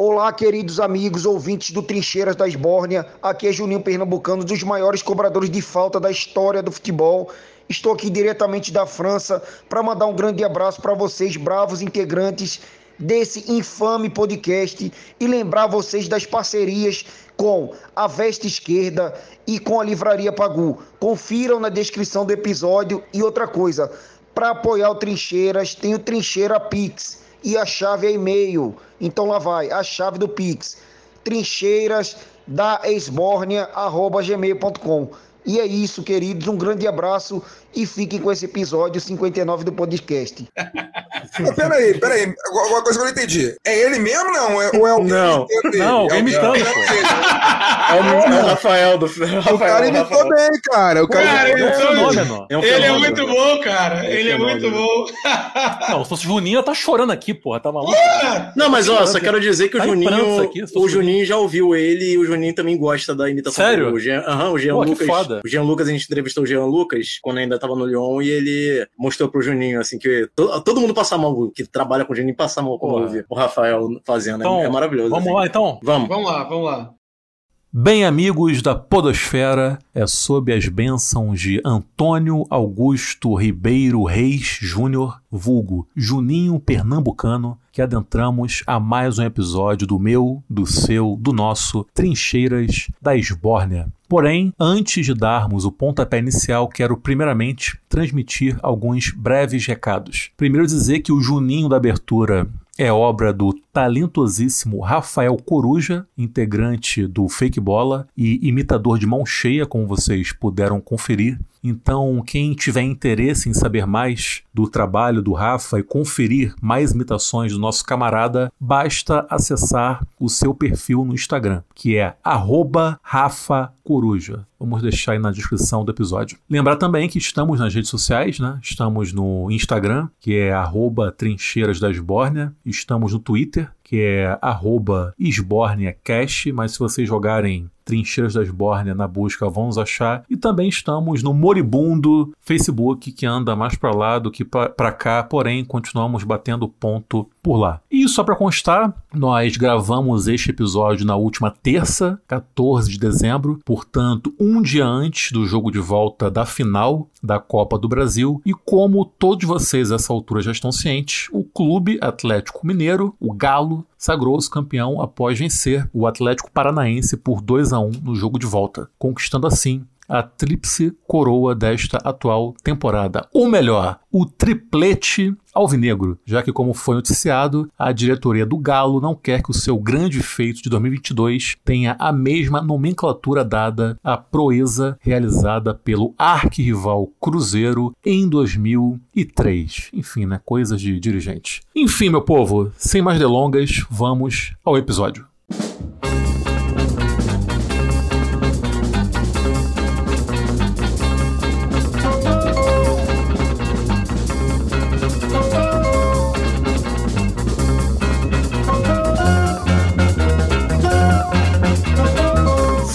Olá, queridos amigos, ouvintes do Trincheiras da Esbórnia. Aqui é Juninho Pernambucano, dos maiores cobradores de falta da história do futebol. Estou aqui diretamente da França para mandar um grande abraço para vocês, bravos integrantes desse infame podcast e lembrar vocês das parcerias com a Veste Esquerda e com a Livraria Pagu. Confiram na descrição do episódio e outra coisa, para apoiar o Trincheiras, tem o Trincheira Pix e a chave é e-mail. Então lá vai, a chave do Pix. Trincheiras da esbórnia@gmail.com. E é isso, queridos. Um grande abraço e fiquem com esse episódio 59 do podcast. peraí, peraí. Alguma coisa que eu não entendi. É ele mesmo, não? É, ou é o Não, não, alguém imitando, é, É o Rafael do Rafael, O cara imitou bem, cara. O cara Cara, imitou ele. É um Ele é fenômeno. muito bom, cara. Ele é muito bom. Não, se fosse Juninho, tá chorando aqui, porra. Tá maluco? Não, mas ó, só quero dizer que o Tá Juninho, o Juninho já ouviu ele e o Juninho também gosta da imitação Sério? dele. O Jean, aham, o Jean Pô, que Lucas. O Jean Lucas, a gente entrevistou o Jean Lucas quando ainda tava no Lyon e ele mostrou pro Juninho, assim, que to- todo mundo passa mal, que trabalha com o Juninho, passa mal como Pô. ouve o Rafael fazendo. Então, é maravilhoso. Vamos assim. lá, então. Vamos. Vamos lá, vamos lá. Bem, amigos da Podosfera, é sob as bênçãos de Antônio Augusto Ribeiro Reis Júnior, vulgo Juninho Pernambucano, que adentramos a mais um episódio do meu, do seu, do nosso Trincheiras da Esbórnia. Porém, antes de darmos o pontapé inicial, quero primeiramente transmitir alguns breves recados. Primeiro dizer que o Juninho da abertura é obra do talentosíssimo Rafael Coruja, integrante do Fake Bola e imitador de mão cheia, como vocês puderam conferir. Então, quem tiver interesse em saber mais do trabalho do Rafa e conferir mais imitações do nosso camarada, basta acessar o seu perfil no Instagram, que é arroba Rafa Coruja. Vamos deixar aí na descrição do episódio. Lembrar também que estamos nas redes sociais, né? Estamos no Instagram, que é arroba Trincheiras da Esbórnia. Estamos no Twitter, que é arroba EsbórniaCast, mas se vocês jogarem Trincheiras da Esbórnia na busca vão nos achar. E também estamos no moribundo Facebook, que anda mais para lá do que para cá, porém continuamos batendo ponto por lá. E só para constar, nós gravamos este episódio na última terça, 14 de dezembro, portanto, um dia antes do jogo de volta da final da Copa do Brasil. E como todos vocês a essa altura já estão cientes, o Clube Atlético Mineiro, o Galo, sagrou-se campeão após vencer o Atlético Paranaense por 2 a 1 no jogo de volta, conquistando assim a tríplice coroa desta atual temporada. Ou melhor, o triplete alvinegro, já que, como foi noticiado, a diretoria do Galo não quer que o seu grande feito de 2022 tenha a mesma nomenclatura dada à proeza realizada pelo arquirrival Cruzeiro em 2003. Enfim, né? Coisas de dirigente. Enfim, meu povo, sem mais delongas, vamos ao episódio.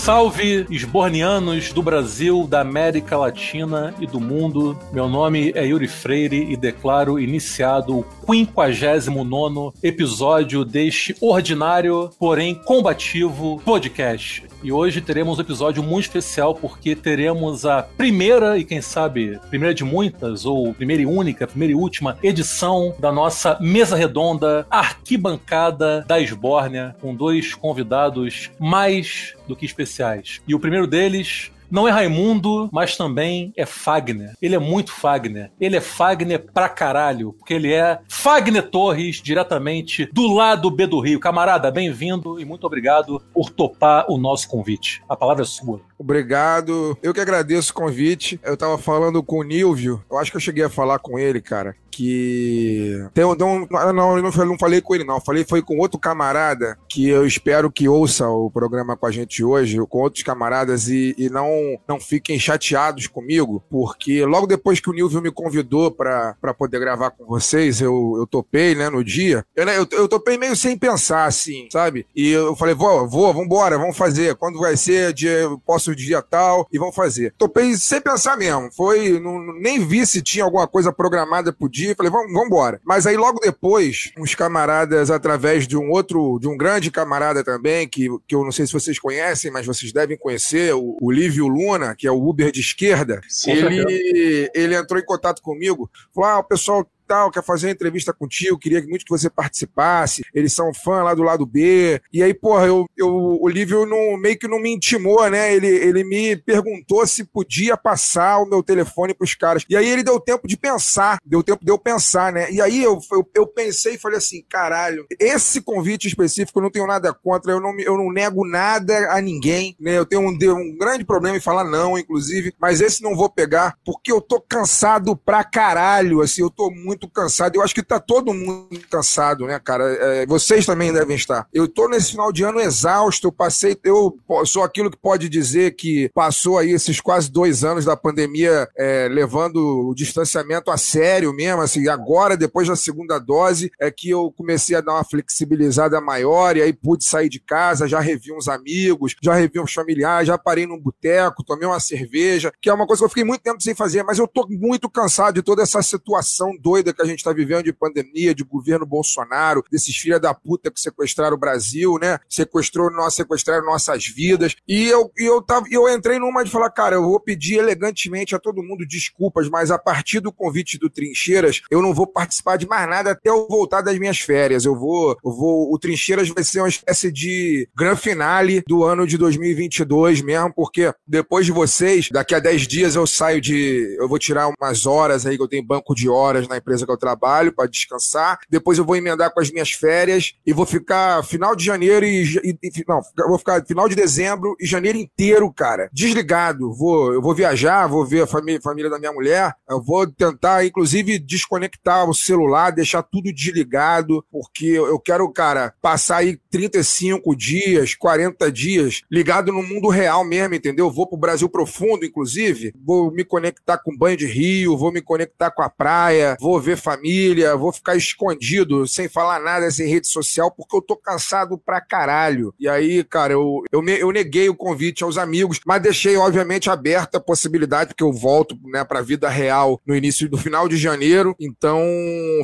Salve esbornianos do Brasil, da América Latina e do mundo. Meu nome é Yuri Freire e declaro iniciado o 59 episódio deste ordinário, porém combativo podcast. E hoje teremos um episódio muito especial porque teremos a primeira e quem sabe primeira de muitas ou primeira e única, primeira e última edição da nossa mesa redonda arquibancada da Esbórnia com dois convidados mais do que especiais. E o primeiro deles não é Raimundo, mas também é Fagner. Ele é muito Fagner. Ele é Fagner pra caralho, porque ele é Fagner Torres, diretamente do lado B do Rio. Camarada, bem-vindo e muito obrigado por topar o nosso convite. A palavra é sua. Obrigado. Eu que agradeço o convite. Eu tava falando com o Nilvio. Eu acho que eu cheguei a falar com ele, cara. Que. Tem, ah, não, não falei, não falei com ele, não. Falei foi com outro camarada que eu espero que ouça o programa com a gente hoje, com outros camaradas, e, e não, não fiquem chateados comigo, porque logo depois que o Nilvio me convidou pra poder gravar com vocês, eu, eu topei, né, no dia. Eu, né, eu, eu topei meio sem pensar, assim, sabe? E eu falei, vou, vou, vambora, vamos fazer. Quando vai ser, dia, eu posso dia tal, e vamos fazer. Topei sem pensar mesmo. Foi, não, nem vi se tinha alguma coisa programada pro dia. Dia, falei, vamos, embora. Mas aí logo depois, uns camaradas, através de um outro, de um grande camarada também, que, que eu não sei se vocês conhecem, mas vocês devem conhecer, o, o Lívio Luna, que é o Uber de esquerda, Sim, ele, ele entrou em contato comigo, falou: ah, o pessoal tal, quer fazer uma entrevista contigo, queria muito que você participasse. Eles são fã lá do lado B. E aí, porra, eu, eu, o Lívio não, meio que não me intimou, né? Ele, ele me perguntou se podia passar o meu telefone pros caras. E aí ele deu tempo de pensar, deu tempo de eu pensar, né? E aí eu, eu, eu pensei e falei assim, caralho, esse convite específico eu não tenho nada contra, eu não, eu não nego nada a ninguém, né? Eu tenho um, um grande problema em falar não, inclusive, mas esse não vou pegar, porque eu tô cansado pra caralho, assim, eu tô muito muito cansado. Eu acho que tá todo mundo cansado, né, cara? É, vocês também devem estar. Eu tô nesse final de ano exausto. Eu passei, eu sou aquilo que pode dizer que passou aí esses quase dois anos da pandemia é, levando o distanciamento a sério mesmo. Assim, agora, depois da segunda dose, é que eu comecei a dar uma flexibilizada maior e aí pude sair de casa, já revi uns amigos, já revi uns familiares, já parei num boteco, tomei uma cerveja, que é uma coisa que eu fiquei muito tempo sem fazer, mas eu tô muito cansado de toda essa situação doida doida que a gente está vivendo de pandemia, de governo Bolsonaro, desses filha da puta que sequestraram o Brasil, né? Sequestrou nós, sequestraram nossas vidas. E eu, e eu, tava, eu entrei numa de falar, cara, eu vou pedir elegantemente a todo mundo desculpas, mas a partir do convite do Trincheiras, eu não vou participar de mais nada até eu voltar das minhas férias. Eu vou, eu vou, o Trincheiras vai ser uma espécie de grande finale do ano de 2022 mesmo, porque depois de vocês, daqui a 10 dias eu saio de, eu vou tirar umas horas aí que eu tenho banco de horas na empresa empresa que eu trabalho para descansar. Depois eu vou emendar com as minhas férias e vou ficar final de janeiro e, e, não, vou ficar final de dezembro e janeiro inteiro, cara, desligado. Vou, eu vou viajar, vou ver a família, família da minha mulher. Eu vou tentar, inclusive, desconectar o celular, deixar tudo desligado, porque eu quero, cara, passar aí 35 dias, 40 dias ligado no mundo real mesmo, entendeu? Vou pro Brasil profundo, inclusive. Vou me conectar com banho de rio, vou me conectar com a praia, vou ver família, vou ficar escondido, sem falar nada sem rede social, porque eu tô cansado pra caralho. E aí, cara, eu, eu, eu neguei o convite aos amigos, mas deixei, obviamente, aberta a possibilidade, porque eu volto, né, pra vida real no início, no final de janeiro. Então,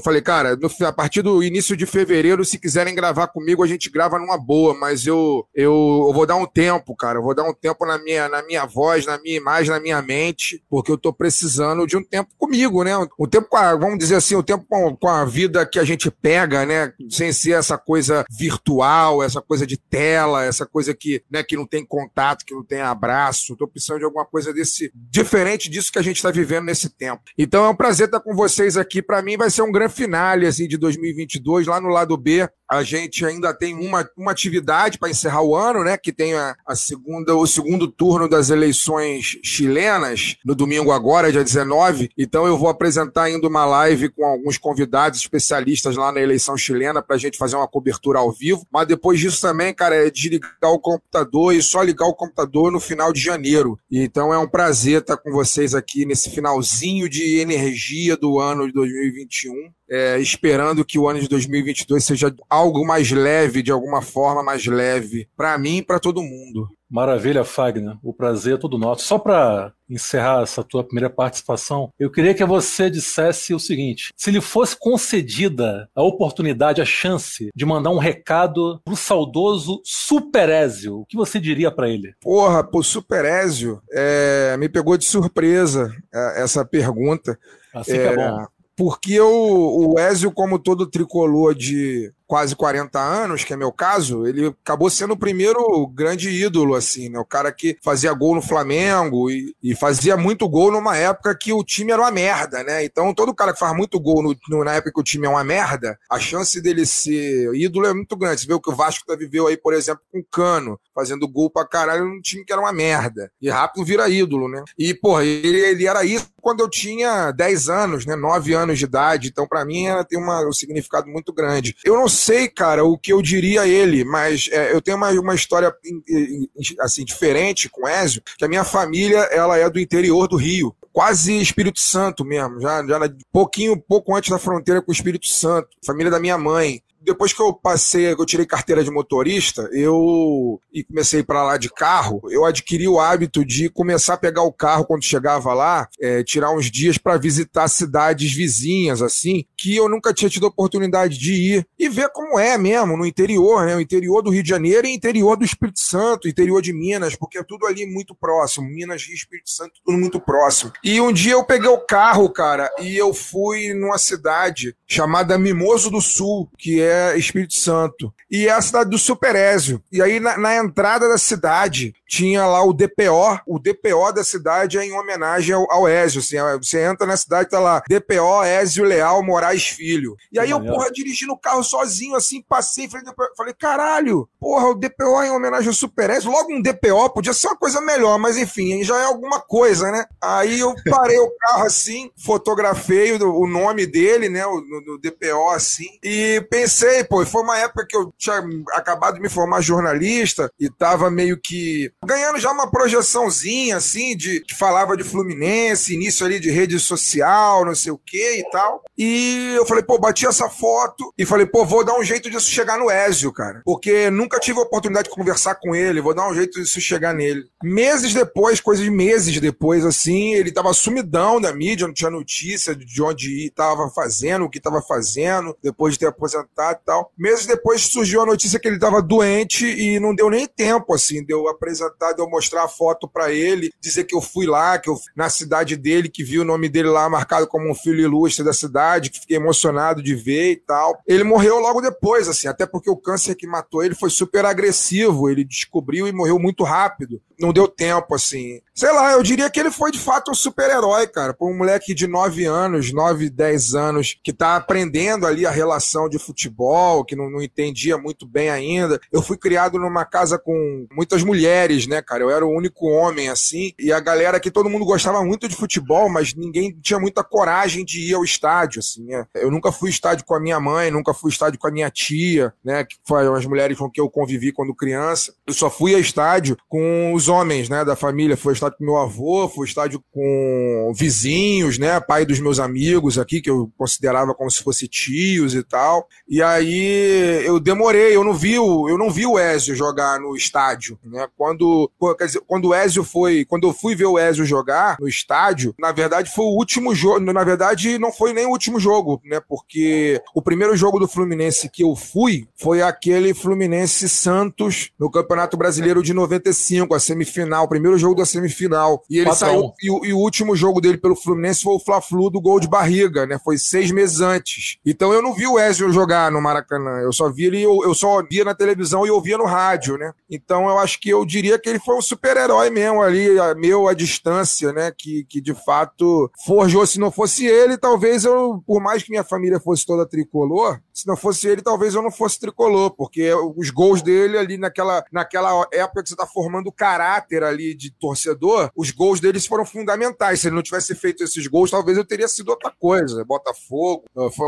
falei, cara, no, a partir do início de fevereiro, se quiserem gravar comigo, a gente grava numa boa, mas eu, eu, eu vou dar um tempo, cara, eu vou dar um tempo na minha, na minha voz, na minha imagem, na minha mente, porque eu tô precisando de um tempo comigo, né? Um tempo com vamos dizer dizer assim, o tempo com, a vida que a gente pega, né? Sem ser essa coisa virtual, essa coisa de tela, essa coisa que, né, que não tem contato, que não tem abraço. Tô precisando de alguma coisa desse, diferente disso que a gente está vivendo nesse tempo. Então é um prazer estar com vocês aqui. Para mim vai ser um grande finale, assim, de 2022, lá no lado B. A gente ainda tem uma, uma atividade para encerrar o ano, né? Que tem a, a, segunda, o segundo turno das eleições chilenas, no domingo agora, dia 19. Então eu vou apresentar ainda uma live com alguns convidados especialistas lá na eleição chilena para a gente fazer uma cobertura ao vivo. Mas depois disso também, cara, é desligar o computador e só ligar o computador no final de janeiro. Então é um prazer estar com vocês aqui nesse finalzinho de energia do ano de 2021 é, esperando que o ano de 2022 seja algo mais leve, de alguma forma mais leve, para mim e para todo mundo. Maravilha, Fagner. O prazer é todo nosso. Só para encerrar essa tua primeira participação, eu queria que você dissesse o seguinte: se lhe fosse concedida a oportunidade, a chance de mandar um recado pro saudoso Superézio, o que você diria para ele? Porra, pro Superézio, é, me pegou de surpresa é, essa pergunta. Assim é, que é bom porque o, o Ezio, como todo tricolor de quase 40 anos, que é meu caso, ele acabou sendo o primeiro grande ídolo, assim, né? O cara que fazia gol no Flamengo e, e fazia muito gol numa época que o time era uma merda, né? Então, todo cara que faz muito gol no, no, na época que o time é uma merda, a chance dele ser ídolo é muito grande. Você vê o que o Vasco tá viveu aí, por exemplo, com o Cano, fazendo gol pra caralho num time que era uma merda. E rápido vira ídolo, né? E, porra, ele, ele era isso quando eu tinha 10 anos, né? 9 anos de idade. Então, para mim, tem uma, um significado muito grande. Eu não sei, cara, o que eu diria a ele, mas é, eu tenho uma, uma história assim diferente com Ézio, que a minha família ela é do interior do Rio quase Espírito Santo mesmo, já, já pouquinho, pouco antes da fronteira com o Espírito Santo, família da minha mãe. depois que eu passei, eu tirei carteira de motorista, eu e comecei para lá de carro, eu adquiri o hábito de começar a pegar o carro quando chegava lá, é, tirar uns dias para visitar cidades vizinhas, assim, que eu nunca tinha tido oportunidade de ir e ver como é mesmo no interior, né? O interior do Rio de Janeiro e interior do Espírito Santo, interior de Minas, porque é tudo ali muito próximo. Minas e Espírito Santo, tudo muito próximo. E um dia eu peguei o carro, cara, e eu fui numa cidade chamada Mimoso do Sul, que é Espírito Santo. E é a cidade do Superésio. E aí, na, na entrada da cidade, tinha lá o DPO. O DPO da cidade é em homenagem ao, ao Ézio. Assim, você entra na cidade, tá lá, DPO Ézio Leal Moraes Filho. E aí eu, porra, dirigindo o carro sozinho, assim, passei, falei, falei caralho, porra, o DPO é em homenagem ao Super Ézio. Logo um DPO podia ser uma coisa melhor, mas enfim, já é alguma coisa, né? Aí eu parei o carro assim, fotografei o, o nome dele, né, o, no, no DPO assim, e pensei, pô, foi uma época que eu tinha acabado de me formar jornalista e tava meio que ganhando já uma projeçãozinha, assim, de que falava de Fluminense, início ali de rede social, não sei o que e tal. E eu falei, pô, bati essa foto e falei, pô, vou dar um jeito disso chegar no Ézio, cara. Porque nunca tive a oportunidade de conversar com ele, vou dar um jeito disso chegar nele. Meses depois, coisas de meses depois, assim, ele tava sumidão da mídia, não tinha notícia de onde tava fazendo, o que tava fazendo, depois de ter aposentado e tal. Meses depois surgiu a notícia que ele tava doente e não deu nem tempo, assim, deu apresentar de eu mostrar a foto para ele, dizer que eu fui lá, que eu na cidade dele, que vi o nome dele lá marcado como um filho ilustre da cidade, que fiquei emocionado de ver e tal. Ele morreu logo depois, assim, até porque o câncer que matou ele foi super agressivo, ele descobriu e morreu muito rápido. Não deu tempo, assim. Sei lá, eu diria que ele foi de fato um super-herói, cara. Por um moleque de 9 anos, 9, 10 anos, que tá aprendendo ali a relação de futebol, que não, não entendia muito bem ainda. Eu fui criado numa casa com muitas mulheres, né, cara? Eu era o único homem, assim, e a galera aqui, todo mundo gostava muito de futebol, mas ninguém tinha muita coragem de ir ao estádio, assim, né? Eu nunca fui estádio com a minha mãe, nunca fui estádio com a minha tia, né, que foram as mulheres com que eu convivi quando criança. Eu só fui ao estádio com os homens, né, da família. Ao estádio com meu avô, ao estádio com vizinhos, né, pai dos meus amigos aqui, que eu considerava como se fosse tios e tal. E aí eu demorei, eu não vi o, eu não vi o Ezio jogar no estádio, né? Quando quando, dizer, quando o Ezio foi. Quando eu fui ver o Ezio jogar no estádio, na verdade foi o último jogo. Na verdade, não foi nem o último jogo, né? Porque o primeiro jogo do Fluminense que eu fui foi aquele Fluminense Santos no Campeonato Brasileiro de 95, a semifinal, primeiro jogo da semifinal. E ele saiu. E, e, o último jogo dele pelo Fluminense foi o Fla-Flu do gol de barriga, né? Foi seis meses antes. Então eu não vi o Ezio jogar no Maracanã. Eu só vi ele, eu, eu só via na televisão e ouvia no rádio, né? Então eu acho que eu diria que ele foi um super-herói mesmo ali, meu à distância, né? Que, que de fato forjou. Se não fosse ele, talvez eu, por mais que minha família fosse toda tricolor, se não fosse ele, talvez eu não fosse tricolor, porque os gols dele ali naquela, naquela época que você tá formando o caráter ali de torcedor, os gols deles foram fundamentais. Se ele não tivesse feito esses gols, talvez eu teria sido outra coisa. Botafogo,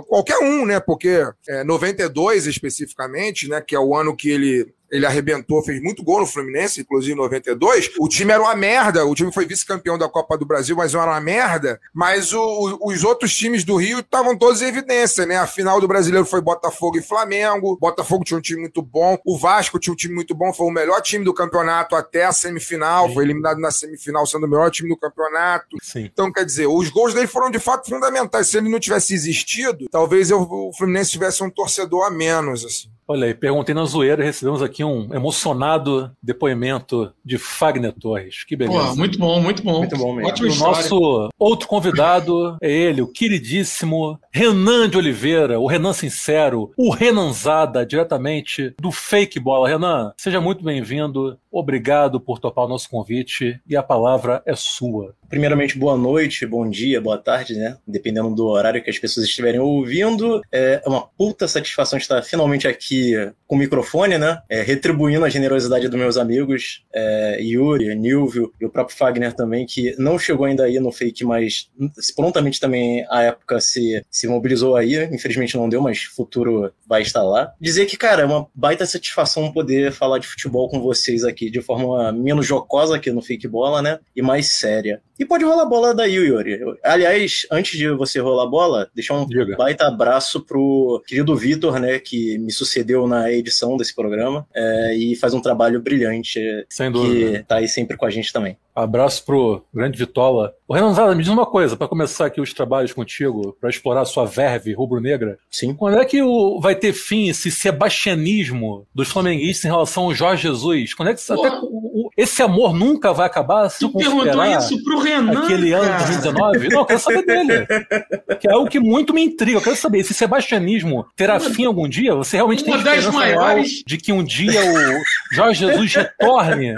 qualquer um, né? Porque é, 92 especificamente, né? Que é o ano que ele ele arrebentou, fez muito gol no Fluminense, inclusive em 92. O time era uma merda, o time foi vice-campeão da Copa do Brasil, mas era uma merda. Mas o, os outros times do Rio estavam todos em evidência, né? A final do brasileiro foi Botafogo e Flamengo. Botafogo tinha um time muito bom, o Vasco tinha um time muito bom, foi o melhor time do campeonato até a semifinal, Sim. foi eliminado na semifinal, sendo o melhor time do campeonato. Sim. Então, quer dizer, os gols dele foram de fato fundamentais. Se ele não tivesse existido, talvez eu, o Fluminense tivesse um torcedor a menos, assim. Olha aí, perguntei na zoeira e recebemos aqui um emocionado depoimento de Fagner Torres. Que beleza. Pô, muito bom, muito bom. Muito bom mesmo. o nosso outro convidado é ele, o queridíssimo Renan de Oliveira, o Renan Sincero, o Renanzada, diretamente do Fake Bola. Renan, seja muito bem-vindo. Obrigado por topar o nosso convite e a palavra é sua. Primeiramente, boa noite, bom dia, boa tarde, né? Dependendo do horário que as pessoas estiverem ouvindo. É uma puta satisfação estar finalmente aqui com o microfone, né? É, retribuindo a generosidade dos meus amigos, é, Yuri, Nilvio e o próprio Fagner também, que não chegou ainda aí no fake, mas prontamente também a época se, se mobilizou aí. Infelizmente não deu, mas futuro vai estar lá. Dizer que, cara, é uma baita satisfação poder falar de futebol com vocês aqui de forma menos jocosa aqui no Fake Bola, né? E mais séria. E pode rolar a bola daí, Yuri. Aliás, antes de você rolar a bola, deixar um Diga. baita abraço pro querido Vitor, né, que me sucedeu na edição desse programa é, e faz um trabalho brilhante, é, Sem dúvida. que tá aí sempre com a gente também. Abraço pro grande Vitola. O Renanzada, me diz uma coisa, pra começar aqui os trabalhos contigo, pra explorar a sua verve rubro-negra. Sim. Quando é que o, vai ter fim esse sebastianismo dos flamenguistas em relação ao Jorge Jesus? Quando é que até o- esse amor nunca vai acabar? Vocês Tu perguntou isso pro Renan. Aquele ano de cara. 2019? Não, eu quero saber dele. Que é algo que muito me intriga. Eu quero saber, esse sebastianismo terá Uma- fim algum dia? Você realmente tem uma das esperança maiores- real de que um dia o Jorge Jesus retorne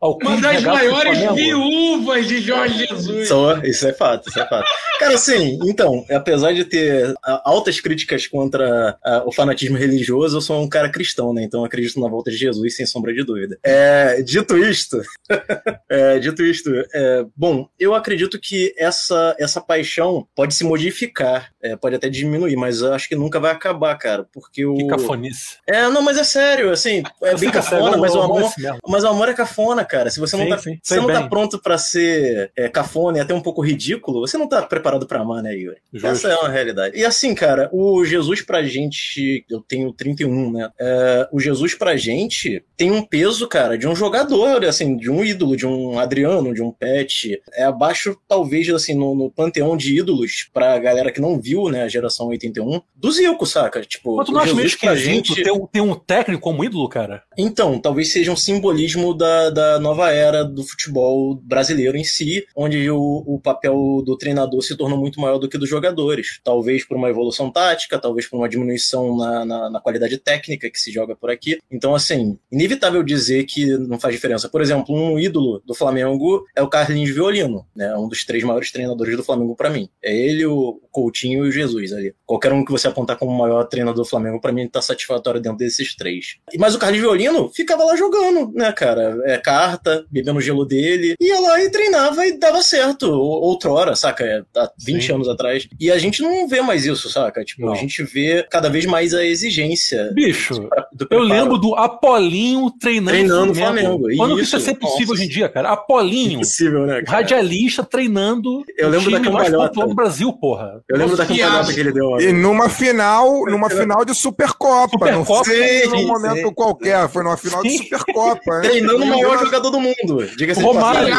ao Uma clube das regado do maiores viúvas de Jorge Jesus. Só, isso é fato, isso é fato. Cara, assim, então, apesar de ter altas críticas contra o fanatismo religioso, eu sou um cara cristão, né? Então eu acredito na volta de Jesus, sem sombra de dúvida. É, dito isto, é, dito isto, é, bom, eu acredito que essa, essa paixão pode se modificar, é, pode até diminuir, mas eu acho que nunca vai acabar, cara, porque o... Que cafonice. É, não, mas é sério, assim, é bem cafona, mas o amor, esse mesmo. mas o amor é cafona, cara. Se você não Sim, tá, sim. você não tá pronto pra ser é, cafona e até um pouco ridículo, você não tá preparado pra amar, né, Yuri? Justo. Essa é uma realidade. E assim, cara, o Jesus pra gente, eu tenho 31, né? É, o Jesus pra gente tem um peso, cara, de um jogador, assim, de um ídolo, de um Adriano, de um Pet. É abaixo, talvez, assim, no, no panteão de ídolos pra galera que não viu, né, a geração 81, do Zico, saca? Tipo, Mas tu não acha meio Jesus pra esquisito gente... ter, um, ter um técnico como ídolo, cara? Então, talvez seja um simbolismo da, da nova era do futebol brasileiro em si, onde o, o papel do treinador se tornou muito maior do que dos jogadores. Talvez por uma evolução tática, talvez por uma diminuição na, na, na qualidade técnica que se joga por aqui. Então, assim, inevitável dizer que não faz diferença. Por exemplo, um ídolo do Flamengo é o Carlinhos Violino, né? Um dos três maiores treinadores do Flamengo para mim. É ele, o Coutinho e o Jesus ali. Qualquer um que você apontar como o maior treinador do Flamengo, para mim, tá satisfatório dentro desses três. Mas o Carlinhos Violino ficava lá jogando, né, cara? É, carta, bebendo o gelo dele, ia lá e treinava e dava certo. Ou- Outrora, saca? É, Há 20 Sim. anos atrás. E a gente não vê mais isso, saca? Tipo, Não. a gente vê cada vez mais a exigência. Bicho, do eu lembro do Apolinho treinando, Treinando o Flamengo. Flamengo, Quando isso, ia ser possível nossa. hoje em dia, cara? Apolinho, Impossível, né, cara? radialista treinando Eu o lembro da time mais cambalhota. popular do Brasil, porra. Eu lembro da acha? que ele deu. E numa final, numa final de Supercopa. não Supercopa, foi sim, num momento sim. qualquer, foi numa final de Sim. Supercopa. né? Treinando o maior jogador do mundo. Diga-se de Romário. passagem.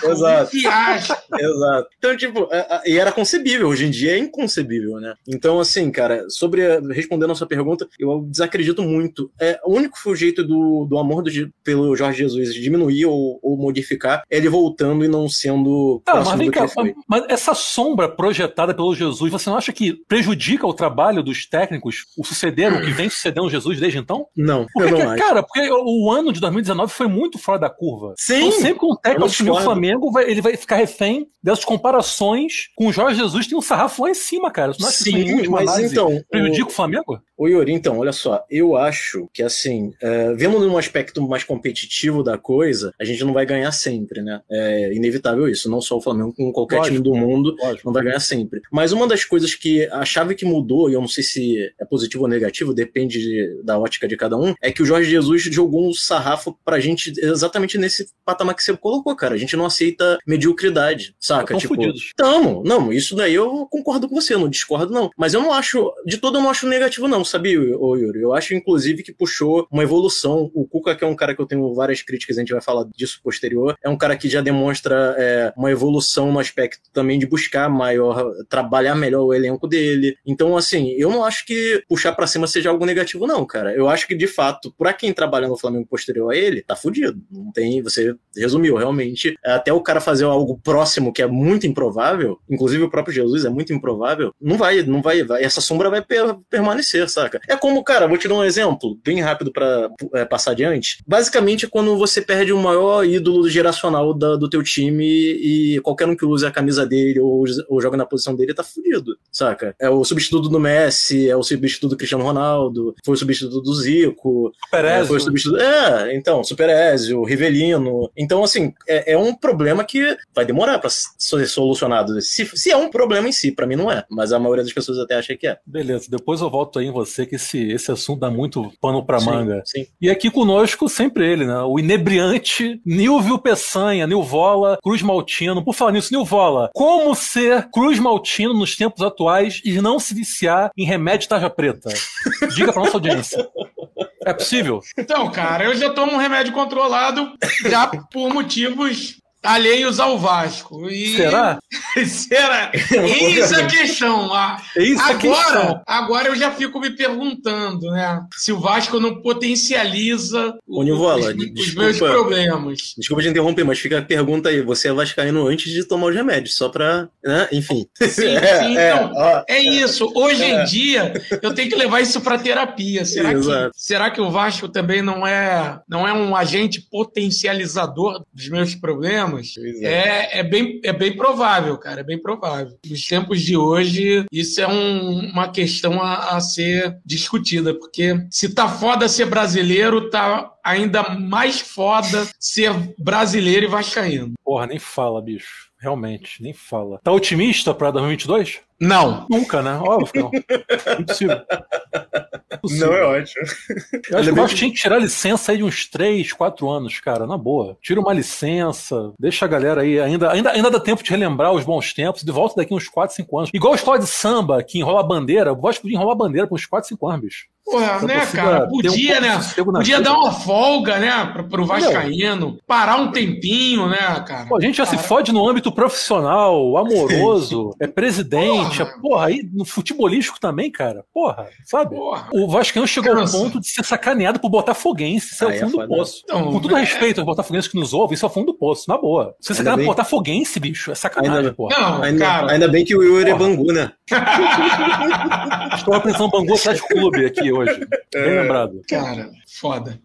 Fiasco, Exato. fiasco. Exato. Então, tipo, é- é- e era concebível, hoje em dia é inconcebível, né? Então, assim, cara, sobre a- respondendo a sua pergunta, eu desacredito muito. É, o único jeito do, do amor do, Je- pelo Jorge Jesus diminuir ou, ou modificar ele voltando e não sendo próximo mas vem que cá, mas essa sombra projetada pelo Jesus, você não acha que prejudica o trabalho dos técnicos, o sucederam, o que vem sucedendo Jesus desde então? Não, Porque, eu não cara, porque o ano de 2019 foi muito fora da curva. Sim, Então, sempre que um técnico assumir o. Flamengo, vai- ele vai ficar refém dessas comparações com o Jorge Jesus, tem um sarrafo lá em cima, cara. Você não acha que Sim, última mas análise, então. prejudica o Flamengo? Ô Yuri, então, olha só, eu acho que assim, é, vendo num aspecto mais competitivo da coisa, a gente não vai ganhar sempre, né? É inevitável isso, não só o Flamengo, com qualquer Lógico, time do mundo, Lógico. não vai ganhar sempre. Mas uma das coisas que a chave que mudou, e eu não sei se é positivo ou negativo, depende de- da ótica de cada um, é que o Jorge Jesus jogou um sarrafo pra gente exatamente nesse patamar que você colocou, cara. A gente não aceita mediocridade, saca? Tão tipo, fudidos. Tamo, não, isso daí eu concordo com você, não discordo não. Mas eu não acho, de todo eu não acho negativo não, sabia, Yuri? Eu acho inclusive que puxou uma evolução. O Cuca, que é um cara que eu tenho várias críticas, a gente vai falar disso posterior, é um cara que já demonstra é, uma evolução no aspecto também de buscar maior, trabalhar melhor o elenco dele. Então, assim, eu não acho que puxar pra cima seja algo negativo não, cara. Eu acho que, de fato, pra quem trabalha no Flamengo posterior a ele, tá fudido. Não tem, você resumiu, realmente. Até o cara fazer algo próximo que é muito improvável, inclusive o próprio Jesus é muito improvável, não vai, não vai, vai essa sombra vai per- permanecer, saca? É como, cara, vou te dar um exemplo, bem rápido pra é, passar adiante. Basicamente, quando você perde o maior ídolo geracional da- do teu time e qualquer um que use a camisa dele ou, ou joga na posição dele tá fudido, saca? É o substituto do Messi, é o substituto do Cristiano Ronaldo, foi o substituto do Zico, Perez, foi substituído. É, então, Super Ezio, Rivelino. Então, assim, é, é, um problema que vai demorar pra ser solucionado. Se, se é um problema em si, para mim não é. Mas a maioria das pessoas até acha que é. Beleza, depois eu volto aí em você, que esse, esse assunto dá muito pano pra Sim, manga. sim. E aqui conosco, sempre ele, né? O inebriante Nilvio Peçanha, Nilvola, Cruz Maltino. Por falar nisso, Nilvola, como ser Cruz Maltino nos tempos atuais e não se viciar em remédio tarja preta? Diga pra nossa audiência. É possível? Então, cara, eu já tomo um remédio controlado já por motivos alheios ao Vasco. E... Será? Será? Eis a questão. Ah, Eis a agora, questão. agora eu já fico me perguntando, né? Se o Vasco não potencializa Ô, Nivola, os, os desculpa. meus problemas. Desculpa te interromper, mas fica a pergunta aí. Você é vascaíno antes de tomar os remédios, só pra... Né? Enfim. Sim, sim, então, é isso. Hoje em dia, eu tenho que levar isso para terapia. Será que, Exato. será que o Vasco também não é, não é um agente potencializador dos meus problemas? Pois É, é, bem, é bem provável, cara, é bem provável. Nos tempos de hoje, isso é um- uma questão a, a ser discutida, porque se tá foda ser brasileiro, tá ainda mais foda ser brasileiro e vascaíno. Porra, nem fala, bicho. Realmente, nem fala. Tá otimista pra 2022? Não. Nunca, né? Óbvio que não. Impossível. Impossível. Não é ótimo. Eu acho que o tinha que tirar licença aí de uns 3, 4 anos, cara, na boa. Tira uma licença, deixa a galera aí, ainda, ainda, ainda dá tempo de relembrar os bons tempos, de volta daqui uns 4, 5 anos. Igual a história de samba, que enrola a bandeira, o Vasco podia enrolar a bandeira por uns 4, 5 anos, bicho. Porra, né, cara? um Podia, de né? Podia vida. dar uma folga, né, pro, pro Vascaíno, parar um tempinho, né, cara? Pô, a gente já se Cara, fode no âmbito profissional, amoroso, é presidente, Porra. É, porra, aí no futebolístico também, cara. Porra, sabe? Porra. O Vascaíno chegou ao ponto de ser sacaneado por Botafoguense. Isso é o é fundo do foda. poço. Então, Com todo é- respeito aos botafoguenses que nos ouvem, isso é o fundo do poço, na boa. Você sacaneado por bem- Botafoguense, bicho, é sacanagem, Ainda- porra. Não, Ainda, cara. ainda bem que o Yuri é. Bangu, né? Estou apresentando Bangu Atlético Clube aqui hoje. Bem É. lembrado. Cara, foda.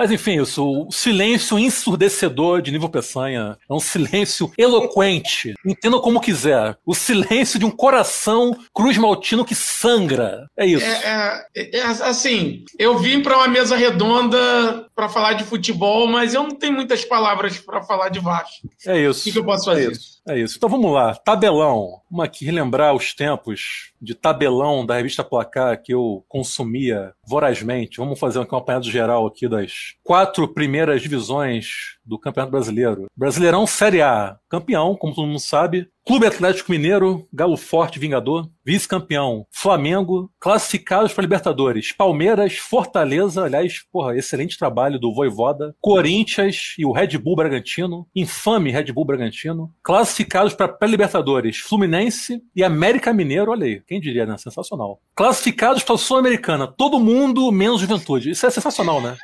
Mas enfim, isso, o silêncio ensurdecedor de nível Peçanha é um silêncio eloquente. Entenda como quiser. O silêncio de um coração cruz maltino que sangra. É isso. É, é- é assim, eu vim para uma mesa redonda para falar de futebol, mas eu não tenho muitas palavras para falar de Vasco. É O isso. que, que eu posso fazer? É isso. Então vamos lá. Tabelão. Vamos aqui relembrar os tempos de tabelão da revista Placar que eu consumia vorazmente. Vamos fazer aqui um apanhado geral aqui das quatro primeiras divisões do Campeonato Brasileiro. Brasileirão Série A. Campeão, como todo mundo sabe. Clube Atlético Mineiro, Galo Forte Vingador. Vice-campeão, Flamengo. Classificados para Libertadores, Palmeiras, Fortaleza. Aliás, porra, excelente trabalho do Voivoda. Corinthians e o Red Bull Bragantino. Infame Red Bull Bragantino. Classificados para pré-Libertadores, Fluminense e América Mineiro. Olha aí, quem diria, né? Sensacional. Classificados para a Sul-Americana, todo mundo menos Juventude. Isso é sensacional, né?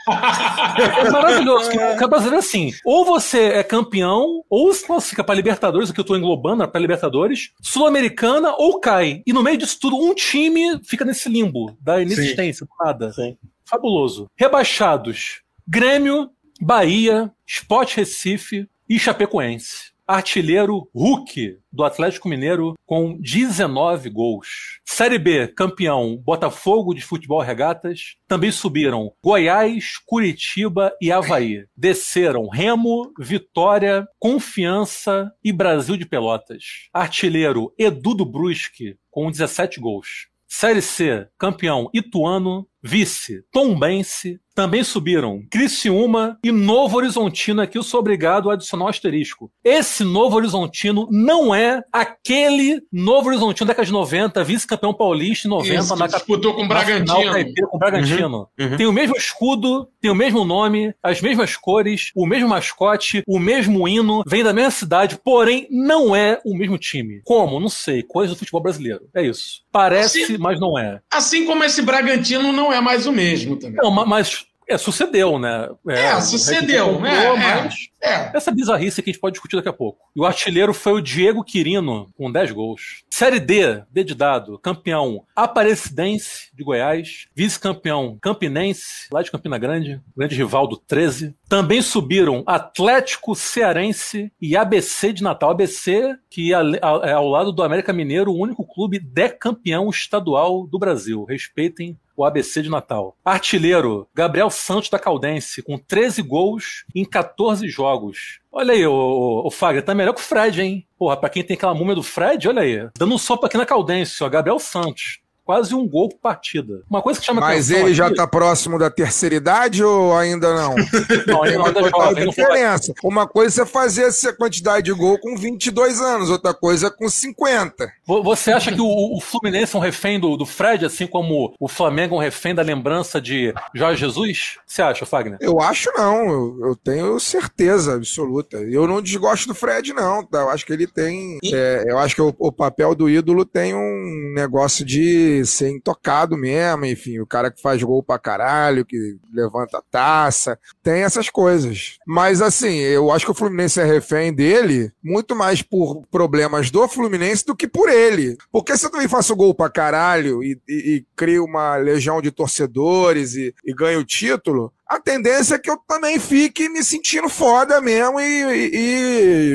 É maravilhoso. que O brasileiro é assim: ou você é campeão, ou se classifica para Libertadores, o que eu estou englobando, para Libertadores, Sul-Americana, ou cai. E no meio disso tudo, um time fica nesse limbo da inexistência, do nada. Sim. Fabuloso. Rebaixados: Grêmio, Bahia, Sport Recife e Chapecoense. Artilheiro Hulk do Atlético Mineiro com 19 gols. Série B, campeão Botafogo de Futebol Regatas. Também subiram Goiás, Curitiba e Havaí. Desceram Remo, Vitória, Confiança e Brasil de Pelotas. Artilheiro Edu do Brusque com 17 gols. Série C, campeão Ituano, vice Tombense, também subiram Criciúma e Novo Horizontino. Aqui eu sou obrigado a adicionar um asterisco. Esse Novo Horizontino não é aquele Novo Horizontino da década de 90, vice-campeão paulista em 90 Isso, na disputou com o final Bragantino. caipira com o Bragantino. uhum. Tem o mesmo escudo, tem o mesmo nome, as mesmas cores, o mesmo mascote, o mesmo hino, vem da mesma cidade, porém não é o mesmo time. Como? Não sei. Coisa do futebol brasileiro. É isso. Parece, Sim. mas não é. Assim como esse Bragantino não é mais o mesmo também. Não, ma- mas é, sucedeu, né? É, o sucedeu, né? É. É. essa bizarrice que a gente pode discutir daqui a pouco. E o artilheiro foi o Diego Quirino, com 10 gols. Série D, D de dado, campeão Aparecidense de Goiás, vice-campeão Campinense, lá de Campina Grande, grande rival do 13. Também subiram Atlético Cearense e ABC de Natal. ABC, que a- é ao lado do América Mineiro, o único clube decampeão estadual do Brasil. Respeitem o ABC de Natal. Artilheiro, Gabriel Santos da Caldense, com 13 gols em 14 jogos. Olha aí, o, o Fagner, tá melhor que o Fred, hein? Porra, pra quem tem aquela múmia do Fred, olha aí. Dando um sopa aqui na Caldense, ó, Gabriel Santos quase um gol por partida. Uma coisa que chama Mas ele aqui... já tá próximo da terceira idade ou ainda não? não, ainda não é jovem. diferença. Uma coisa é fazer essa quantidade de gol com 22 anos, outra coisa é com 50. Você acha que o, o Fluminense é um refém do, do, Fred, assim como o Flamengo é um refém da lembrança de Jorge Jesus? Você acha, Fagner? Eu acho não, eu, eu tenho certeza absoluta. Eu não desgosto do Fred, não. Tá? Eu acho que ele tem. É, eu acho que o, o papel do ídolo tem um negócio de ser intocado mesmo, enfim, o cara que faz gol pra caralho, que levanta a taça, tem essas coisas. Mas assim, eu acho que o Fluminense é refém dele muito mais por problemas do Fluminense do que por ele. Porque se eu também faço gol pra caralho e, e, e crio uma legião de torcedores e, e ganho o título, a tendência é que eu também fique me sentindo foda mesmo e, e,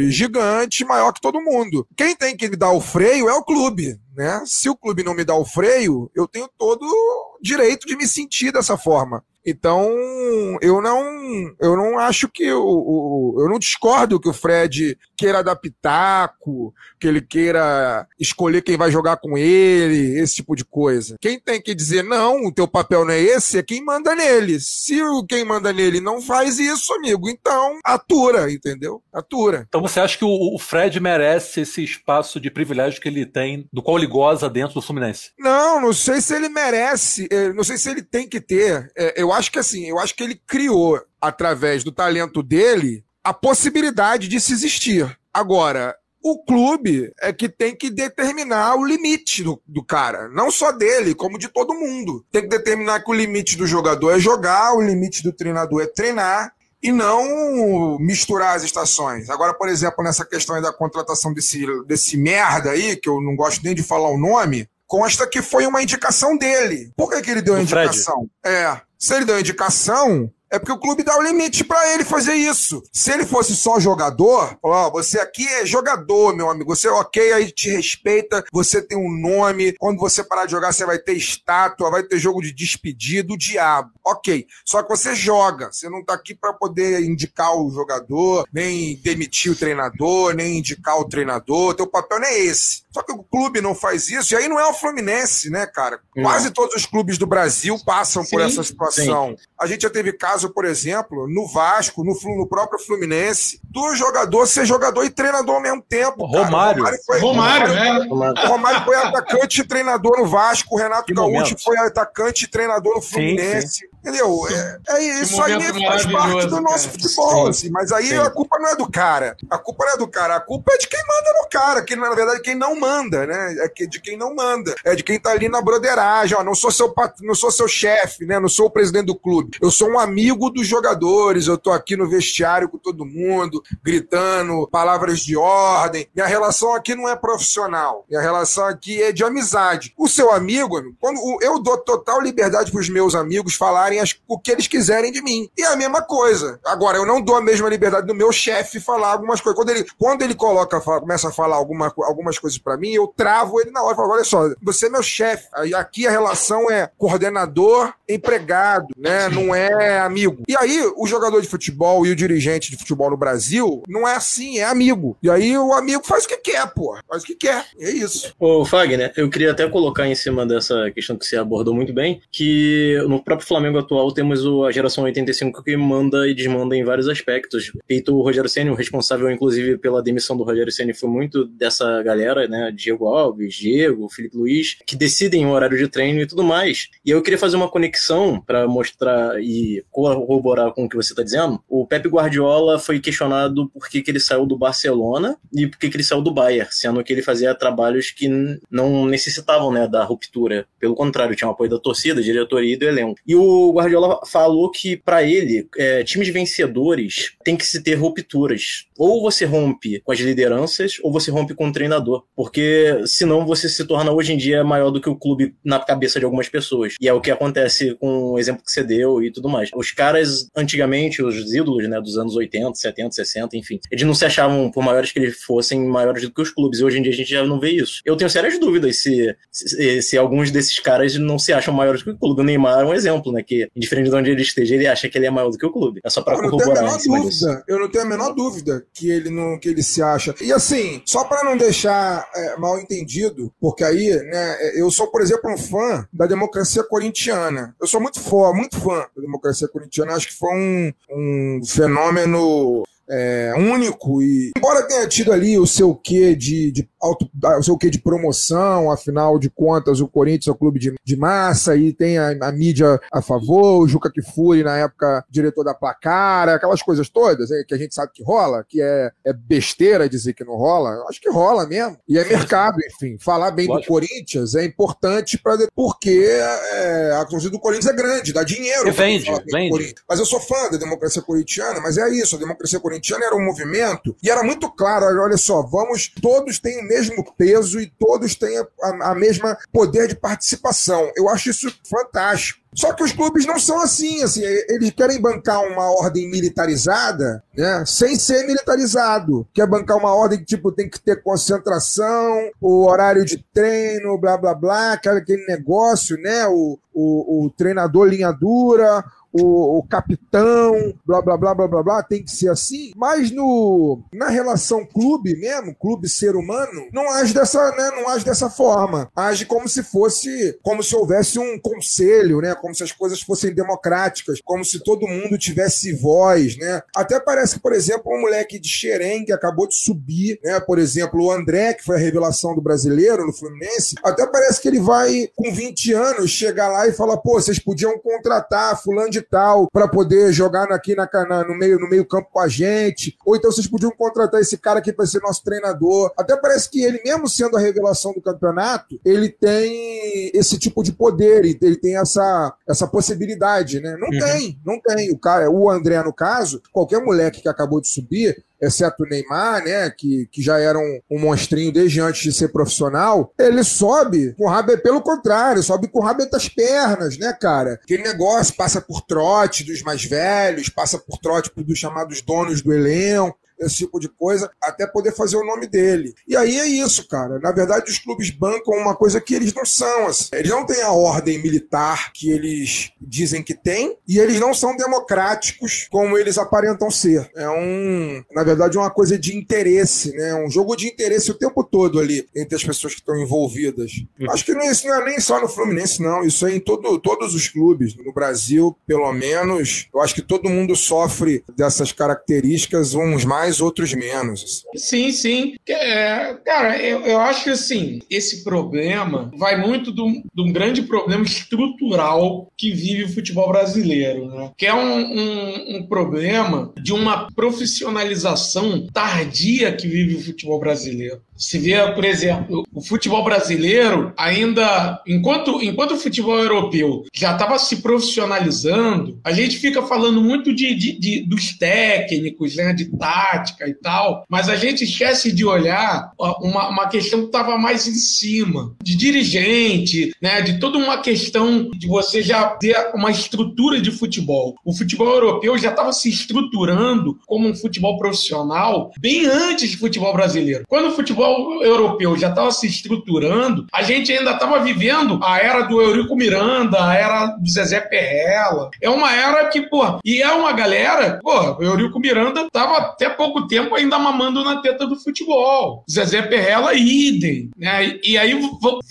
e, gigante, maior que todo mundo. Quem tem que dar o freio é o clube, né? Se o clube não me dá o freio, eu tenho todo o direito de me sentir dessa forma. Então, eu não, eu não acho que o, o, eu não discordo que o Fred queira dar pitaco, que ele queira escolher quem vai jogar com ele, esse tipo de coisa. Quem tem que dizer não, o teu papel não é esse, é quem manda nele. Se o quem manda nele não faz isso, amigo, então atura, entendeu? Atura. Então você acha que o, o Fred merece esse espaço de privilégio que ele tem, do qual ele goza dentro do Fluminense? Não, não sei se ele merece, eh, não sei se ele tem que ter. Eh, eu acho que assim, eu acho que ele criou, através do talento dele, a possibilidade de se existir. Agora, o clube é que tem que determinar o limite do, do, cara. Não só dele, como de todo mundo. Tem que determinar que o limite do jogador é jogar, o limite do treinador é treinar. E não misturar as estações. Agora, por exemplo, nessa questão da contratação desse, desse merda aí, que eu não gosto nem de falar o nome, consta que foi uma indicação dele. Por que, que ele deu a indicação? Fred. É. Se ele deu indicação, é porque o clube dá o limite para ele fazer isso. Se ele fosse só jogador, ó, você aqui é jogador, meu amigo. Você, ok, aí te respeita, você tem um nome. Quando você parar de jogar, você vai ter estátua, vai ter jogo de despedido, o diabo. Ok. Só que você joga. Você não tá aqui para poder indicar o jogador, nem demitir o treinador, nem indicar o treinador. Teu papel não é esse. Só que o clube não faz isso, e aí não é o Fluminense, né, cara? Não. Quase todos os clubes do Brasil passam sim, por essa situação. Sim. A gente já teve caso, por exemplo, no Vasco, no, no próprio Fluminense, do jogador ser jogador e treinador ao mesmo tempo. Romário. Romário, foi, Romário, Romário, é. Romário foi atacante e treinador no Vasco, o Renato que Gaúcho momento. foi atacante e treinador no Fluminense. Sim, Entendeu? É, é isso aí faz parte do nosso cara. futebol, assim. Mas aí Sim. a culpa não é do cara. A culpa não é do cara. A culpa é de quem manda no cara, que na verdade quem não manda, né? É de quem não manda. É de quem tá ali na broderagem, ó. Não sou seu, não sou seu chefe, né? Não sou o presidente do clube. Eu sou um amigo dos jogadores. Eu tô aqui no vestiário com todo mundo, gritando palavras de ordem. Minha relação aqui não é profissional. Minha relação aqui é de amizade. O seu amigo, quando eu dou total liberdade pros meus amigos falarem as, o que eles quiserem de mim. E é a mesma coisa. Agora, eu não dou a mesma liberdade do meu chefe falar algumas coisas. Quando ele, quando ele coloca, fala, começa a falar alguma, algumas coisas para mim, eu travo ele na hora. Falo, olha só, você é meu chefe. Aqui a relação é coordenador, empregado, né? Não é amigo. E aí, o jogador de futebol e o dirigente de futebol no Brasil não é assim, é amigo. E aí o amigo faz o que quer, pô. Faz o que quer. É isso. Ô, Fagner, eu queria até colocar em cima dessa questão que você abordou muito bem, que no próprio Flamengo atual temos a geração 85 que manda e desmanda em vários aspectos. Feito o Rogério Senna, o responsável inclusive pela demissão do Rogério Senna foi muito dessa galera, né? Diego Alves, Diego, Felipe Luiz, que decidem o horário de treino e tudo mais. E eu queria fazer uma conexão para mostrar e corroborar com o que você está dizendo. O Pepe Guardiola foi questionado por que, que ele saiu do Barcelona e por que, que ele saiu do Bayern, sendo que ele fazia trabalhos que não necessitavam né, da ruptura. Pelo contrário, tinha o apoio da torcida, diretoria e do elenco. E o o Guardiola falou que, para ele, é, times vencedores tem que se ter rupturas. Ou você rompe com as lideranças, ou você rompe com o treinador. Porque senão você se torna hoje em dia maior do que o clube na cabeça de algumas pessoas. E é o que acontece com o exemplo que você deu e tudo mais. Os caras, antigamente, os ídolos, né, dos anos 80, 70, 60, enfim, eles não se achavam, por maiores que eles fossem, maiores do que os clubes. E hoje em dia a gente já não vê isso. Eu tenho sérias dúvidas se, se, se alguns desses caras não se acham maiores que o clube. O Neymar é um exemplo, né? Que, diferente de onde ele esteja, ele acha que ele é maior do que o clube. É só pra eu corroborar dúvida. Eu não tenho a menor dúvida que ele não que ele se acha. E assim, só para não deixar é, mal entendido, porque aí, né, eu sou, por exemplo, um fã da democracia corintiana. Eu sou muito fã, muito fã da democracia corintiana. Acho que foi um, um fenômeno é, único e embora tenha tido ali o seu quê de, de auto, o seu quê de promoção, afinal de contas o Corinthians é um clube de, de massa e tem a, a, mídia a favor, o Juca Kifuri na época diretor da Placara, aquelas coisas todas que a gente sabe que rola, que é, é besteira dizer que não rola, acho que rola mesmo e é mercado, enfim, falar bem Lógico. do Corinthians é importante para porque é, a torcida do Corinthians é grande, dá dinheiro. E vende, vende. Mas eu sou fã da democracia corintiana, mas é isso, a democracia corintiana corintiano era um movimento e era muito claro, olha só, vamos, todos têm o mesmo peso e todos têm a, a mesma poder de participação. Eu acho isso fantástico. Só que os clubes não são assim, assim, eles querem bancar uma ordem militarizada, né, sem ser militarizado. Quer bancar uma ordem que tipo tem que ter concentração, o horário de treino, blá blá blá, aquele negócio, né, o, o, o treinador linha dura, o, o, capitão, blá blá blá blá blá blá, tem que ser assim. Mas no na relação clube mesmo, clube ser humano, não age dessa, né, não age dessa forma. Age como se fosse, como se houvesse um conselho, né, como se as coisas fossem democráticas, como se todo mundo tivesse voz, né? Até parece que, por exemplo, um moleque de Xerém que acabou de subir, né, por exemplo, o André, que foi a revelação do brasileiro no Fluminense, até parece que ele vai com 20 anos chegar lá e falar, pô, vocês podiam contratar fulano de tal para poder jogar aqui na, na, no meio no meio campo com a gente, ou então vocês podiam contratar esse cara aqui para ser nosso treinador. Até parece que ele mesmo sendo a revelação do campeonato, ele tem esse tipo de poder, ele tem essa essa possibilidade, né? Não uhum. tem, não tem. O cara, o André no caso, qualquer moleque que acabou de subir, exceto o Neymar, né, que, que já era um, um monstrinho desde antes de ser profissional, ele sobe com o rabo, pelo contrário, sobe com o rabo das pernas, né, cara? Aquele negócio passa por trote dos mais velhos, passa por trote dos chamados donos do elenco, esse tipo de coisa, até poder fazer o nome dele. E aí é isso, cara. Na verdade, os clubes bancam uma coisa que eles não são. Assim. Eles não têm a ordem militar que eles dizem que têm, e eles não são democráticos como eles aparentam ser. É um, na verdade, uma coisa de interesse, né? Um jogo de interesse o tempo todo ali entre as pessoas que estão envolvidas. Acho que não, isso não é nem só no Fluminense, não. Isso é em todo, todos os clubes. No Brasil, pelo menos, eu acho que todo mundo sofre dessas características, uns mais mais, outros menos. Sim, sim. É, cara, eu, eu acho que assim, esse problema vai muito de um, de grande problema estrutural que vive o futebol brasileiro, né? Que é um, um, um problema de uma profissionalização tardia que vive o futebol brasileiro. Se vê, por exemplo, o futebol brasileiro ainda, enquanto, enquanto o futebol europeu já estava se profissionalizando, a gente fica falando muito de, de, de, dos técnicos, né, de tática e tal, mas a gente esquece de olhar uma, uma questão que estava mais em cima, de dirigente, né, de toda uma questão de você já ter uma estrutura de futebol. O futebol europeu já estava se estruturando como um futebol profissional bem antes do futebol brasileiro. Quando o futebol futebol europeu já estava se estruturando, a gente ainda estava vivendo a era do Eurico Miranda, a era do Zezé Perrella. É uma era que, pô, e é uma galera, pô, o Eurico Miranda estava até pouco tempo ainda mamando na teta do futebol. Zezé Perrella, idem. Né? E aí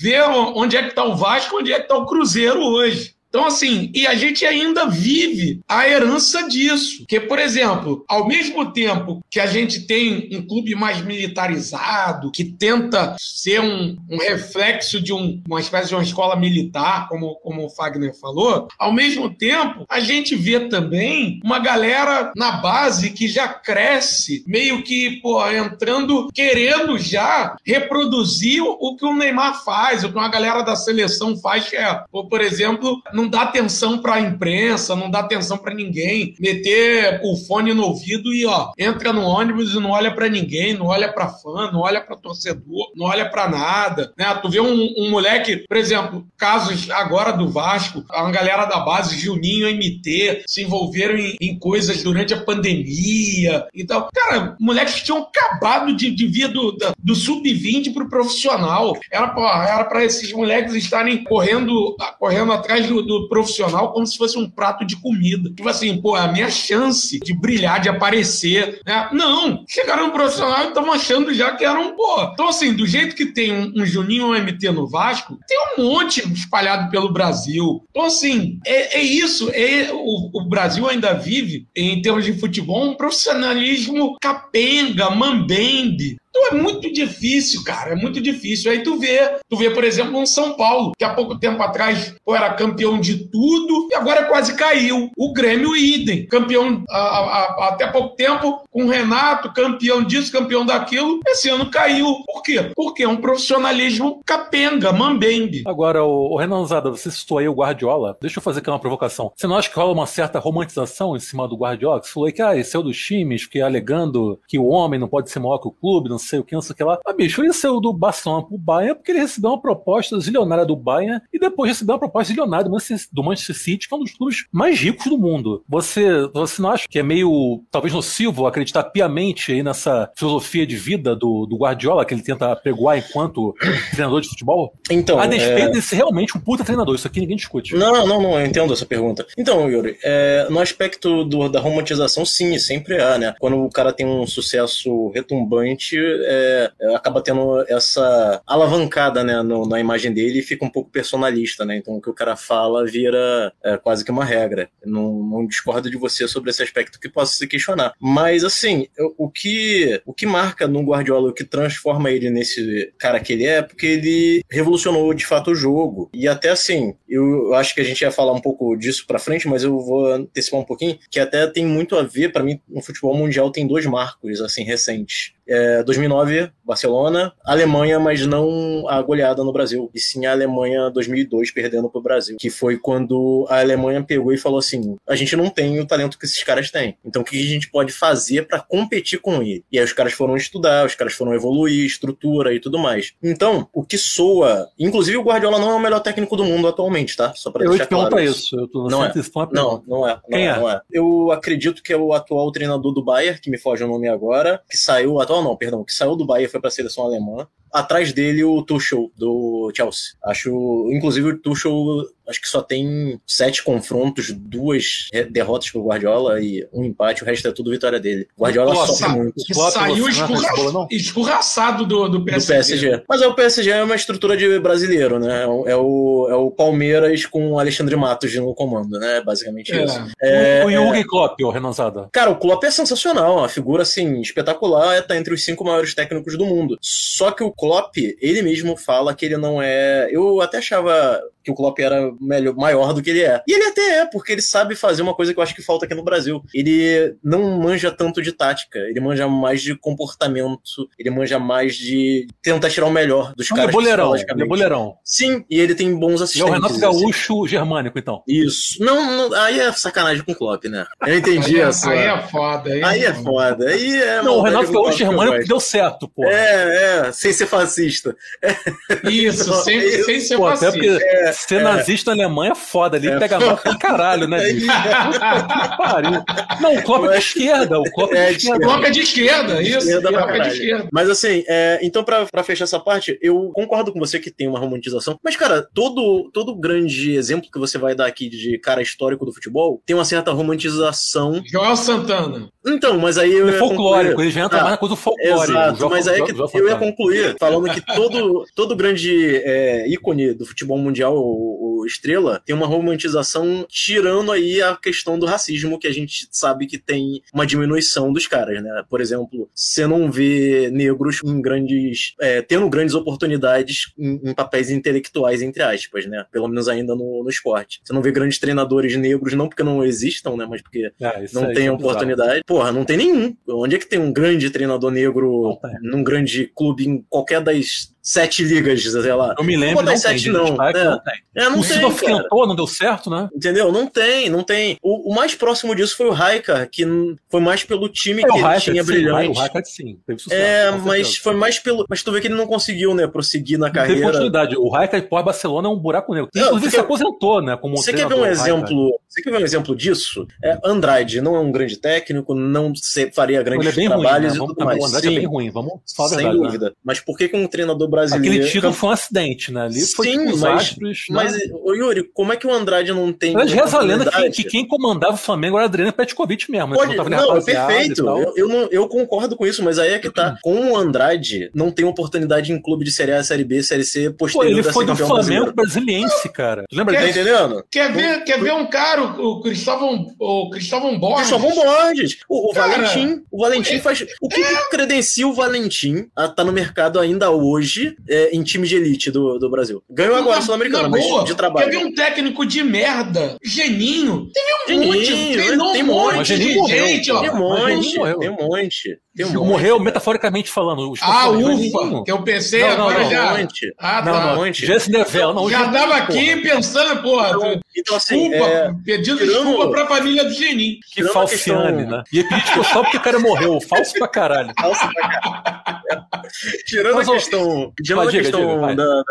ver onde é que está o Vasco, onde é que está o Cruzeiro hoje. Então, assim, e a gente ainda vive a herança disso. Que, por exemplo, ao mesmo tempo que a gente tem um clube mais militarizado, que tenta ser um, um reflexo de um, uma espécie de uma escola militar, como, como o Fagner falou, ao mesmo tempo, a gente vê também uma galera na base que já cresce, meio que, pô, entrando, querendo já reproduzir o que o Neymar faz, o que uma galera da seleção faz, que é, por exemplo, não dá atenção para a imprensa, não dá atenção para ninguém, meter o fone no ouvido e ó, entra no ônibus e não olha para ninguém, não olha para fã, não olha para torcedor, não olha para nada, né? Tu vê um, um, moleque, por exemplo, casos agora do Vasco, a galera da base, Juninho, MT, se envolveram em, em coisas durante a pandemia. Então, cara, moleques que tinham acabado de, de vir do, do sub-20 pro profissional. Era para esses moleques estarem correndo, correndo atrás do, do, profissional como se fosse um prato de comida. Tipo assim, pô, é a minha chance de brilhar, de aparecer. Né? Não, chegaram no profissional e estavam achando já que eram, pô. Então, assim, do jeito que tem um, um Juninho um MT no Vasco, tem um monte espalhado pelo Brasil. Então, assim, é, é isso. É, o, o Brasil ainda vive, em termos de futebol, um profissionalismo capenga, mambembe. Então é muito difícil, cara, é muito difícil. Aí tu vê, tu vê, por exemplo, um São Paulo, que há pouco tempo atrás pô, era campeão de tudo e agora quase caiu. O Grêmio idem, campeão a, a, a, até pouco tempo com o Renato, campeão disso, campeão daquilo. Esse ano caiu. Por quê? Porque é um profissionalismo capenga, mambembe. Agora, o, o Renan Zada, você citou aí o Guardiola. Deixa eu fazer aqui uma provocação. Você não acha que rola uma certa romantização em cima do Guardiola? Você falou que ah, esse é o dos times, que alegando que o homem não pode ser maior que o clube, não sei o que, não sei o que lá. Ah, bicho, ele saiu do Barcelona pro Bayern porque ele recebeu uma proposta zilionária do Bayern e depois recebeu uma proposta zilionária do Manchester, do Manchester City, que é um dos clubes mais ricos do mundo. Você, você não acha que é meio, talvez nocivo acreditar piamente aí nessa filosofia de vida do, do Guardiola que ele tenta pregoar enquanto treinador de futebol? Então, a despeito é... de ser realmente um puta treinador, isso aqui ninguém discute. Não, não, não, eu entendo essa pergunta. Então, Yuri, é, no aspecto do, da romantização, sim, sempre há, né? Quando o cara tem um sucesso retumbante, é, é, acaba tendo essa alavancada né, no, na imagem dele e fica um pouco personalista, né? Então o que o cara fala vira é, quase que uma regra. Não, não discordo de você sobre esse aspecto que possa se questionar. Mas assim, o que, o que marca no Guardiola, o que transforma ele nesse cara que ele é, porque ele revolucionou de fato o jogo. E até assim, eu acho que a gente ia falar um pouco disso pra frente, mas eu vou antecipar um pouquinho, que até tem muito a ver, para mim, no futebol mundial tem dois marcos, assim, recentes é, 2009, Barcelona, Alemanha, mas não a goleada no Brasil, e sim a Alemanha 2002 perdendo pro Brasil, que foi quando a Alemanha pegou e falou assim: a gente não tem o talento que esses caras têm, então o que a gente pode fazer para competir com ele? E aí os caras foram estudar, os caras foram evoluir, estrutura e tudo mais. Então, o que soa, inclusive o Guardiola não é o melhor técnico do mundo atualmente, tá? Só para deixar claro. isso. Eu tô não, é. não, não é. Não Quem é, é? Não é. Eu acredito que é o atual treinador do Bayern, que me foge o nome agora, que saiu atual não, perdão, que saiu do Bahia foi para a seleção alemã. Atrás dele o Tuchel do Chelsea. Acho, inclusive o Tuchel acho que só tem sete confrontos, duas derrotas pro Guardiola e um empate, o resto é tudo vitória dele. O Guardiola Nossa, sofre muito. Saiu escurra... escurraçado do, do PSG. do, PSG. Mas é, o PSG é uma estrutura de brasileiro, né? É o, é o Palmeiras com o Alexandre Matos no comando, né? Basicamente é. isso. É, o Jürgen é... Klopp, o Renanzada. Cara, o Klopp é sensacional, uma figura assim, espetacular, é tá entre os cinco maiores técnicos do mundo. Só que o Klopp, ele mesmo fala que ele não é. Eu até achava que o Klopp era melhor, maior do que ele é. E ele até é, porque ele sabe fazer uma coisa que eu acho que falta aqui no Brasil. Ele não manja tanto de tática, ele manja mais de comportamento, ele manja mais de tentar tirar o melhor dos não, caras. É boleirão, é boleirão. Sim, e ele tem bons assistentes. É o Renato Gaúcho assim. germânico, então. Isso. Não, não, aí é sacanagem com o Klopp, né? Eu entendi aí, essa. Aí é foda. Aí, aí é foda. Aí é não, o Renato Gaúcho germânico deu certo, pô. É, é, sem ser fascista. Isso, sem, sem ser pô, fascista. Até porque é, ser é. nazista na Alemanha é foda ali, é pega mal pra caralho, né, bicho? Não, o Klopp é de esquerda. O Klopp é, de esquerda. O é de esquerda, isso. Esquerda é de esquerda. Mas assim, é, então pra, pra fechar essa parte, eu concordo com você que tem uma romantização. Mas, cara, todo, todo grande exemplo que você vai dar aqui de cara histórico do futebol tem uma certa romantização. Joel Santana. Então, mas aí eu. É folclórico, ele já entra ah, mais na coisa folclórica. Exato, mas aí é que eu ia concluir falando que todo, todo grande é, ícone do futebol mundial, o, o Estrela, tem uma romantização tirando aí a questão do racismo, que a gente sabe que tem uma diminuição dos caras, né? Por exemplo, você não vê negros em grandes. É, tendo grandes oportunidades em, em, papéis intelectuais, entre aspas, né? Pelo menos ainda no, no esporte. Você não vê grandes treinadores negros, não porque não existam, né? Mas porque ah, não tem é oportunidade. Porra, não tem nenhum. Onde é que tem um grande treinador negro num grande clube em qualquer das sete ligas, sei lá. Eu me lembro, não, não sete, tem. não. É. não tem. É, não o Sidorf tentou, não deu certo, né? Entendeu? Não tem, não tem. O, o mais próximo disso foi o Raikar, que foi mais pelo time É, que o ele tinha sim, brilhante. O Raikkonen, sim, teve sucesso. É, mas foi mais pelo. Mas tu vê que ele não conseguiu, né, prosseguir na Não teve carreira. continuidade. O Raikkonen pós Barcelona é um buraco negro. Não, Inclusive, porque- se aposentou, né? Como Você quer ver um exemplo? Você quer ver um exemplo disso? É, Andrade não é um grande técnico, não faria grandes Ele é bem ruim, trabalhos né? e tudo mais. o Andrade Sim, é bem ruim, vamos falar sem verdade, né? dúvida. Mas por que, que um treinador brasileiro. Aquele título foi um acidente, né? Ali foi Sim, tipo mas- astros. né? Mas, ô Yuri, como é que o Andrade não tem. Mas reza a lenda que, que quem comandava o Flamengo era Adriano Petkovic mesmo. né? Pode, ele não, é e perfeito. tal. Eu, eu, não- eu concordo com isso, mas aí é que tá. Com o Andrade, não tem oportunidade em clube de Série A, Série B, Série C, Pô, posterior ele a ser foi do Flamengo brasileiro. brasiliense, cara. Tu lembra Tá disso? entendendo? Quer ver, quer ver um cara, o Cristóvão, o Cristóvão Borges? Cristóvão Borges. O, o Cara, Valentim. O Valentim faz. O que, que credencia o Valentim a estar no mercado ainda hoje é, em time de elite do, do Brasil? Ganhou agora Na- o Sul-Americano, na mas boa, de trabalho. Ver um técnico de merda? Geninho. Teve um Geninho, monte, treinou tem um monte. monte de morreu, gente, ó. Tem um monte, tem um monte. Tem um monte. Morreu metaforicamente falando. os Ah, ufa, que eu pensei Não, não, agora não, já. um monte. Ah, Não, tá. não. monte. Jesse Neville, não. já Geninho, tava porra. aqui pensando, porra, Então, então, assim, desculpa, é, pedindo tirando- desculpa pra família do Geninho. Que falciane, questão- né? E pedir desculpa só porque o cara morreu. Falso pra caralho. Falso pra caralho. Tirando Mas, a questão, tirando a diga, questão diga, da, da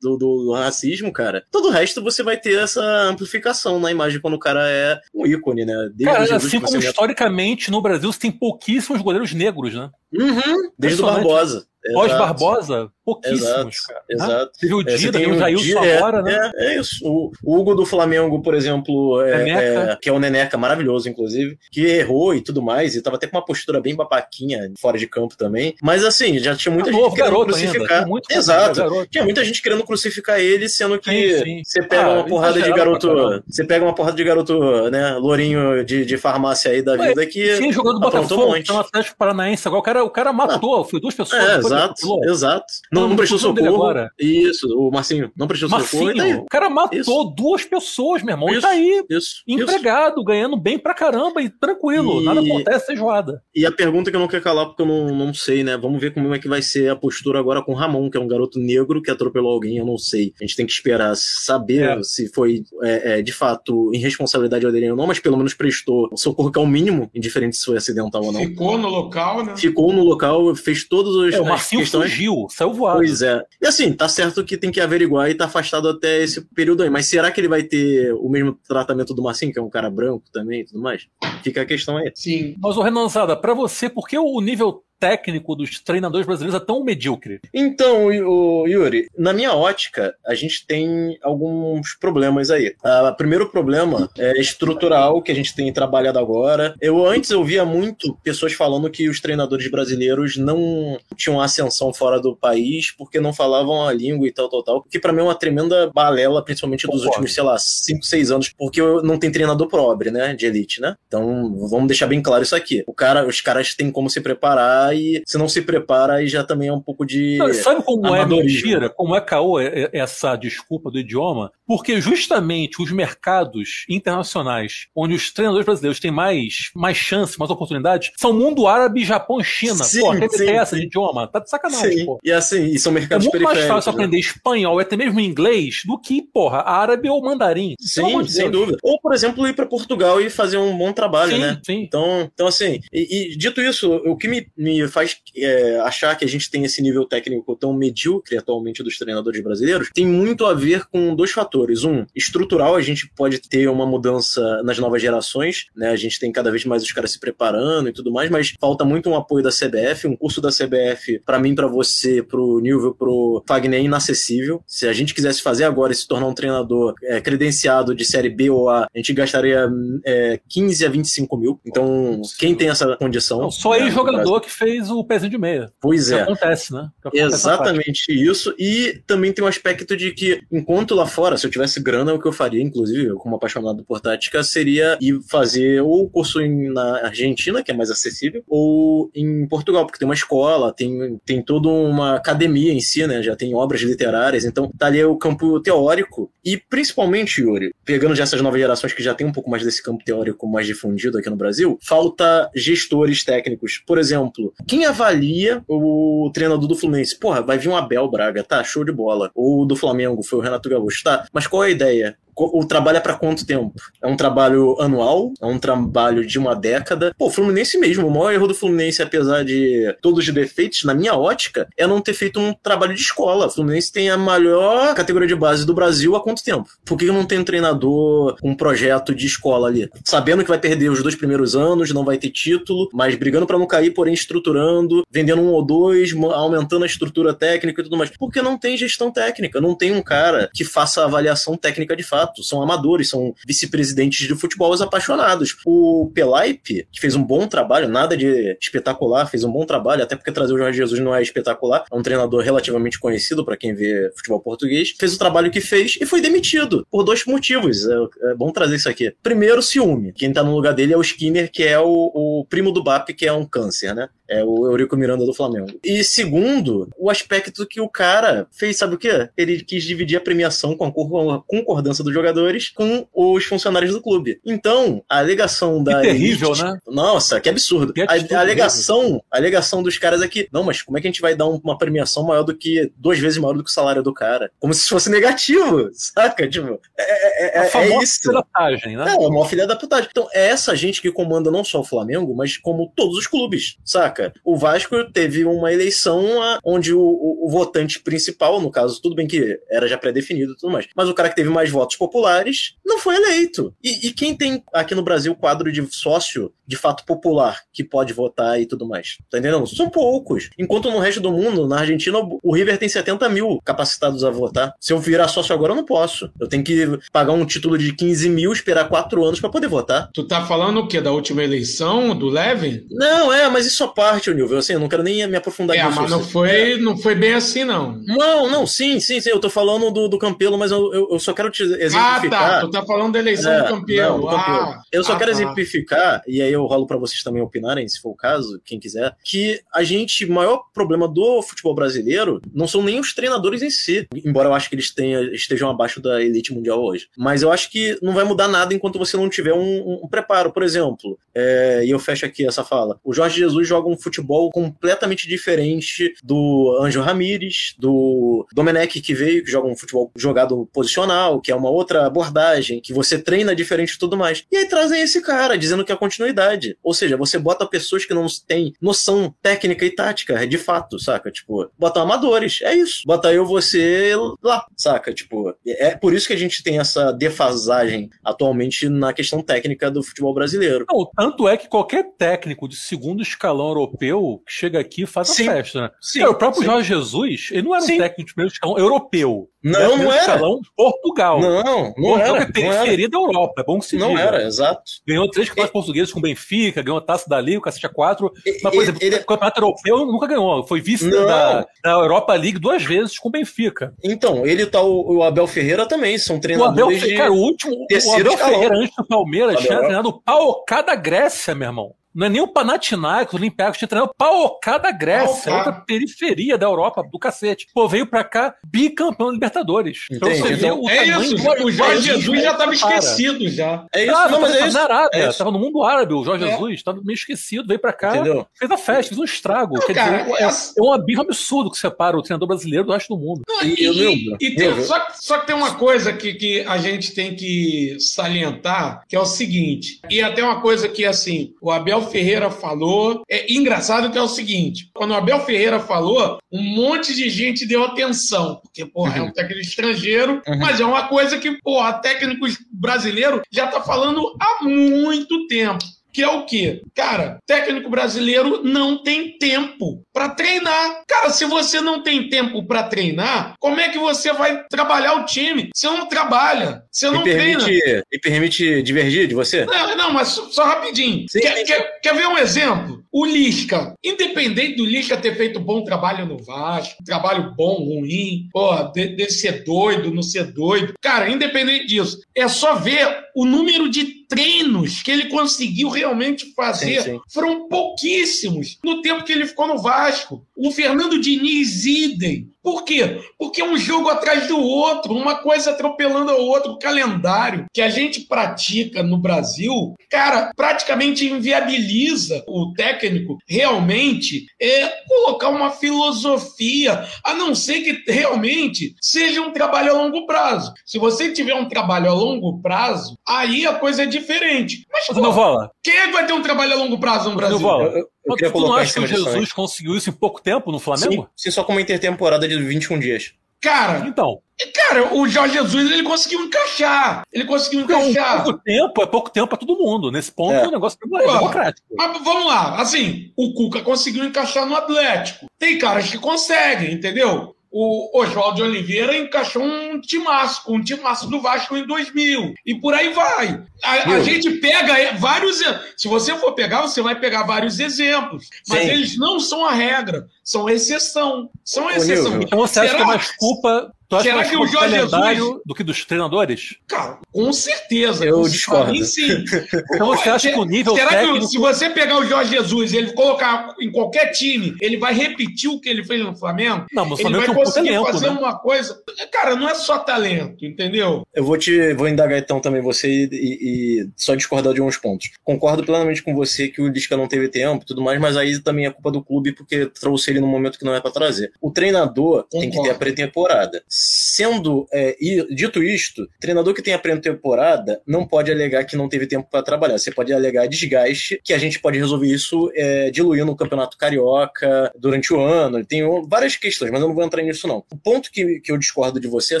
do, do- racismo, cara, todo o resto você vai ter essa amplificação na imagem quando o cara é um ícone, né? Desde Cara, Jesus assim como historicamente no Brasil você tem pouquíssimos goleiros negros, né? Uhum, desde o. Barbosa. Pós-Barbosa, pouquíssimos, Exato, cara. exato. Teve o É, Dida, tem o Jailson agora, né? É, é isso. O, o Hugo do Flamengo, por exemplo, é- é, que é o Neneca, maravilhoso, inclusive, que errou e tudo mais, e tava até com uma postura bem babaquinha fora de campo também. Mas assim, já tinha muita É gente novo, querendo crucificar. Exato. garoto. Tinha muita gente querendo crucificar ele, sendo que Sim, sim. você pega Ah, uma porrada de garoto. Você pega uma porrada de garoto, né, lourinho de, de farmácia aí da Ué, vida que. Tinha jogador do aprontou Botafogo, um monte. tá no Atlético Paranaense agora. O cara, o cara matou, foi duas pessoas. É, exato, exato. Não, Não, não prestou socorro. agora. Isso, o Marcinho. Não prestou socorro. E daí? Marcinho, o cara matou Isso. duas pessoas, meu irmão. E Isso, tá aí, Isso. isso. empregado, ganhando bem pra caramba e tranquilo. E- Nada acontece feijoada. E a pergunta que eu não quero calar, porque eu não, não sei, né? Vamos ver como é que vai ser a postura agora com o Ramon, que é um garoto negro que atropelou alguém, eu não sei. A gente tem que esperar saber É. se foi, é, é, de fato, irresponsabilidade dele ou não, mas pelo menos prestou socorro que é o mínimo, indiferente se foi acidental ou não. Ficou no local, né? Ficou no local, fez todas as, É, as Marcinho questões. fugiu, saiu voado. Pois é. E assim, tá certo que tem que averiguar e tá afastado até esse período aí. Mas será que ele vai ter o mesmo tratamento do Marcinho, que é um cara branco também e tudo mais? Fica a questão aí. Sim. Mas, ô Renanzada, pra você, por que o nível técnico dos treinadores brasileiros é tão medíocre? Então, Yuri, na minha ótica, a gente tem alguns problemas aí. O primeiro problema é estrutural, que a gente tem trabalhado agora. Eu antes ouvia muito pessoas falando que os treinadores brasileiros não tinham ascensão fora do país porque não falavam a língua e tal, tal, tal. Que pra mim é uma tremenda balela, principalmente dos Concordo. últimos, sei lá, 5, 6 anos, porque não tem treinador pobre, né, de elite, né? Então, vamos deixar bem claro isso aqui. O cara, os caras têm como se preparar e se não se prepara, aí já também é um pouco de Não, Sabe como é mentira? Como é caô é- é- essa desculpa do idioma? Porque justamente os mercados internacionais, onde os treinadores brasileiros têm mais, mais chance, mais oportunidades, são mundo árabe, Japão e China. Sim, pô, quer sim, essa de idioma? Tá de sacanagem, Sim. pô. E assim, e são É mercados muito mais periféricos. fácil né? aprender espanhol e até mesmo inglês do que, porra, árabe ou mandarim. Sim, sem dúvida. Ou, por exemplo, ir para Portugal e fazer um bom trabalho, Sim, né? sim. Então, então assim, e, e dito isso, o que me, me faz é, achar que a gente tem esse nível técnico tão medíocre atualmente dos treinadores brasileiros tem muito a ver com dois fatores. Um, estrutural, a gente pode ter uma mudança nas novas gerações, né? A gente tem cada vez mais os caras se preparando e tudo mais, mas falta muito um apoio da CBF, um curso da CBF, para mim, para você, pro Nilvio, pro Fagner, é inacessível. Se a gente quisesse fazer agora e se tornar um treinador é, credenciado de série B ou A, a gente gastaria é, 15 a 25 mil. Então, quem tem essa condição? Não, só né, aí no jogador que fez o pezinho de meia. Pois Que é. acontece, né? Acontece. Exatamente isso. E também tem um aspecto de que, enquanto lá fora, se eu tivesse grana, o que eu faria, inclusive, eu como apaixonado por tática, seria ir fazer ou curso na Argentina, que é mais acessível, ou em Portugal, porque tem uma escola, tem, tem toda uma academia em si, né? Já tem obras literárias, então tá ali o campo teórico. E principalmente, Yuri, pegando já essas novas gerações que já tem um pouco mais desse campo teórico mais difundido aqui no Brasil, falta gestores técnicos. Por exemplo, quem avalia o treinador do Fluminense? Porra, vai vir um Abel Braga, tá, show de bola. Ou do Flamengo, foi o Renato Gaúcho, tá, mas qual é a ideia? O trabalho é para quanto tempo? É um trabalho anual? É um trabalho de uma década? Pô, o Fluminense mesmo, o maior erro do Fluminense, apesar de todos os defeitos, na minha ótica, é não ter feito um trabalho de escola. O Fluminense tem a maior categoria de base do Brasil há quanto tempo? Por que não tem um treinador, um projeto de escola ali? Sabendo que vai perder os dois primeiros anos, não vai ter título, mas brigando para não cair, porém estruturando, vendendo um ou dois, aumentando a estrutura técnica e tudo mais. Porque não tem gestão técnica, não tem um cara que faça avaliação técnica de fato fato, são amadores, são vice-presidentes de futebol apaixonados. O Pelaipe, que fez um bom trabalho, nada de espetacular, fez um bom trabalho, até porque trazer o Jorge Jesus não é espetacular, é um treinador relativamente conhecido para quem vê futebol português, fez o trabalho que fez e foi demitido por dois motivos. É, é bom trazer isso aqui. Primeiro, ciúme. Quem tá no lugar dele é o Skinner, que é o, o primo do BAP, que é um câncer, né? É o Eurico Miranda do Flamengo. E segundo, o aspecto que o cara fez, sabe o quê? Ele quis dividir a premiação com a concordância dos jogadores com os funcionários do clube. Então, a alegação da. Que terrível, elite, né? Nossa, que absurdo. Que a, a, alegação, a alegação dos caras é que, não, mas como é que a gente vai dar uma premiação maior do que. duas vezes maior do que o salário do cara? Como se fosse negativo, saca? Tipo, é, é, é, a é isso. da putagem, né? É, a maior filha da putagem. Então, é essa gente que comanda não só o Flamengo, mas como todos os clubes, saca? O Vasco teve uma eleição onde o, o, o votante principal, no caso, tudo bem que era já pré-definido e tudo mais, mas o cara que teve mais votos populares não foi eleito. E, e quem tem aqui no Brasil quadro de sócio de fato popular que pode votar e tudo mais? Tá entendendo? São poucos. Enquanto no resto do mundo, na Argentina, o River tem 70 mil capacitados a votar. Se eu virar sócio agora, eu não posso. Eu tenho que pagar um título de 15 mil, esperar quatro anos para poder votar. Tu tá falando o quê? Da última eleição, do Levin? Não, é, mas isso só parte, o Nilvio. Assim, eu não quero nem me aprofundar é, nisso. Mas não foi, é. não foi bem assim, não. Não, não, sim, sim, sim. Eu tô falando do, do Campelo, mas eu, eu, eu só quero te exemplificar. Ah, tá. Tu tá falando da eleição é, do Campelo. Não, do Campelo. Ah, eu só ah, quero tá. exemplificar, e aí eu rolo para vocês também opinarem, se for o caso, quem quiser, que a gente, o maior problema do futebol brasileiro não são nem os treinadores em si, embora eu acho que eles tenham, estejam abaixo da elite mundial hoje. Mas eu acho que não vai mudar nada enquanto você não tiver um, um, um preparo. Por exemplo, é, e eu fecho aqui essa fala, o Jorge Jesus joga um futebol completamente diferente do Anjo Ramírez, do Domenech que veio, que joga um futebol jogado posicional, que é uma outra abordagem, que você treina diferente e tudo mais. E aí trazem esse cara, dizendo que é continuidade. Ou seja, você bota pessoas que não têm noção técnica e tática, de fato, saca? Tipo, bota amadores, é isso. Bota eu, você lá, saca? Tipo, é por isso que a gente tem essa defasagem atualmente na questão técnica do futebol brasileiro. Não, tanto é que qualquer técnico de segundo escalão europeu que chega aqui faz a festa, né? Sim, é, o próprio sim. Jorge Jesus, ele não era um técnico primeiro escalão europeu. Não, não era. Escalão Portugal. Não, não Portugal era. é periferia da Europa, é bom que se Não diga. era, exato. Ganhou três campeonatos e... portugueses com o Benfica, ganhou a Taça da Liga, o Cacete A4. Mas, por exemplo, ele... o campeonato europeu nunca ganhou. Foi vice da, da Europa League duas vezes com o Benfica. Então, ele tá o, o Abel Ferreira também, são treinadores o Abel, de... Cara, o último, o Abel Ferreira antes do Palmeiras tinha treinado o Paocá da Grécia, meu irmão. Não é nem o Panathinaikos, o Olympiacos tinha treinado Paocá da Grécia, Paocá. outra periferia da Europa, do cacete. Pô, veio pra cá bicampeão da Libertadores. Então você vê o é isso, o Jorge Jesus já tava esquecido já. É isso, ah, não, mas é isso. na Arábia, é tava no mundo árabe, o Jorge é. Jesus, tava meio esquecido, veio pra cá, Entendeu? fez a festa, fez um estrago. Não, Quer cara, dizer, é, é um abismo absurdo que separa o treinador brasileiro do resto do mundo. Não, e, e, e tem, só, só que tem uma coisa que, que a gente tem que salientar, que é o seguinte, e até uma coisa que, assim, o Abel Ferreira falou falou. É engraçado que é o seguinte: quando o Abel Ferreira falou, um monte de gente deu atenção, porque, porra, uhum. é um uhum. técnico estrangeiro, uhum. mas é uma coisa que, porra, técnico brasileiro já tá falando há muito tempo que é o quê? Cara, técnico brasileiro não tem tempo para treinar. Cara, se você não tem tempo para treinar, como é que você vai trabalhar o time? Você não trabalha, você não permite, treina. E permite divergir de você? Não, não mas só rapidinho. Sim, quer, sim. Quer, quer ver um exemplo? O Lisca, independente do Lisca ter feito bom trabalho no Vasco, trabalho bom, ruim, pô, de, de ser doido, não ser doido. Cara, independente disso, é só ver o número de treinos que ele conseguiu realmente fazer. Sim, sim. Foram pouquíssimos no tempo que ele ficou no Vasco. O Fernando Diniz, idem. Por quê? Porque é um jogo atrás do outro, uma coisa atropelando a outra. O calendário que a gente pratica no Brasil, cara, praticamente inviabiliza o técnico realmente é colocar uma filosofia, a não ser que realmente seja um trabalho a longo prazo. Se você tiver um trabalho a longo prazo, aí a coisa é diferente. Mas, Mas não fala. Quem é que vai ter um trabalho a longo prazo no Brasil? Não Eu, eu, eu queria tu não colocar em acha que o Jesus conseguiu isso em pouco tempo no. Flamengo? Sim, sim, só com uma intertemporada de 21 dias. Cara, Então, cara, o Jorge Jesus ele conseguiu encaixar. Ele conseguiu encaixar. pouco tempo é pouco tempo para todo mundo. Nesse ponto, É. o negócio é Pô, democrático. Mas vamos lá, assim, o Cuca conseguiu encaixar no Atlético. Tem caras que conseguem, entendeu? O Oswaldo de Oliveira encaixou um timaço, um timaço do Vasco em 2000. E por aí vai. A, a gente pega vários. Se você for pegar, você vai pegar vários exemplos. Mas Sim. eles não são a regra, são exceção. São exceção. Então você acha Será? que é mais culpa. Tu acha Será mais que o Jorge Jesus- do que dos treinadores? Cara, com certeza. Eu discordo. mim, sim. Então você acha que o nível Será técnico. que se você pegar o Jorge Jesus e ele colocar em qualquer time, ele vai repetir o que ele fez no Flamengo? Não, mas o Ele Flamengo vai tem um conseguir elenco, fazer né? uma coisa. Cara, não é só talento, entendeu? Eu vou te vou indagar então também você e, e- e só discordar de alguns pontos. Concordo plenamente com você que o Lisca não teve tempo e tudo mais, mas aí também é culpa do clube porque trouxe ele no momento que não é para trazer. O treinador tem que ter a Concordo. pré-temporada. Sendo é, dito isto, treinador que tem a pré-temporada não pode alegar que não teve tempo para trabalhar. Você pode alegar desgaste, que a gente pode resolver isso é, diluindo o campeonato carioca durante o ano. Tem várias questões, mas eu não vou entrar nisso não. O ponto que, que eu discordo de você é o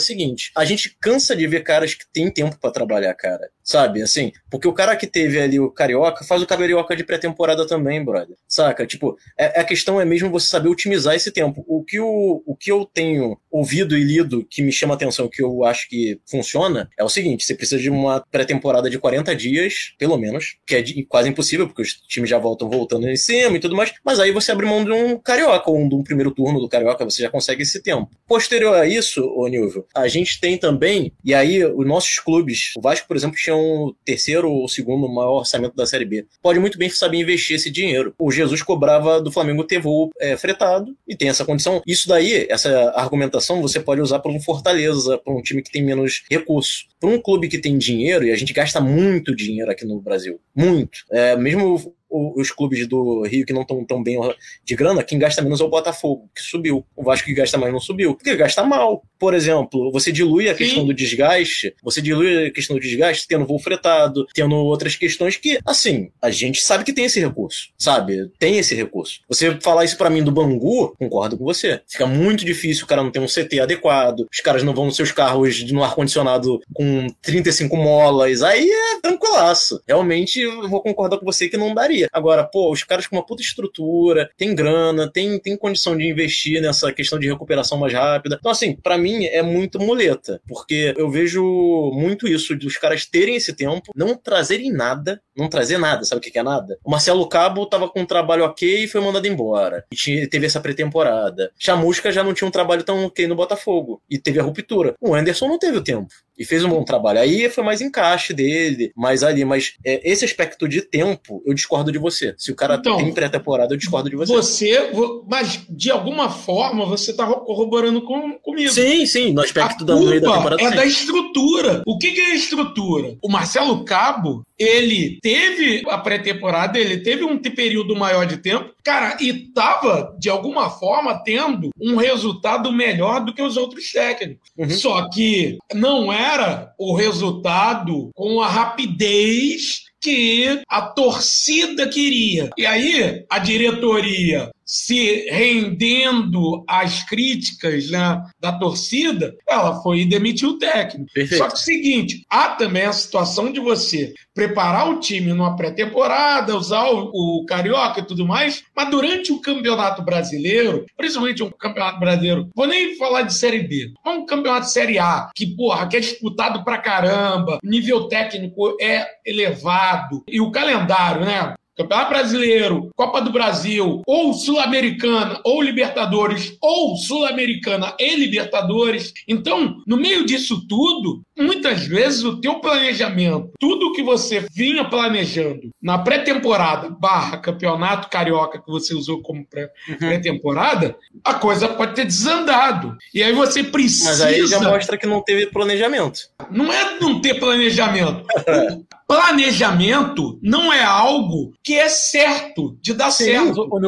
seguinte: a gente cansa de ver caras que têm tempo para trabalhar, cara. Sabe, assim, porque o cara que teve ali o carioca faz o carioca de pré-temporada também, brother. Saca? Tipo, é, a questão é mesmo você saber otimizar esse tempo. O que, o, o que eu tenho ouvido e lido que me chama atenção, que eu acho que funciona, é o seguinte: você precisa de uma pré-temporada de 40 dias, pelo menos, que é de- quase impossível, porque os times já voltam voltando em cima e tudo mais. Mas aí você abre mão de um carioca, ou de um primeiro turno do carioca, você já consegue esse tempo. Posterior a isso, ô Nilvio, a gente tem também, e aí os nossos clubes, o Vasco, por exemplo, tinha um terceiro ou segundo maior orçamento da Série B. Pode muito bem saber investir esse dinheiro. O Jesus cobrava do Flamengo ter voo é, fretado e tem essa condição. Isso daí, essa argumentação, você pode usar para um Fortaleza, para um time que tem menos recursos. Para um clube que tem dinheiro, e a gente gasta muito dinheiro aqui no Brasil, muito. É, mesmo o- os clubes do Rio que não estão tão bem de grana, quem gasta menos é o Botafogo, que subiu. O Vasco que gasta mais não subiu. Porque gasta mal. Por exemplo, você dilui a Sim. questão do desgaste, você dilui a questão do desgaste tendo voo fretado, tendo outras questões que, assim, a gente sabe que tem esse recurso, sabe? Tem esse recurso. Você falar isso pra mim do Bangu, concordo com você. Fica muito difícil, o cara não tem um CT adequado, os caras não vão nos seus carros no ar-condicionado com 35 molas, aí é tranquilaço. Realmente, eu vou concordar com você que não daria. Agora, pô, os caras com uma puta estrutura, tem grana, tem, tem condição de investir nessa questão de recuperação mais rápida. Então, assim, pra mim é muito muleta, porque eu vejo muito isso dos caras terem esse tempo, não trazerem nada, não trazer nada, sabe o que que é nada? O Marcelo Cabo tava com um trabalho ok e foi mandado embora. E tinha- teve essa pré-temporada. Chamusca já não tinha um trabalho tão ok no Botafogo. E teve a ruptura. O Anderson não teve o tempo. E fez um bom trabalho. Aí foi mais encaixe dele, mais ali. Mas é, esse aspecto de tempo, eu discordo de você. Se o cara Então, tem pré-temporada, eu discordo de você. Você, vo- mas de alguma forma você está corroborando com, comigo. Sim, sim, no aspecto da meio da temporada. é sim. da estrutura. O que, que é a estrutura? O Marcelo Cabo, ele teve a pré-temporada, ele teve um período maior de tempo, cara, e tava, de alguma forma, tendo um resultado melhor do que os outros técnicos. Uhum. Só que não era o resultado com a rapidez que a torcida queria. E aí, a diretoria se rendendo às críticas né, da torcida, ela foi e demitiu o técnico. Perfeito. Só que é o seguinte, há também a situação de você preparar o time numa pré-temporada, usar o, o carioca e tudo mais, mas durante o campeonato brasileiro, principalmente um campeonato brasileiro, vou nem falar de Série B, mas um campeonato de Série A, que, porra, que é disputado pra caramba, nível técnico é elevado, e o calendário, né? Campeonato Brasileiro, Copa do Brasil, ou Sul-Americana, ou Libertadores, ou Sul-Americana e Libertadores. Então, no meio disso tudo, muitas vezes o teu planejamento, tudo que você vinha planejando na pré-temporada barra campeonato carioca que você usou como uhum. pré-temporada, a coisa pode ter desandado. E aí você precisa. Mas aí já mostra que não teve planejamento. Não é não ter planejamento. planejamento não é algo que é certo de dar Sim, certo. O,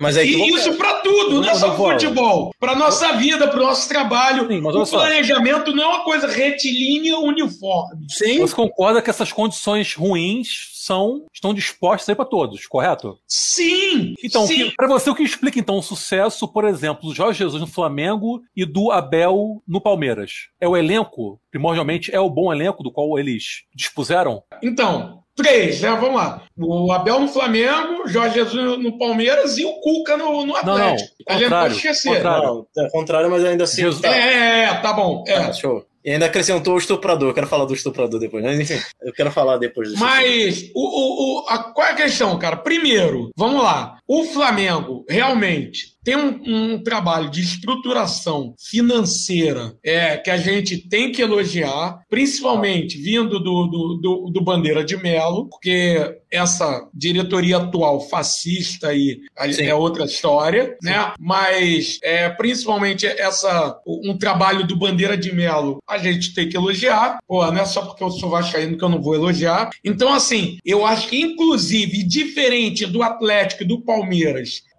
Mas é e isso para tudo, não é só futebol. Para nossa vida, para o nosso trabalho. Sim, o planejamento não é uma coisa retilínea uniforme. Sim. Você concorda que essas condições ruins são estão dispostas aí para todos, correto? Sim. Então, para você o que explica então o sucesso, por exemplo, do Jorge Jesus no Flamengo e do Abel no Palmeiras? É o elenco, primordialmente é o bom elenco do qual eles dispuseram? Então, Três, né? Vamos lá. O Abel no Flamengo, Jorge Jesus no Palmeiras e o Cuca no, no Atlético. Não, não. A gente pode esquecer. Contrário. Não, é contrário, mas ainda assim. Jesus... Tá. É, é, é, tá bom. É. Ah, show. E ainda acrescentou o estuprador. Eu quero falar do estuprador depois. Mas enfim, eu quero falar depois disso. Mas o, o, o, a, qual é a questão, cara? Primeiro, vamos lá. O Flamengo realmente tem um, um, trabalho de estruturação financeira é, que a gente tem que elogiar, principalmente vindo do, do, do, do Bandeira de Melo, porque essa diretoria atual fascista aí Sim. é outra história, Sim. né? Mas é, principalmente essa um trabalho do Bandeira de Melo a gente tem que elogiar. Pô, não é só porque eu sou vascaíno que eu não vou elogiar. Então, assim, eu acho que inclusive diferente do Atlético e do Palmeiras,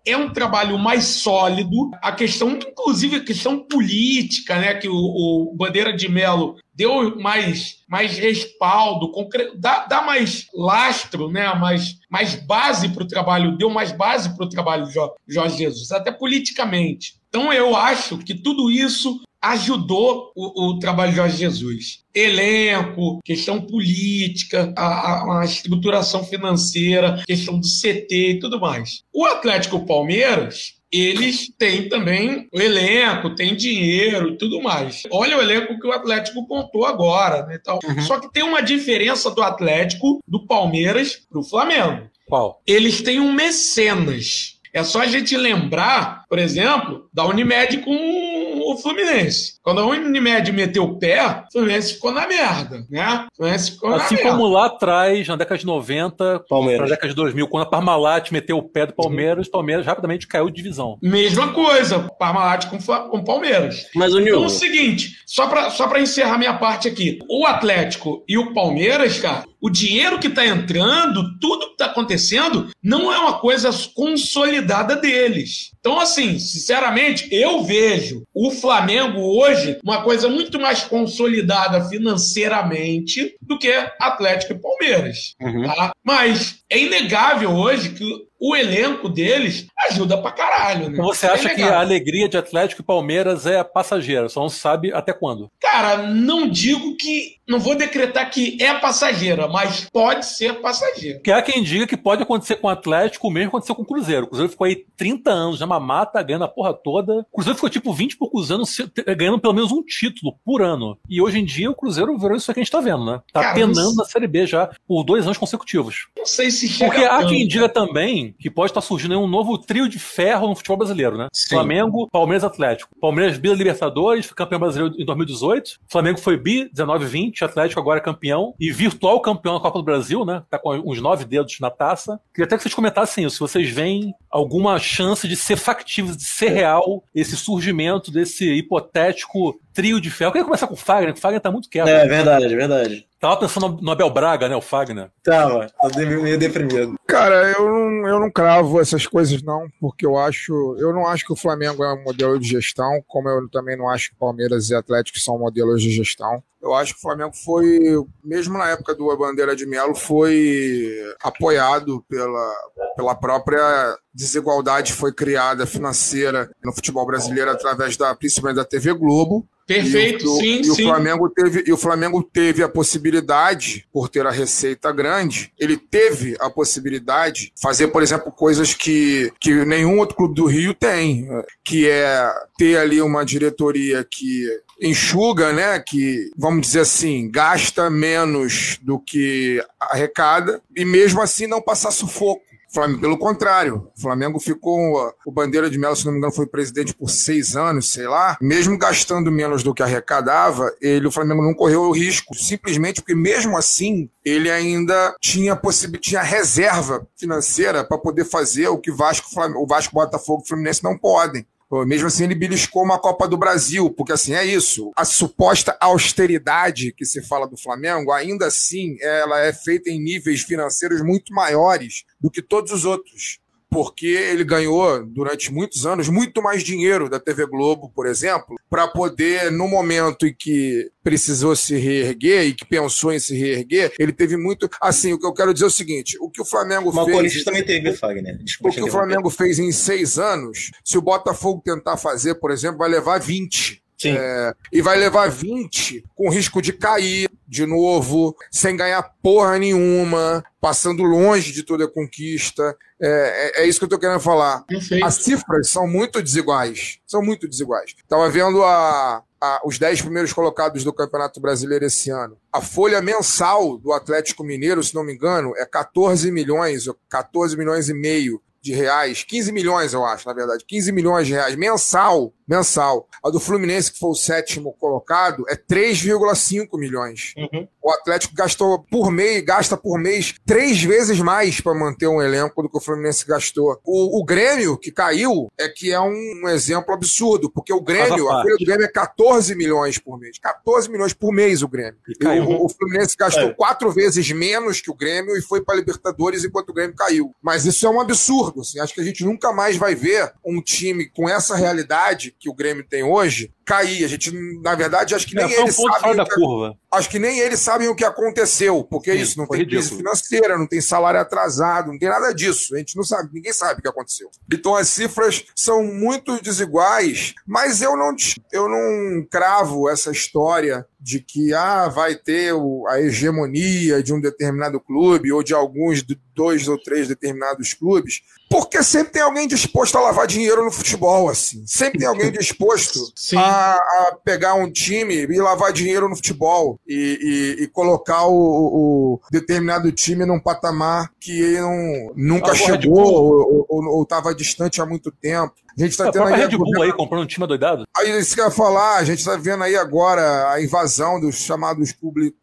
é um trabalho mais sólido. A questão, inclusive a questão política, né, que o, o Bandeira de Melo deu mais, mais respaldo, dá, dá mais lastro, né, mais, mais base para o trabalho, deu mais base para o trabalho de Jorge Jesus, até politicamente. Então eu acho que tudo isso ajudou o, o, trabalho de Jorge Jesus. Elenco, questão política, a, a, estruturação financeira, questão do CT e tudo mais. O Atlético Palmeiras, eles têm também o elenco, tem dinheiro e tudo mais. Olha o elenco que o Atlético contou agora, né? Então, uhum. Só que tem uma diferença do Atlético, do Palmeiras, para o Flamengo. Qual? Eles têm um mecenas. É só a gente lembrar, por exemplo, da Unimed com o Fluminense. Quando a Unimed meteu o pé, o Fluminense ficou na merda, né? O Fluminense ficou assim como merda. lá atrás, na década de 90, Palmeiras. na década de 2000, quando a Parmalat meteu o pé do Palmeiras, o Palmeiras rapidamente caiu de divisão. Mesma coisa, Parmalat com, com Palmeiras. Mas o Então é o seguinte, só para só pra encerrar minha parte aqui, o Atlético e o Palmeiras, cara, o dinheiro que está entrando, tudo que está acontecendo, não é uma coisa consolidada deles. Então, assim, sinceramente, eu vejo o Flamengo hoje uma coisa muito mais consolidada financeiramente do que Atlético e Palmeiras. Uhum. Tá? Mas é inegável hoje que o elenco deles ajuda pra caralho, né? Você acha é que a alegria de Atlético e Palmeiras é passageira, só não sabe até quando? Cara, não digo que. Não vou decretar que é passageira, mas pode ser passageira. Que há quem diga que pode acontecer com o Atlético, o mesmo aconteceu com o Cruzeiro. O Cruzeiro ficou aí 30 anos já mata, ganhando a porra toda. O Cruzeiro ficou tipo 20 e poucos anos ganhando pelo menos um título por ano. E hoje em dia o Cruzeiro virou isso que a gente tá vendo, né? Tá Cara, penando na Série B já por dois anos consecutivos. Não sei se chega Porque há quem diga também que pode estar surgindo um novo trio de ferro no futebol brasileiro, né? Sim. Flamengo, Palmeiras Atlético. Palmeiras bi Libertadores, campeão brasileiro em 2018. Flamengo foi bi 19 20, Atlético agora é campeão e virtual campeão da Copa do Brasil, né? Tá com uns nove dedos na taça. Queria até que vocês comentassem isso, se vocês veem alguma chance de ser factível, de ser real esse surgimento desse hipotético trio de ferro. Eu queria começar com o Fagner, que o Fagner tá muito quieto. É, verdade, é verdade. Tava pensando no Abel Braga, né, o Fagner? Tava, tô meio deprimido. Cara, eu não, eu não cravo essas coisas não, porque eu acho, eu não acho que o Flamengo é um modelo de gestão, como eu também não acho que Palmeiras e Atlético são modelos de gestão. Eu acho que o Flamengo foi, mesmo na época do Bandeira de Melo, foi apoiado pela, pela própria desigualdade que foi criada financeira no futebol brasileiro através da, principalmente da TV Globo. Perfeito, e o, sim, e sim. O Flamengo teve, e o Flamengo teve a possibilidade, por ter a receita grande, ele teve a possibilidade de fazer, por exemplo, coisas que, que nenhum outro clube do Rio tem, que é ter ali uma diretoria que enxuga, né, que, vamos dizer assim, gasta menos do que arrecada, e mesmo assim não passar sufoco Flamengo, pelo contrário, o Flamengo ficou. O Bandeira de Melo, se não me engano, foi presidente por seis anos, sei lá. Mesmo gastando menos do que arrecadava, ele, o Flamengo não correu o risco, simplesmente porque, mesmo assim, ele ainda tinha tinha reserva financeira para poder fazer o que Vasco, o Vasco, Botafogo e Fluminense não podem. Mesmo assim, ele beliscou uma Copa do Brasil, porque assim, é isso. A suposta austeridade que se fala do Flamengo, ainda assim, ela é feita em níveis financeiros muito maiores do que todos os outros porque ele ganhou durante muitos anos muito mais dinheiro da TV Globo, por exemplo, para poder, no momento em que precisou se reerguer e que pensou em se reerguer, ele teve muito. Assim, o que eu quero dizer é o seguinte: o que o Flamengo Mas fez. o Corinthians também teve, Fagner. Desculpa, o que o Flamengo fez em seis anos, se o Botafogo tentar fazer, por exemplo, vai levar 20. É, e vai levar 20 com risco de cair de novo, sem ganhar porra nenhuma, passando longe de toda a conquista. É, é, é isso que eu tô querendo falar. Perfeito. As cifras são muito desiguais. São muito desiguais. Tava vendo a, a, os 10 primeiros colocados do Campeonato Brasileiro esse ano. A folha mensal do Atlético Mineiro, se não me engano, é 14 milhões, 14 milhões e meio de reais, 15 milhões, eu acho, na verdade, 15 milhões de reais mensal, mensal. A do Fluminense, que foi o sétimo colocado, é 3,5 milhões. Uhum. O Atlético gastou por mês, gasta por mês três vezes mais para manter um elenco do que o Fluminense gastou. O, o, Grêmio, que caiu, é que é um, um exemplo absurdo, porque o Grêmio, a folha do Grêmio é 14 milhões por mês. 14 milhões por mês o Grêmio. O, o, Fluminense gastou é. quatro vezes menos que o Grêmio e foi para Libertadores enquanto o Grêmio caiu. Mas isso é um absurdo. Assim. Acho que a gente nunca mais vai ver um time com essa realidade que o Grêmio tem hoje cair. A gente, na verdade, acho que nem é, eles um sabem. Da que, curva. Acho que nem eles sabem o que aconteceu, porque Sim, isso, não tem ridículo. crise financeira, não tem salário atrasado, não tem nada disso. A gente não sabe, ninguém sabe o que aconteceu. Então as cifras são muito desiguais, mas eu não, eu não cravo essa história de que ah, vai ter a hegemonia de um determinado clube ou de alguns dois ou três determinados clubes, porque sempre tem alguém disposto a lavar dinheiro no futebol, assim. Sempre tem alguém disposto a, a, pegar um time e lavar dinheiro no futebol e, e, e colocar o, o, determinado time num patamar que não, nunca ah, chegou ou estava distante há muito tempo. A gente tá a tendo aí. Red Bull aí comprando um time doidado. Aí isso que eu ia falar, a gente tá vendo aí agora a invasão dos chamados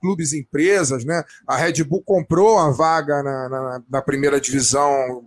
clubes empresas, né? A Red Bull comprou a vaga na, na, na primeira divisão,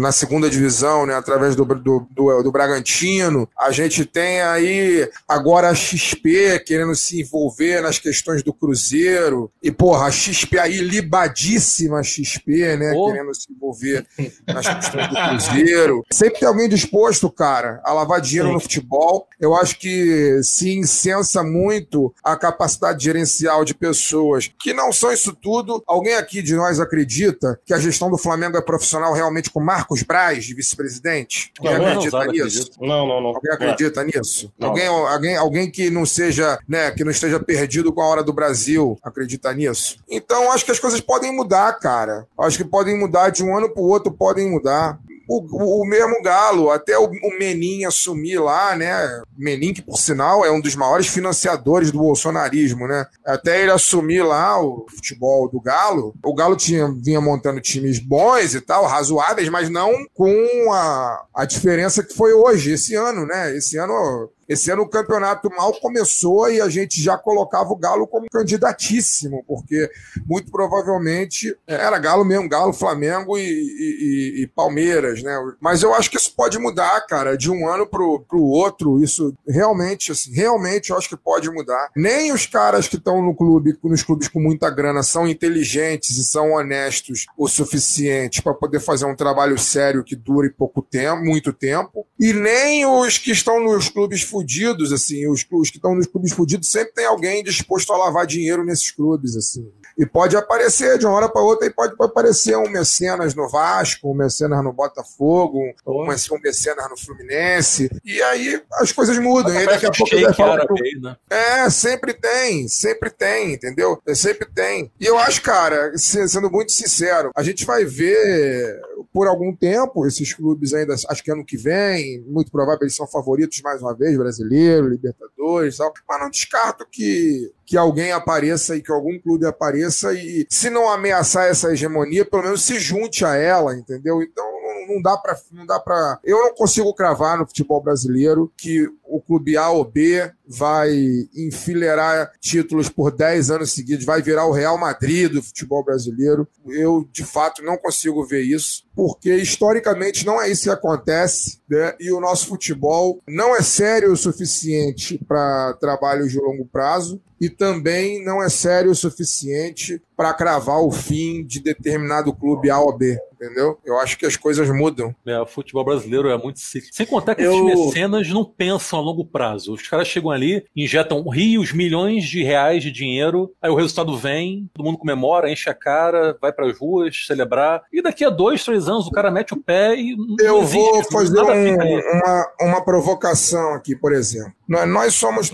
na segunda divisão, né? Através do, do, do, do, Bragantino. A gente tem aí agora a XP querendo se envolver nas questões do Cruzeiro. E, porra, a XP aí, libadíssima XP, né? Oh. Querendo se envolver nas questões do Cruzeiro. Sempre tem alguém disposto, cara, a lavar dinheiro Sim. no futebol. Eu acho que se incensa muito a capacidade gerencial de pessoas que não são isso tudo. Alguém aqui de nós acredita que a gestão do Flamengo é profissional realmente com Marcos Braz, de vice-presidente? Alguém não, acredita não, nisso? Não, não, não. Alguém acredita é. nisso? Alguém, alguém, alguém que não seja, né, que não esteja perdido com a hora do Brasil acredita nisso? Então, acho que as coisas podem mudar, cara. Acho que podem mudar de um ano para o outro, podem mudar o, o mesmo Galo, até o, o Menin assumir lá, né? Menin, que por sinal é um dos maiores financiadores do bolsonarismo, né? Até ele assumir lá o futebol do Galo, o Galo tinha, vinha montando times bons e tal, razoáveis, mas não com a, a diferença que foi hoje, esse ano, né? Esse ano esse ano o campeonato mal começou e a gente já colocava o Galo como candidatíssimo, porque muito provavelmente era Galo mesmo, Galo, Flamengo e, e, e Palmeiras, né? Mas eu acho que isso pode mudar, cara, de um ano pro, pro outro. Isso realmente, assim, realmente eu acho que pode mudar. Nem os caras que estão no clube, nos clubes com muita grana, são inteligentes e são honestos o suficiente para poder fazer um trabalho sério que dure pouco tempo, muito tempo. E nem os que estão nos clubes fudidos, assim, os, os que estão nos clubes fudidos, sempre tem alguém disposto a lavar dinheiro nesses clubes, assim. E pode aparecer de uma hora para outra, e pode, pode aparecer um mecenas no Vasco, um mecenas no Botafogo, um, um mecenas no Fluminense, e aí as coisas mudam. E daqui a pouco vai falar pro... né? É, sempre tem, sempre tem, entendeu? Sempre tem. E eu acho, cara, sendo muito sincero, a gente vai ver por algum tempo esses clubes ainda, acho que ano que vem, muito provável eles são favoritos mais uma vez, brasileiro, Libertadores tal, mas não descarto que que alguém apareça e que algum clube apareça e, se não ameaçar essa hegemonia, pelo menos se junte a ela, entendeu? Então não dá para não dá para eu não consigo cravar no futebol brasileiro que o clube A ou B vai enfileirar títulos por 10 anos seguidos, vai virar o Real Madrid do futebol brasileiro. Eu, de fato, não consigo ver isso, porque historicamente não é isso que acontece, né? e o nosso futebol não é sério o suficiente para trabalhos de longo prazo e também não é sério o suficiente para cravar o fim de determinado clube A ou B, entendeu? Eu acho que as coisas mudam. É, o futebol brasileiro é muito cíclico. Sem contar que eu... esses mecenas não pensam a longo prazo. Os caras chegam ali, injetam rios, milhões de reais de dinheiro, aí o resultado vem, todo mundo comemora, enche a cara, vai para as ruas celebrar, e daqui a dois, três anos o cara mete o pé e. Eu vou fazer um, uma, uma provocação aqui, por exemplo. Nós, nós somos.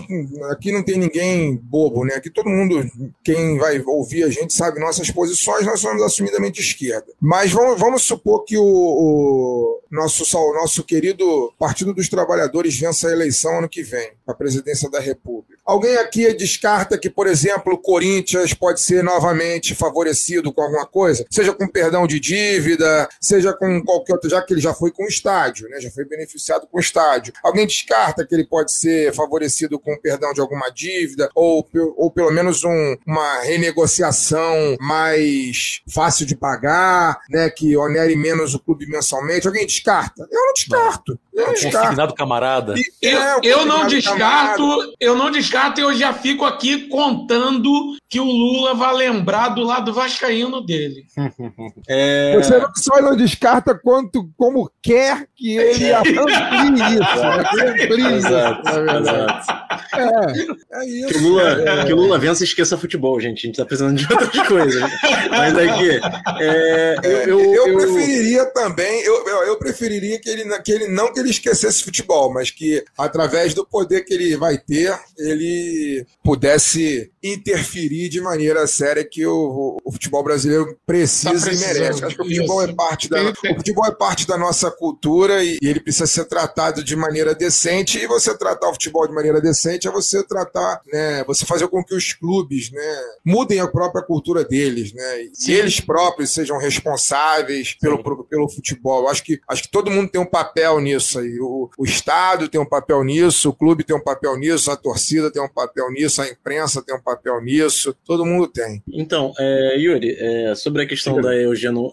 Aqui não tem ninguém bobo, né? Aqui todo mundo, quem vai ouvir a gente sabe nossas posições, nós somos assumidamente esquerda. Mas vamos, vamos supor que o, o nosso, nosso querido Partido dos Trabalhadores vença a eleição ano que vem, a presidência da República. Alguém aqui descarta que, por exemplo, o Corinthians pode ser novamente favorecido com alguma coisa? Seja com perdão de dívida, seja com qualquer outro, já que ele já foi com o estádio, né? já foi beneficiado com o estádio. Alguém descarta que ele pode ser favorecido com perdão de alguma dívida, ou, ou pelo menos um, uma renegociação mais fácil de pagar, né? que onere menos o clube mensalmente? Alguém descarta? Eu não descarto. Eu, não descarto. camarada. Eu, é, eu não descarto, camarada. eu não descarto e eu já fico aqui contando que o Lula vai lembrar do lado vascaíno dele. É... Você não só não descarta quanto como quer que ele amplie isso. Né? Exato, exato. É, é isso. Que o, Lula, é. que o Lula vença e esqueça futebol, gente. A gente tá precisando de outras coisas. Mas aqui. É, eu, eu, eu, preferiria também, eu, eu preferiria que ele, que ele não que ele esquecesse futebol, mas que através do poder que ele vai ter, ele pudesse interferir de maneira séria que o, o futebol brasileiro precisa tá e merece. Acho que o futebol é parte da, o futebol é parte da nossa cultura e, e ele precisa ser tratado de maneira decente. E você tratar o futebol de maneira decente é você tratar, né, você fazer com que os clubes, né, mudem a própria cultura deles, né, e eles próprios sejam responsáveis pelo, pelo futebol. Acho que acho que todo mundo tem um papel nisso aí. O, o estado tem um papel nisso, o clube tem um papel nisso, a torcida tem um papel nisso, a imprensa tem um papel nisso, todo mundo tem. Então, é, Yuri, é, sobre a questão Sim. da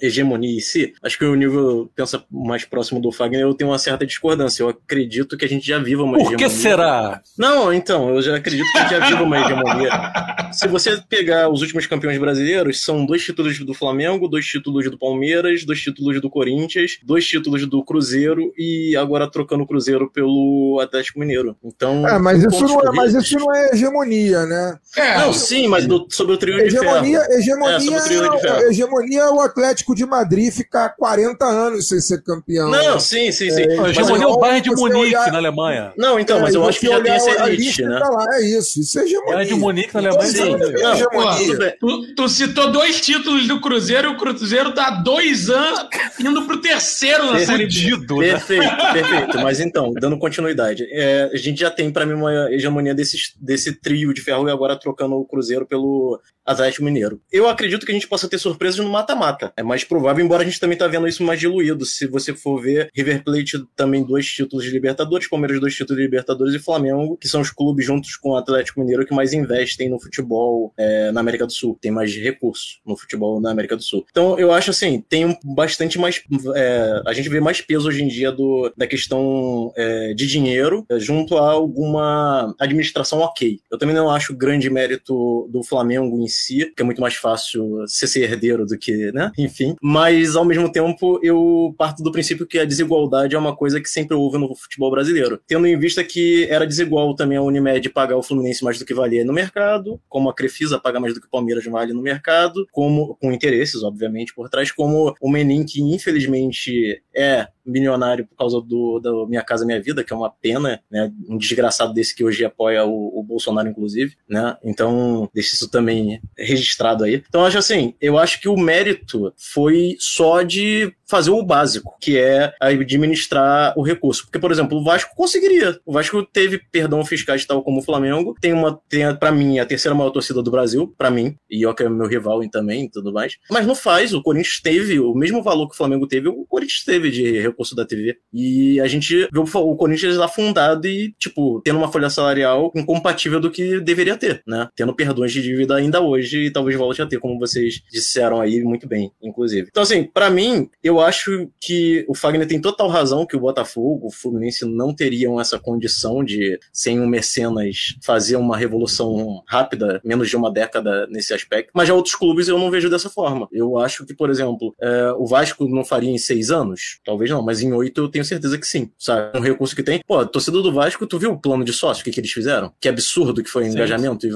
hegemonia em si, acho que o nível pensa mais próximo do Fagner, eu tenho uma certa discordância. Eu acredito que a gente já viva uma Por hegemonia. Por que será? Não, então, eu já acredito que a gente já viva uma hegemonia. Se você pegar os últimos campeões brasileiros, são dois títulos do Flamengo, dois títulos do Palmeiras, dois títulos do Corinthians, dois títulos do Cruzeiro e agora trocando o Cruzeiro pelo Atlético Mineiro. Então, é, mas isso não é, mas isso não é hegemonia, né? É, não, sim, mas do, sobre o trio hegemonia, de ferro. Hegemonia, é, hegemonia é o Atlético de Madrid ficar 40 anos sem ser campeão. Não, né? sim, sim, sim. É, hegemonia é o Bayern de Munique olhar... na Alemanha. Não, então, mas eu acho que já tem essa elite, né? Tá lá, é isso, isso é hegemonia. Bayern de Munique na Alemanha. Sim, é hegemonia. Tu, tu, citou dois títulos do Cruzeiro, o Cruzeiro tá dois anos indo pro terceiro na Série B. Né? Perfeito, perfeito. Mas então, dando continuidade, é, a gente já tem para mim uma hegemonia desse, desse trio de ferro e agora trocando o Cruzeiro pelo Atlético Mineiro. Eu acredito que a gente possa ter surpresas no mata-mata. É mais provável, embora a gente também tá vendo isso mais diluído. Se você for ver, River Plate também dois títulos de Libertadores, Palmeiras dois títulos de Libertadores e Flamengo, que são os clubes juntos com o Atlético Mineiro que mais investem no futebol é, na América do Sul. Tem mais recursos no futebol na América do Sul. Então eu acho assim, tem bastante mais. É, a gente vê mais peso hoje em dia do, da questão é, de dinheiro é, junto a alguma administração ok. Eu também não acho grande mérito do Flamengo em si, que é muito mais fácil ser, ser herdeiro do que, né? Enfim. Mas, ao mesmo tempo, eu parto do princípio que a desigualdade é uma coisa que sempre houve no futebol brasileiro. Tendo em vista que era desigual também a Unimed pagar o Fluminense mais do que valia no mercado, como a Crefisa paga mais do que o Palmeiras vale no mercado, como com interesses, obviamente, por trás, como o Menin, que infelizmente é milionário por causa do, do Minha Casa Minha Vida, que é uma pena, né? Um desgraçado desse que hoje apoia o, o Bolsonaro, inclusive, né? Então, deixa isso também registrado aí. Então, acho assim, eu acho que o mérito foi só de fazer o básico, que é administrar o recurso. Porque, por exemplo, o Vasco conseguiria. O Vasco teve perdão fiscais tal como o Flamengo, tem uma, tem para mim a terceira maior torcida do Brasil, para mim, e eu que é meu rival e também e tudo mais. Mas não faz, o Corinthians teve o mesmo valor que o Flamengo teve, o Corinthians teve de recurso da TV. E a gente viu o Corinthians afundado e, tipo, tendo uma folha salarial incompatível do que deveria ter, né? Tendo perdões de dívida ainda hoje e talvez volte a ter, como vocês disseram aí muito bem, inclusive. Então, assim, para mim, eu acho que o Fagner tem total razão que o Botafogo, o Fluminense não teriam essa condição de, sem um mecenas, fazer uma revolução rápida, menos de uma década nesse aspecto. Mas já outros clubes eu não vejo dessa forma. Eu acho que, por exemplo, é, o Vasco não faria em seis anos? Talvez não, mas em oito eu tenho certeza que sim. Sabe? Um recurso que tem. Pô, torcedor do Vasco, tu viu o plano de sócio, o que, que eles fizeram? Que absurdo que foi o engajamento.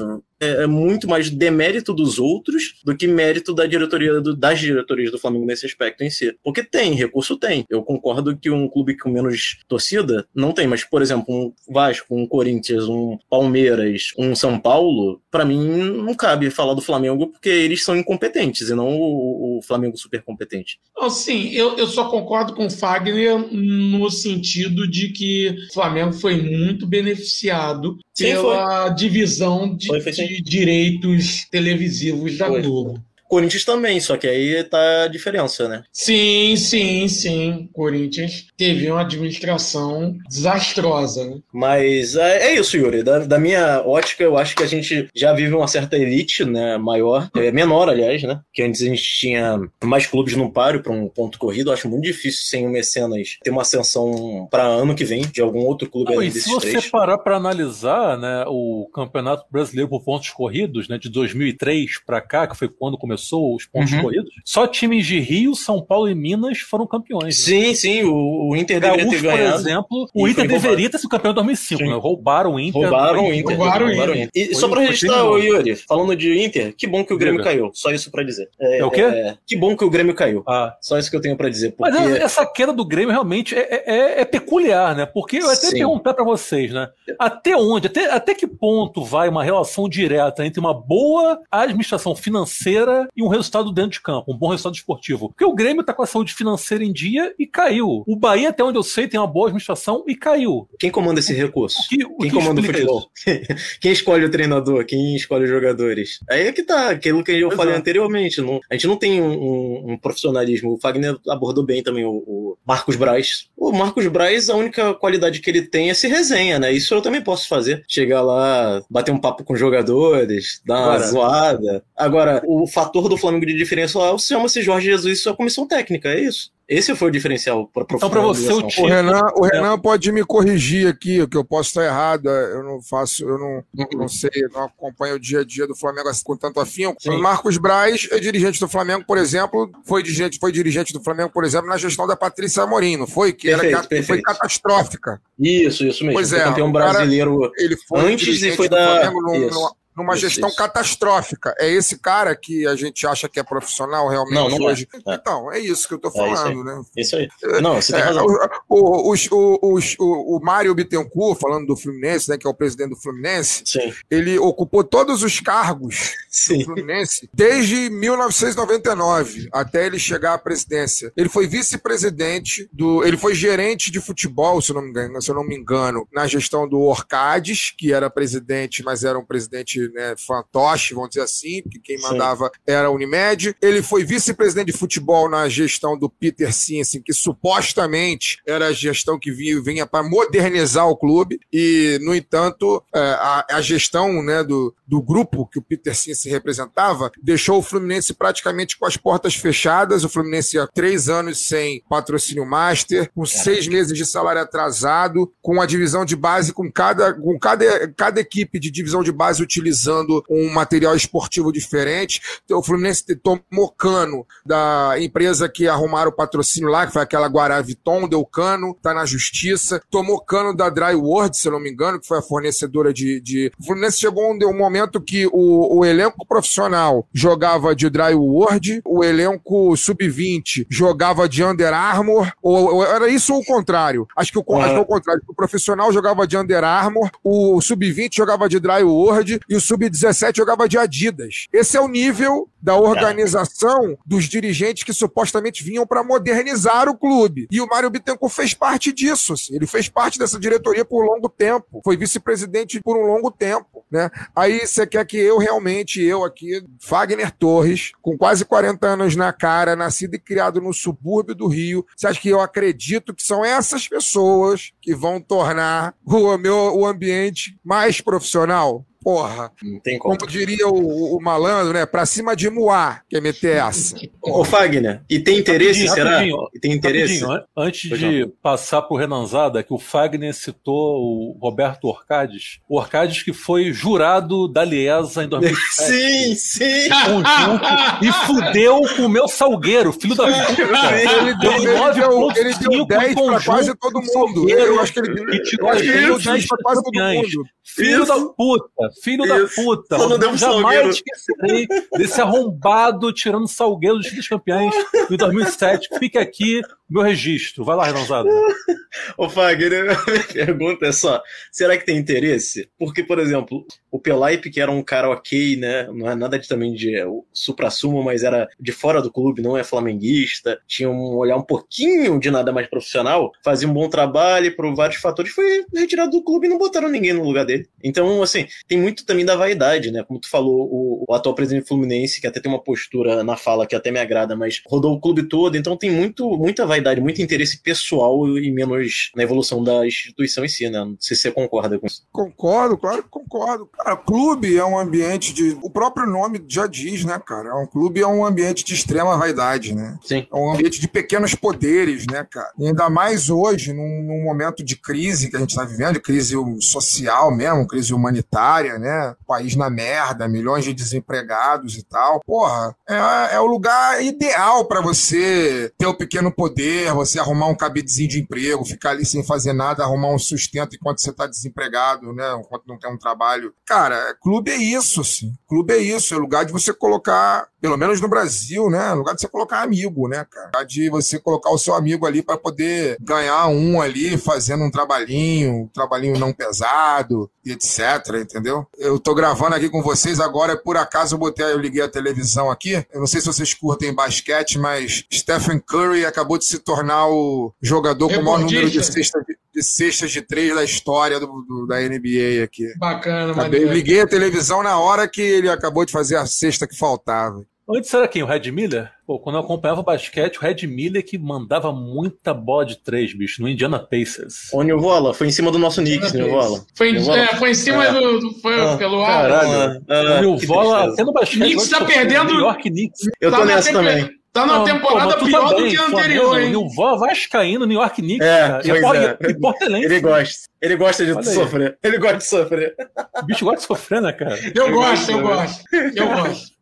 É, muito mais demérito dos outros do que mérito da diretoria do, das diretorias do Flamengo nesse aspecto em si. Porque tem, recurso tem. Eu concordo que um clube com menos torcida não tem, mas, por exemplo, um Vasco, um Corinthians, um Palmeiras, um São Paulo, para mim não cabe falar do Flamengo porque eles são incompetentes e não o, o Flamengo super competente. Oh, sim, eu, eu só concordo com o Fagner no sentido de que o Flamengo foi muito beneficiado sim, pela foi. divisão de, foi, foi, de direitos televisivos da Globo. Corinthians também, só que aí tá a diferença, né? Sim, sim, sim. Corinthians teve uma administração desastrosa, né? Mas é, é isso, Yuri. Da, da, minha ótica, eu acho que a gente já vive uma certa elite, né? Maior, é, menor, aliás, né? Que antes a gente tinha mais clubes no páreo para um ponto corrido. Eu acho muito difícil sem o Mecenas ter uma ascensão para ano que vem de algum outro clube Não, e se você três. parar para analisar, né, o Campeonato Brasileiro por pontos corridos, né, de 2003 para cá, que foi quando começou começou os pontos uhum. corridos, só times de Rio, São Paulo e Minas foram campeões. Né? Sim, sim, o, o Inter deveria ter ganhado. por exemplo, o Inter deveria ter sido campeão em 2005, né? Roubaram o Inter. Roubaram o Inter. Roubaram o Inter. Inter. E só pra registrar, o Yuri, falando de Inter, que bom que o Grêmio Diga. caiu. Só isso pra dizer. É, é o quê? É, que bom que o Grêmio caiu. Ah. Só isso que eu tenho pra dizer. Porque... Mas essa queda do Grêmio realmente é, é, é, é peculiar, né? Porque eu até sim. perguntar pra vocês, né? Até onde, até, até que ponto vai uma relação direta entre uma boa administração financeira e um resultado dentro de campo, um bom resultado esportivo. Porque o Grêmio tá com a saúde financeira em dia e caiu. O Bahia, até onde eu sei, tem uma boa administração e caiu. Quem comanda esse recurso? O que, o Quem que comanda o futebol? Quem escolhe o treinador? Quem escolhe os jogadores? Aí é que tá, aquilo que eu Exato. falei anteriormente. Não, a gente não tem um, um, um, profissionalismo. O Fagner abordou bem também o, o Marcos Braz. O Marcos Braz, a única qualidade que ele tem é se resenha, né? Isso eu também posso fazer. Chegar lá, bater um papo com os jogadores, dar uma Agora, zoada. Agora, o fator do Flamengo de diferencial chama-se Jorge Jesus e sua comissão técnica, é isso. Esse foi o diferencial para Então, para você, o, o Renan, o Renan pode me corrigir aqui, que eu posso estar errado. Eu não faço, eu não, não sei, não acompanho o dia a dia do Flamengo assim, com tanto afinco. Sim. Marcos Braz é dirigente do Flamengo, por exemplo, foi dirigente, foi dirigente do Flamengo, por exemplo, na gestão da Patrícia Amorim, não foi? Que perfeito, era, perfeito. foi catastrófica. Isso, isso mesmo. Pois é, um brasileiro cara, ele foi antes e foi da. Flamengo, numa isso, gestão isso. catastrófica. É esse cara que a gente acha que é profissional realmente não, não hoje. É. Então, é isso que eu tô é falando, é né? Isso aí. Não, você tem é, razão. O, o, o, o, o Mário Bittencourt, falando do Fluminense, né, que é o presidente do Fluminense, Sim. ele ocupou todos os cargos Sim. do Fluminense desde 1999, até ele chegar à presidência. Ele foi vice-presidente do. Ele foi gerente de futebol, se eu não me engano, se eu não me engano na gestão do Orcades, que era presidente, mas era um presidente né, fantoche, vamos dizer assim, porque quem mandava Sim. era a Unimed. Ele foi vice-presidente de futebol na gestão do Peter Sinsen, que supostamente era a gestão que vinha, vinha para modernizar o clube, e, no entanto, é, a, a gestão né, do, do grupo que o Peter Sinsen representava deixou o Fluminense praticamente com as portas fechadas. O Fluminense há três anos sem patrocínio master, com seis meses de salário atrasado, com a divisão de base, com cada, com cada, cada equipe de divisão de base utilizando utilizando um material esportivo diferente. Então, o Fluminense tomou cano da empresa que arrumaram o patrocínio lá, que foi aquela Guaraviton, deu cano, tá na justiça. Tomou cano da Dry World, se eu não me engano, que foi a fornecedora de. de... O Fluminense chegou um, um momento que o, o elenco profissional jogava de Dry World, o elenco sub-20 jogava de Under Armour, ou, ou, era isso ou o contrário? Acho que o, acho que é o contrário. O profissional jogava de Under Armour, o sub-20 jogava de Dry World e o o Sub-17 jogava de Adidas. Esse é o nível da organização dos dirigentes que supostamente vinham para modernizar o clube. E o Mário Bittencourt fez parte disso. Assim. Ele fez parte dessa diretoria por um longo tempo. Foi vice-presidente por um longo tempo. Né? Aí você quer que eu realmente, eu aqui, Fagner Torres, com quase 40 anos na cara, nascido e criado no subúrbio do Rio, você acha que eu acredito que são essas pessoas que vão tornar o meu o ambiente mais profissional? Porra. Não tem como. Como diria o, o malandro, né? Pra cima de Moá, que é meter essa. Ô, Fagner, e tem interesse, Rapidinho, será? rapidinho, E tem interesse? Antes Pois de passar por Renanzada, que o Fagner citou o Roberto Orcades. O Orcades que foi jurado da Liesa em 2007. Sim, sim. Conjunto, e fudeu com o meu Salgueiro, filho da puta. Ele deu, ele deu, ele deu 10 pra quase todo mundo. Eu acho que ele, E tirou acho que ele deu 10 10 pra quase todo mundo. Filho da puta, filho da puta. Só não deu jamais esquecerei desse arrombado tirando Salgueiro dos filhos campeões em 2007. Fica aqui meu registro. Vai lá, Renanzada. Ô, Fagner, a pergunta é só: será que tem interesse? Porque, por exemplo, o Pelaipe, que era um cara ok, né? Não é nada de, também de é, supra-sumo, mas era de fora do clube, não é flamenguista, tinha um olhar um pouquinho de nada mais profissional, fazia um bom trabalho por vários fatores foi retirado do clube e não botaram ninguém no lugar dele. Então, assim, tem muito também da vaidade, né? Como tu falou, o, o atual presidente Fluminense, que até tem uma postura na fala que até me agrada, mas rodou o clube todo, então tem muito, muita vaidade, muito interesse pessoal e menos na evolução da instituição em si, né? Não sei se você concorda com isso. Concordo, claro que concordo. Cara, clube é um ambiente de. O próprio nome já diz, né, cara? Um clube é um ambiente de extrema vaidade, né? Sim. É um ambiente de pequenos poderes, né, cara? E ainda mais hoje, num, num momento de crise que a gente está vivendo, crise social mesmo, crise humanitária, né? País na merda, milhões de desempregados e tal. Porra, é, é o lugar ideal para você ter o pequeno poder, você arrumar um cabidezinho de emprego, ficar ali sem fazer nada, arrumar um sustento enquanto você tá desempregado, né? Enquanto não tem um trabalho. Cara, clube é isso, assim. Clube é isso, é lugar de você colocar, pelo menos no Brasil, né? Lugar de você colocar amigo, né, cara? Lugar de você colocar o seu amigo ali para poder ganhar um ali fazendo um trabalhinho, um trabalhinho não pesado, e etc, entendeu? Eu tô gravando aqui com vocês agora, por acaso eu botei, eu liguei a televisão aqui. Eu não sei se vocês curtem basquete, mas Stephen Curry acabou de se tornar o jogador com o maior número de cestas de, de cestas de três da história do, do- da NBA aqui. Bacana, Acabei, eu maneiro. liguei a televisão na hora que ele acabou de fazer a cesta que faltava. Antes era quem? O Red Miller? Pô, quando eu acompanhava o basquete, o Red Miller que mandava muita bola de três, bicho, no Indiana Pacers. Ô, Nilvola, foi em cima do nosso Knicks, Nilvola. Foi, em- Nilvola. é, foi em cima É. do, do- Foi Ah, pelo ar. caralho. Ah, o New que Vola, tristeza. até no basquete. Knicks tá perdendo- New York Knicks. Eu tô Tá nessa também. Tá numa Não, temporada pô, pior do também, que a Flamengo, anterior, hein? New Vola Vascaíno, New York Knicks, É, cara. E, porra, é. e, e Portelense. Ele gosta. Ele gosta de sofrer. Ele gosta de sofrer. O bicho gosta de sofrer, né, cara? Eu gosto, eu gosto. Eu gosto.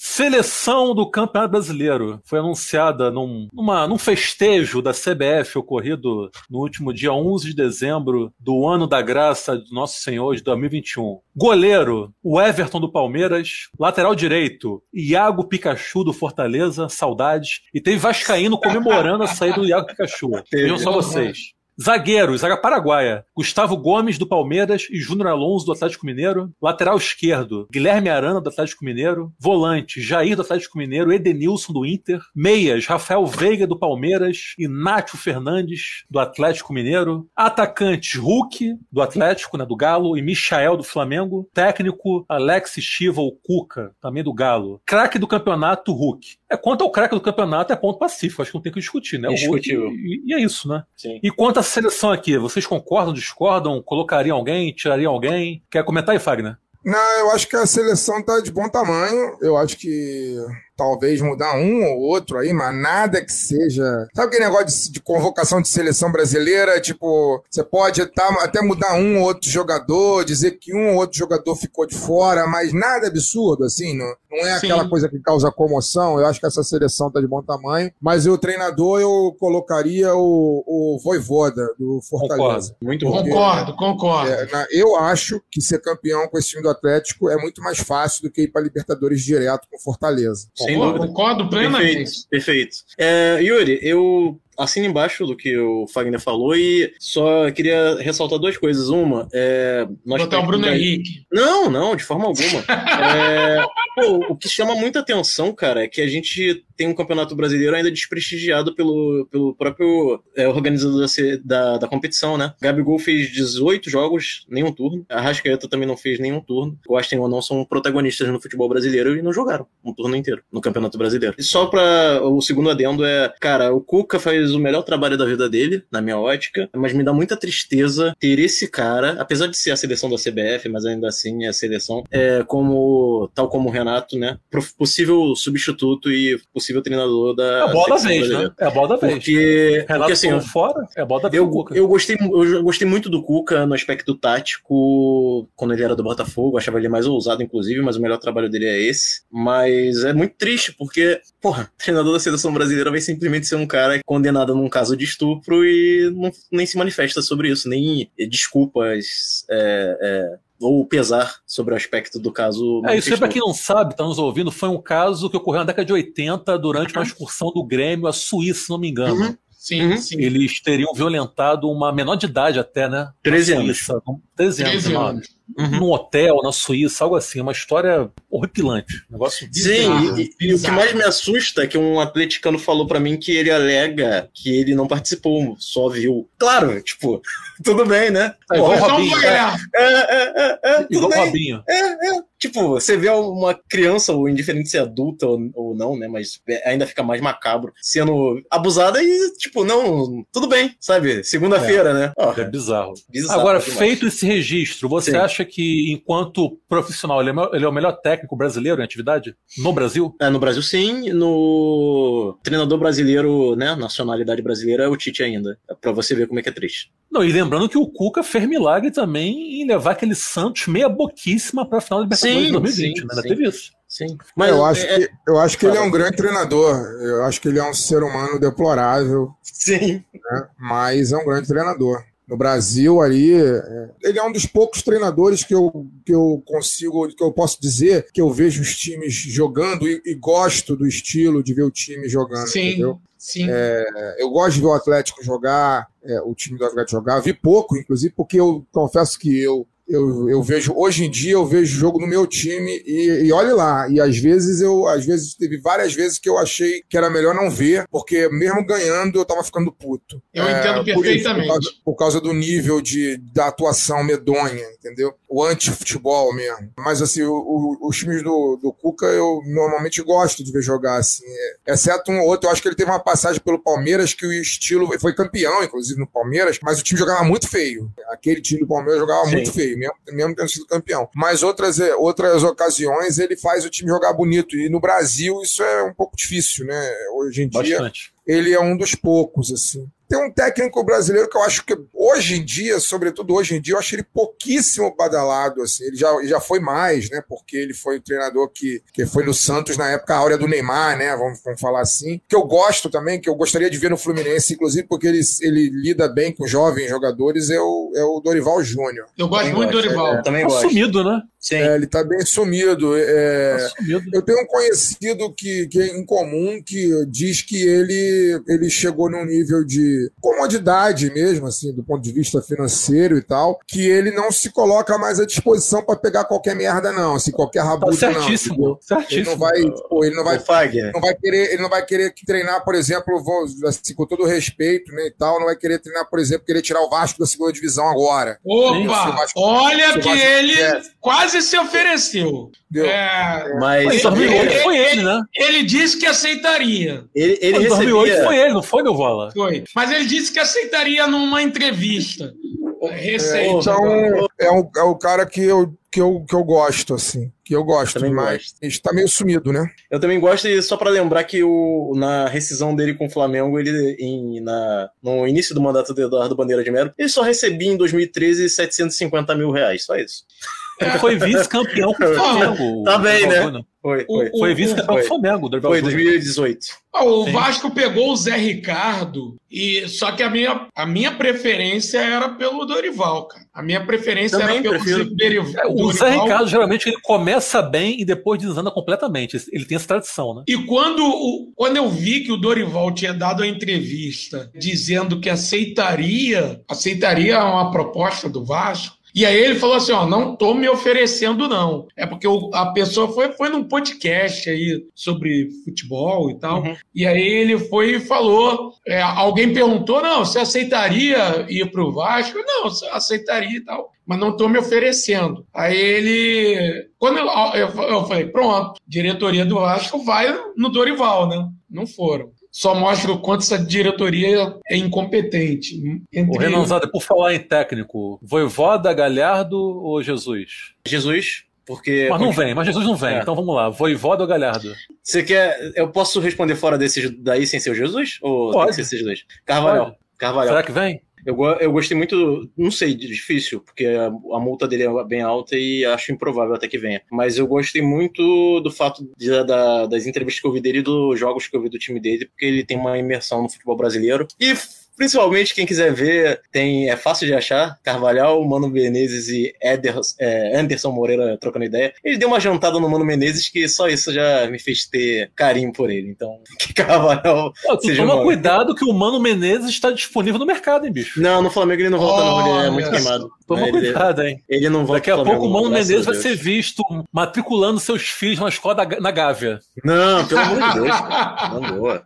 Seleção do Campeonato Brasileiro foi anunciada num, numa- num festejo da CBF ocorrido no último dia 11 de dezembro do ano da graça do Nosso Senhor de 2021. Goleiro, o Everton do Palmeiras. Lateral direito, Iago Pikachu do Fortaleza, saudades. E teve Vascaíno comemorando a saída do Iago Pikachu. Vejam só vocês. Zagueiros, zaga paraguaia. Gustavo Gomes, do Palmeiras, e Júnior Alonso, do Atlético Mineiro. Lateral esquerdo, Guilherme Arana, do Atlético Mineiro. Volante, Jair, do Atlético Mineiro. Edenilson, do Inter. Meias, Rafael Veiga, do Palmeiras. E Nátio Fernandes, do Atlético Mineiro. Atacantes, Hulk, do Atlético, né, do Galo. E Michael, do Flamengo. Técnico, Alex Chiva, ou Cuca, também do Galo. Craque do campeonato, Hulk. É, quanto ao craque do campeonato, é ponto pacífico. Acho que não tem que discutir, né? E, e é isso, né? Sim. E quanto à seleção aqui, vocês concordam, discordam? Colocariam alguém? Tirariam alguém? Quer comentar aí, Fagner? Não, eu acho que a seleção tá de bom tamanho. Eu acho que talvez mudar um ou outro aí, mas nada que seja. Sabe aquele negócio de, de convocação de seleção brasileira? Tipo, você pode tá- até mudar um ou outro jogador, dizer que um ou outro jogador ficou de fora, mas nada absurdo, assim, não, não é Sim. aquela coisa que causa comoção. Eu acho que essa seleção tá de bom tamanho. Mas o treinador eu colocaria o, o Voivoda, do Fortaleza. Muito bom. Concordo, concordo. É, na- eu acho que ser campeão com esse time do Atlético é muito mais fácil do que ir para Libertadores direto com Fortaleza. Sem dúvida. concordo plenamente. Perfeito, perfeito. É, Yuri, eu assino embaixo do que o Fagner falou e só queria ressaltar duas coisas. Uma, é. Nós Botar o Bruno da... Henrique. Não, não, de forma alguma. é, pô, o que chama muita atenção, cara, é que a gente tem um campeonato brasileiro ainda desprestigiado pelo, pelo próprio é, organizador da, da, competição, né? Gabigol fez 18 jogos, nenhum turno. A Rascaeta também não fez nenhum turno. Gostem ou não, são protagonistas no futebol brasileiro e não jogaram um turno inteiro no Campeonato Brasileiro. E só pra. O segundo adendo é, cara, o Cuca faz o melhor trabalho da vida dele, na minha ótica, mas me dá muita tristeza ter esse cara, apesar de ser a seleção da CBF, mas ainda assim é a seleção, é como, tal como o Renato, né? Possível substituto e possível possível treinador da. É a bola da vez, né? É a bola da vez. Porque, Renato porque assim, fora, é a bola da vez. Eu, eu, gostei, eu gostei muito do Cuca no aspecto tático, quando ele era do Botafogo, achava ele mais ousado, inclusive, mas o melhor trabalho dele é esse. Mas é muito triste, porque, porra, treinador da seleção brasileira vai simplesmente ser um cara condenado num caso de estupro e não, nem se manifesta sobre isso, nem desculpas. É, é, ou pesar sobre o aspecto do caso. É, isso para quem não sabe, está nos ouvindo, foi um caso que ocorreu na década de 80 durante uma excursão do Grêmio à Suíça, se não me engano. Uhum. Sim, uhum. sim. Eles teriam violentado uma menor de idade até, né? 13 anos. 13 anos. 13 anos. Uhum. Num hotel, na Suíça, algo assim. Uma história horripilante. Um negócio bizarro, Sim, e, e, o que mais me assusta é que um atleticano falou para mim que ele alega que ele não participou, só viu. Claro, tipo, tudo bem, né? É, igual o Robinho. É, é, é, é, igual o Robinho. É, é. Tipo, você vê uma criança, ou indiferente se é adulta ou, ou não, né? Mas ainda fica mais macabro, sendo abusada e, tipo, não, tudo bem, sabe? Segunda-feira, é. né? Oh, é bizarro. bizarro. Agora, demais. feito esse registro, você Sim. acha que, enquanto profissional, ele é, ele é, o melhor técnico brasileiro em atividade? No Brasil? É, no Brasil sim. No treinador brasileiro, né? Nacionalidade brasileira é o Tite ainda. É pra você ver como é que é triste. Não, e lembrando que o Cuca fez milagre também em levar aquele Santos meia boquíssima pra final da Libertadores de 2020, sim, né? Ainda teve isso. Sim. Mas eu acho é... que, eu acho que ele é um grande treinador. Eu acho que ele é um ser humano deplorável. Sim. Né? Mas é um grande treinador. No Brasil, ali, é, ele é um dos poucos treinadores que eu, que eu consigo, que eu posso dizer que eu vejo os times jogando e, e gosto do estilo de ver o time jogando. Sim. Entendeu? Sim. É, eu gosto de ver o Atlético jogar, é, o time do Atlético jogar. Vi pouco, inclusive, porque eu confesso que eu eu, eu vejo hoje em dia eu vejo jogo no meu time e, e olhe lá e às vezes eu às vezes teve várias vezes que eu achei que era melhor não ver porque mesmo ganhando eu tava ficando puto. Eu é, entendo perfeitamente por, causa, por causa, do nível de da atuação medonha entendeu o anti-futebol mesmo mas assim o, o, os times do, do Cuca eu normalmente gosto de ver jogar assim exceto um ou outro eu acho que ele teve uma passagem pelo Palmeiras que o estilo foi campeão inclusive no Palmeiras mas o time jogava muito feio aquele time do Palmeiras jogava Sim. muito feio mesmo, mesmo tendo sido campeão. Mas outras, eh, outras ocasiões ele faz o time jogar bonito. E no Brasil isso é um pouco difícil, né? Hoje em dia Bastante. ele é um dos poucos, assim. Tem um técnico brasileiro que eu acho que hoje em dia, sobretudo hoje em dia, eu acho ele pouquíssimo badalado. Assim. Ele já, já foi mais, né? Porque ele foi o treinador que, que foi no Santos na época áurea do Neymar, né? Vamos, vamos falar assim. Que eu gosto também, que eu gostaria de ver no Fluminense, inclusive porque ele, ele lida bem com jovens jogadores, é o, é o Dorival Júnior. Eu gosto muito do Dorival. É, também tá gosto. sumido, né? Sim. É, ele tá bem sumido. É, tá sumido. Eu tenho um conhecido que, que é em comum que diz que ele, ele chegou num nível de comodidade mesmo, assim, do ponto de vista financeiro e tal, que ele não se coloca mais à disposição para pegar qualquer merda, não, assim, qualquer rabuta, tá certíssimo, não. Certíssimo. Ele não vai, tipo, ele não vai, não vai querer, ele não vai querer treinar, por exemplo, vou, assim, com todo respeito, né, e tal, não vai querer treinar, por exemplo, querer tirar o Vasco da segunda divisão agora. Opa! Vasco, olha que ele quase se ofereceu. É, mas em 2008 foi ele, né? Ele disse que aceitaria. Ele, ele em 2008 foi ele, não foi, meu Vola? Foi. Mas ele disse que aceitaria numa entrevista recente. É, então, é, um, é o cara que eu, que, eu, que eu gosto, assim. Que eu gosto, também mas está meio sumido, né? Eu também gosto, e só para lembrar que o, na rescisão dele com o Flamengo, ele em, na, no início do mandato do Eduardo Bandeira de Melo, ele só recebia em 2013 750 mil reais, só isso. Ele foi vice-campeão com o Flamengo. Tá bem, né? Foi, foi. foi vice-campeão com o Flamengo. Foi, 2018. O Sim. Vasco pegou o Zé Ricardo, e só que a minha, a minha preferência era pelo Dorival, cara. A minha preferência Também era pelo Dorival. O Zé Ricardo, geralmente, ele começa bem e depois desanda completamente. Ele tem essa tradição, né? E quando, o, quando eu vi que o Dorival tinha dado a entrevista dizendo que aceitaria, aceitaria uma proposta do Vasco, e aí ele falou assim: ó, não tô me oferecendo, não. É porque a pessoa foi, foi num podcast aí sobre futebol e tal. Uhum. E aí ele foi e falou: é, alguém perguntou: não, você aceitaria ir pro Vasco? Não, aceitaria e tal. Mas não estou me oferecendo. Aí ele. Quando eu, eu, eu falei, pronto, diretoria do Vasco vai no Dorival, né? Não foram só mostra o quanto essa diretoria é incompetente. Entre... O Renanzada, por falar em técnico, Voivoda, Galhardo ou Jesus? Jesus, porque. Mas não vem, mas Jesus não vem. É. Então vamos lá, Voivoda ou Galhardo? Você quer. Eu posso responder fora desses daí sem ser o Jesus? Ou Pode. tem que ser esses dois? Carvalhal. Carvalhal. Será que vem? Eu, eu gostei muito, não sei, difícil, porque a, a, multa dele é bem alta e acho improvável até que venha. Mas eu gostei muito do fato de, da, das entrevistas que eu vi dele e dos jogos que eu vi do time dele, porque ele tem uma imersão no futebol brasileiro. E Principalmente quem quiser ver, tem é fácil de achar. Carvalhal, Mano Menezes e Eder, é, Anderson Moreira trocando ideia. Ele deu uma jantada no Mano Menezes que só isso já me fez ter carinho por ele. Então, que Carvalhal. Pô, tu toma uma... cuidado que o Mano Menezes está disponível no mercado, hein, bicho? Não, no Flamengo ele não volta, oh, não. Ele é muito queimado. Toma ele, cuidado, hein? Ele não volta Daqui a pouco o Mano Menezes vai ser visto matriculando seus filhos na escola da, na Gávea. Não, pelo amor de Deus. Não, boa.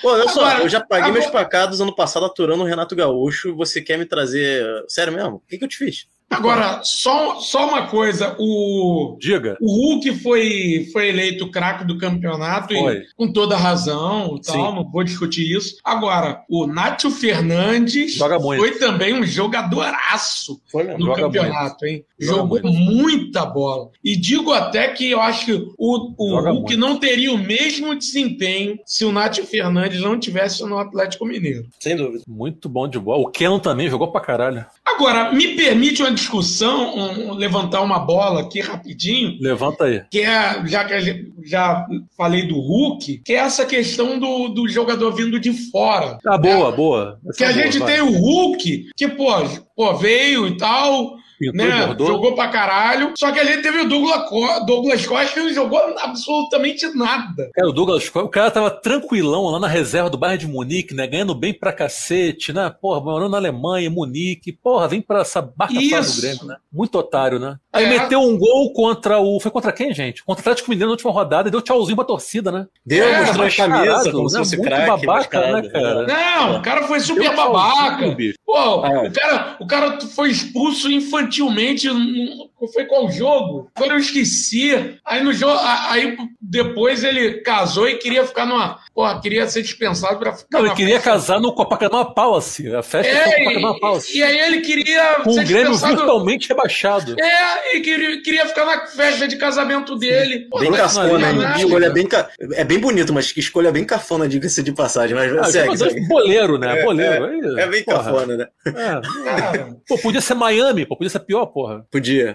Pô, olha só, Agora, eu já paguei agora... meus pacados ano passado aturando o Renato Gaúcho. Você quer me trazer. Sério mesmo? O que, que eu te fiz? Agora, só, só uma coisa, o, Diga. o Hulk foi, foi eleito craque do campeonato foi. e com toda razão tal, não vou discutir isso. Agora, o Nátio Fernandes foi também um jogadoraço no Joga campeonato, muito. hein? Joga Jogou muito. muita bola. E digo até que eu acho que o, o Hulk muito. não teria o mesmo desempenho se o Nátio Fernandes não tivesse no Atlético Mineiro. Sem dúvida. Muito bom de bola. O Ken também jogou pra caralho. Agora, me permite uma discussão, um, levantar uma bola aqui rapidinho. Levanta aí. Que é, já que já falei do Hulk, que é essa questão do, do jogador vindo de fora. Ah, boa, né? boa. Essa que a boa, gente vai. tem o Hulk, que, pô, pô, veio e tal, né? Jogou pra caralho. Só que ali teve o Douglas, Co Douglas Costa que não jogou absolutamente nada. Cara, o Douglas Costa, o cara tava tranquilão lá na reserva do bairro de Munique, né? Ganhando bem pra cacete, né? Porra, morando na Alemanha, Munique. Porra, vem pra essa barca do Grêmio, né? Muito otário, né? Aí é. meteu um gol contra o. Foi contra quem, gente? Contra o Atlético Mineiro na última rodada e deu tchauzinho pra torcida, né? Deu, é, mostrou a camisa, como né? se fosse Muito craque, babaca, né, cara? Não, o cara foi super babaca. Pô, é. o, cara, o cara foi expulso infantilmente foi qual jogo? Agora eu esqueci. Aí no jogo, aí depois ele casou e queria ficar numa. Porra, queria ser dispensado pra ficar. Não, ele queria festa. casar no Copacabana Palace. A festa é, do Copacabana Palace. E aí ele queria. Com o Grêmio virtualmente rebaixado. É, e queria, queria ficar na festa de casamento dele. Bem cafona, hein? Escolha bem ca... É bem bonito, mas que escolha bem cafona, diga-se de passagem. Mas ah, segue, segue. Boleiro, né? É, boleiro. É, é bem porra. cafona, né? É. Pô, podia ser Miami, pô, podia ser pior, porra. Podia.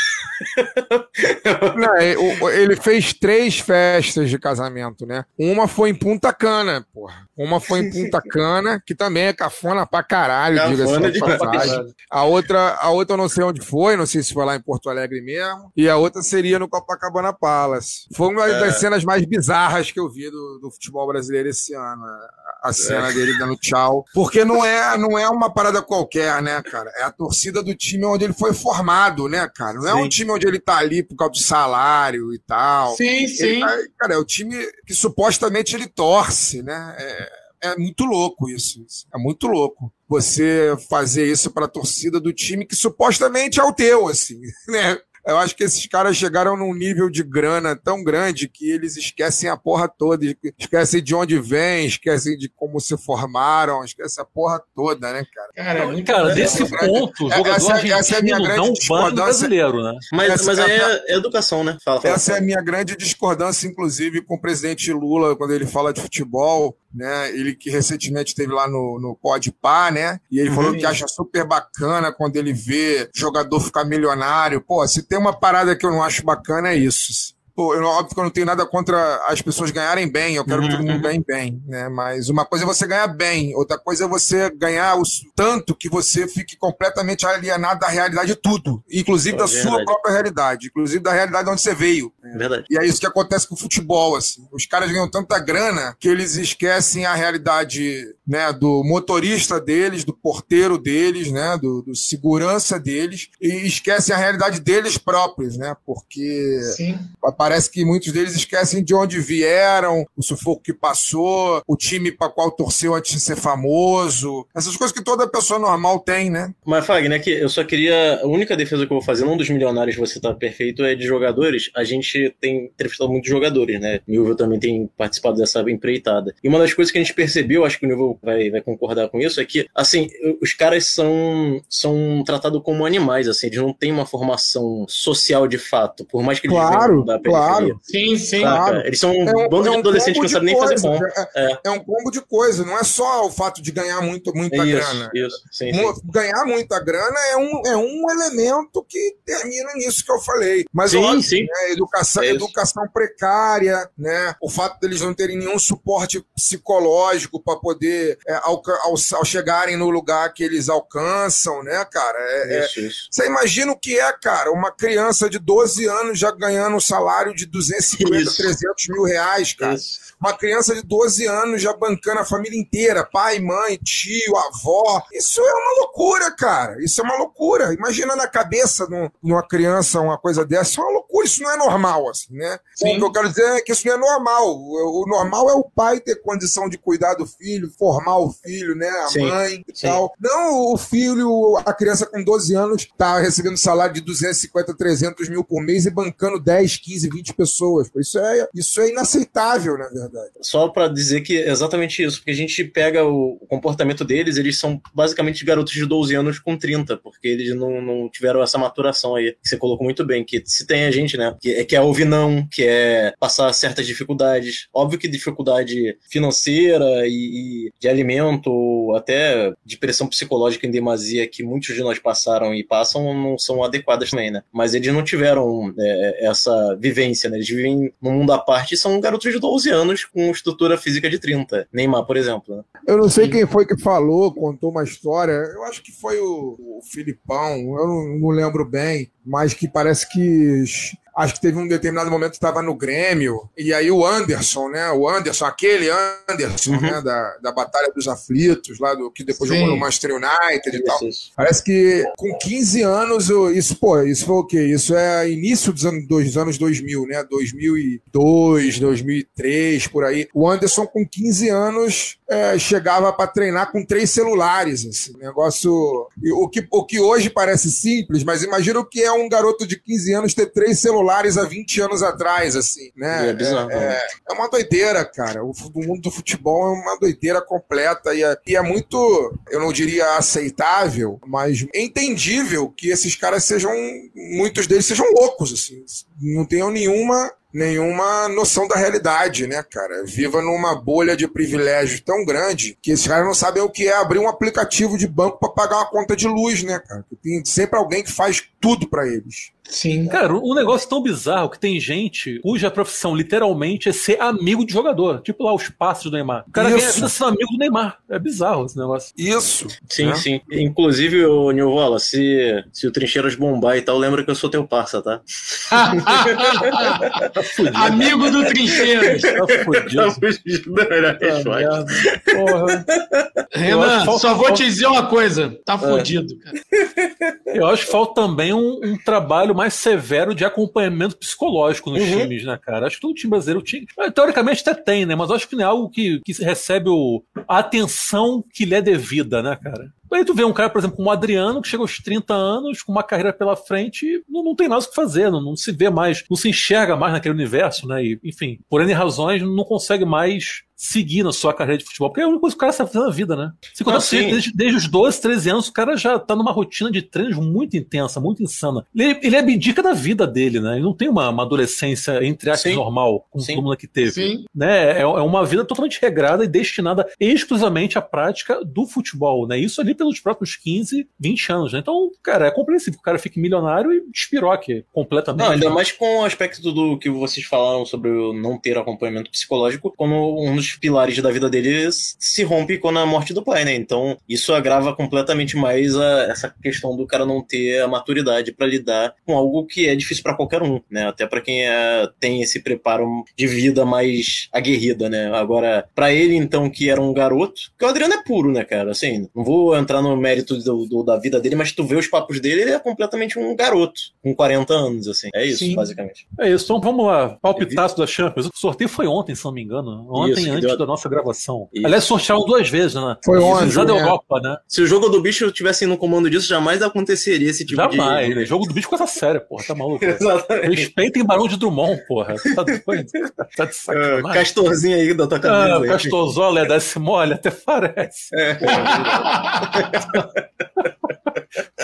Não, é, ele fez três festas de casamento, né? Uma foi em Punta Cana, porra. Uma foi em Punta Cana, que também é cafona pra caralho, diga-se de passagem. A outra, a outra eu não sei onde foi, não sei se foi lá em Porto Alegre mesmo. E a outra seria no Copacabana Palace. Foi uma é. das cenas mais bizarras que eu vi do, do futebol brasileiro esse ano. A cena é. dele dando tchau. Porque não é, não é uma parada qualquer, né, cara? É a torcida do time onde ele foi formado, né, cara? Não é sim. um time onde ele tá ali por causa do salário e tal. Sim, sim. Tá, cara, é o time que supostamente ele torce, né? É, é muito louco isso. É muito louco você fazer isso para a torcida do time que supostamente é o teu, assim, né? Eu acho que esses caras chegaram num nível de grana tão grande que eles esquecem a porra toda, esquecem de onde vem, esquecem de como se formaram, esquecem a porra toda, né, cara? Cara, é muito cara desse ponto, o jogador essa, essa é a minha grande discordância brasileiro, né? Mas, essa, mas é, é, educação, né? Fala, fala, essa fala. é a minha grande discordância, inclusive, com o presidente Lula, quando ele fala de futebol, né? Ele que recentemente esteve lá no, no Podpah, né? E ele uhum. falou que acha super bacana quando ele vê jogador ficar milionário. Pô, se tem uma parada que eu não acho bacana é isso. Pô, eu, óbvio que eu não tenho nada contra as pessoas ganharem bem, eu quero uhum, que todo mundo uhum. ganhe bem, né? Mas uma coisa é você ganhar bem, outra coisa é você ganhar o tanto que você fique completamente alienado da realidade de tudo, inclusive da sua própria realidade, inclusive da realidade de onde você veio. Verdade. E é isso que acontece com o futebol, assim. Os caras ganham tanta grana que eles esquecem a realidade, né, do motorista deles, do porteiro deles, né, do, do segurança deles e esquecem a realidade deles próprios, né? Porque Sim. Parece que muitos deles esquecem de onde vieram, o sufoco que passou, o time para qual torceu antes de ser famoso, essas coisas que toda pessoa normal tem, né? Mas Fagner, que eu só queria a única defesa que eu vou fazer, não dos milionários você tá perfeito, é de jogadores. A gente tem entrevistado muitos jogadores, né? Milvio também tem participado dessa empreitada. E uma das coisas que a gente percebeu, acho que o Milvio vai, vai concordar com isso, é que, assim, os caras são, são tratados como animais, assim, eles não têm uma formação social de fato, por mais que eles claro, da Claro. Sim, sim. Claro. Eles são um, é um bando é um de adolescentes que não sabem nem fazer bom. É, é. é, um combo de coisa, não é só o fato de ganhar muito, muita isso, grana. Isso, sim, sim. Ganhar muita grana é um, é um elemento que termina nisso que eu falei. Mas sim, óbvio, sim. Né, educação, educação precária, né? O fato deles não terem nenhum suporte psicológico para poder, é, ao, ao, ao, chegarem no lugar que eles alcançam, né, cara? É, isso, isso. Você imagina o que é, cara, uma criança de 12 anos já ganhando um salário de 250, isso. 300 mil reais, cara. Isso. Uma criança de 12 anos já bancando a família inteira, pai, mãe, tio, avó. Isso é uma loucura, cara. Isso é uma loucura. Imagina na cabeça de uma criança uma coisa dessa. Isso é uma loucura. Isso não é normal, assim, né? Sim. O que eu quero dizer é que isso não é normal. O, normal é o pai ter condição de cuidar do filho, formar o filho, né? A Sim. mãe e Sim. tal. Não o filho, a criança com 12 anos, tá recebendo salário de 250, 300 mil por mês e bancando 10, 15, 20 pessoas. Isso é, isso é inaceitável, na verdade. Só para dizer que é exatamente isso, porque a gente pega o comportamento deles, eles são basicamente garotos de 12 anos com 30, porque eles não, não tiveram essa maturação aí, que você colocou muito bem, que se tem a gente, né, que, que é ouvir não, que é passar certas dificuldades. Óbvio que dificuldade financeira e, e de alimento, até de pressão psicológica em demasia que muitos de nós passaram e passam, não são adequadas também, né? Mas eles não tiveram é, essa vivência, né? Eles vivem num mundo à parte e são garotos de 12 anos com estrutura física de 30. Neymar, por exemplo. Né? Eu não sei quem foi que falou, contou uma história. Eu acho que foi o, o Filipão, eu não, não lembro bem, mas que parece que acho que teve um determinado momento que estava no Grêmio, e aí o Anderson, né? O Anderson, aquele Anderson, uhum. né? Da, da Batalha dos Aflitos, lá do que depois Sim. jogou no Manchester United e tal. Isso. Parece que com 15 anos, isso, pô, isso foi o quê? Isso é início dos anos, dos anos 2000, né? 2002, 2003, por aí. O Anderson, com 15 anos, é, chegava para treinar com três celulares, assim, negócio. O que, o que hoje parece simples, mas imagina o que é um garoto de 15 anos ter três celulares celulares há 20 anos atrás, assim, né? É, bizarro, é, é, é uma doideira, cara. O, o, mundo do futebol é uma doideira completa e é, e é muito, eu não diria aceitável, mas entendível que esses caras sejam, muitos deles sejam loucos, assim. Não tenham nenhuma nenhuma noção da realidade, né, cara? Viva numa bolha de privilégio tão grande que esses caras não sabem o que é abrir um aplicativo de banco para pagar uma conta de luz, né, cara? Tem sempre alguém que faz tudo para eles. Sim. Cara, um negócio tão bizarro que tem gente cuja profissão literalmente é ser amigo de jogador. Tipo lá os passos do Neymar. O cara Isso. ganha vida sendo amigo do Neymar. É bizarro esse negócio. Isso. Sim, né? sim. Inclusive, o Nilvola, se, se o Trincheiras bombar e tal, lembra que eu sou teu parça, tá? tá amigo do Trincheiras. Tá fudido. Tá fudido. Tá Porra. Renan, só vou te dizer uma coisa. Tá é. fudido, cara. Eu acho que falta também um, um trabalho mais severo de acompanhamento psicológico nos uhum. times, né, cara? Acho que todo time brasileiro, tinha, teoricamente até tem, né? Mas acho que não é algo que, que recebe o, a atenção que lhe é devida, né, cara? Aí tu vê um cara, por exemplo, como o Adriano, que chega aos 30 anos, com uma carreira pela frente e não, não tem mais o que fazer, não, não, se vê mais, não se enxerga mais naquele universo, né? E, enfim, por N razões, não consegue mais seguir na sua carreira de futebol, porque é a única coisa que o cara sabe fazer na vida, né? Se ah, desde, desde os 12, 13 anos, o cara já tá numa rotina de treinos muito intensa, muito insana. Ele, ele abdica da vida dele, né? Ele não tem uma, uma adolescência, entre aspas, normal, como todo mundo que teve. Sim. Né? É, é uma vida totalmente regrada e destinada exclusivamente à prática do futebol, né? Isso ali pelos próprios 15, 20 anos, né? Então, cara, é compreensível que o cara fique milionário e despiroque completamente. Não, ainda mais com o aspecto do que vocês falaram sobre o não ter acompanhamento psicológico, como um dos pilares da vida dele se rompe com a morte do pai, né? Então, isso agrava completamente mais a, essa questão do cara não ter a maturidade para lidar com algo que é difícil para qualquer um, né? Até para quem é, tem esse preparo de vida mais aguerrida, né? Agora, para ele, então, que era um garoto, que o Adriano é puro, né, cara? Assim, não vou entrar no mérito do, do, da vida dele, mas tu vê os papos dele, ele é completamente um garoto, com 40 anos, assim. É isso, Sim. basicamente. É isso, então vamos lá. Palpitaço da Champions. O sorteio foi ontem, se não me engano. Ontem, isso, antes deu... da nossa gravação. Isso. Aliás, sortearam duas vezes, né? Foi ontem. Já da Europa, né? Se o jogo do bicho tivesse no comando disso, jamais aconteceria esse tipo jamais. de. Jamais. Né? Jogo do bicho coisa séria, porra. Tá maluco? Exatamente. Respeitem Barão de Drummond, porra. Tá doido? Tá de sacanagem. Uh, castorzinho aí da tua camisa. Ah, Castorzola, desce mole, até parece. É.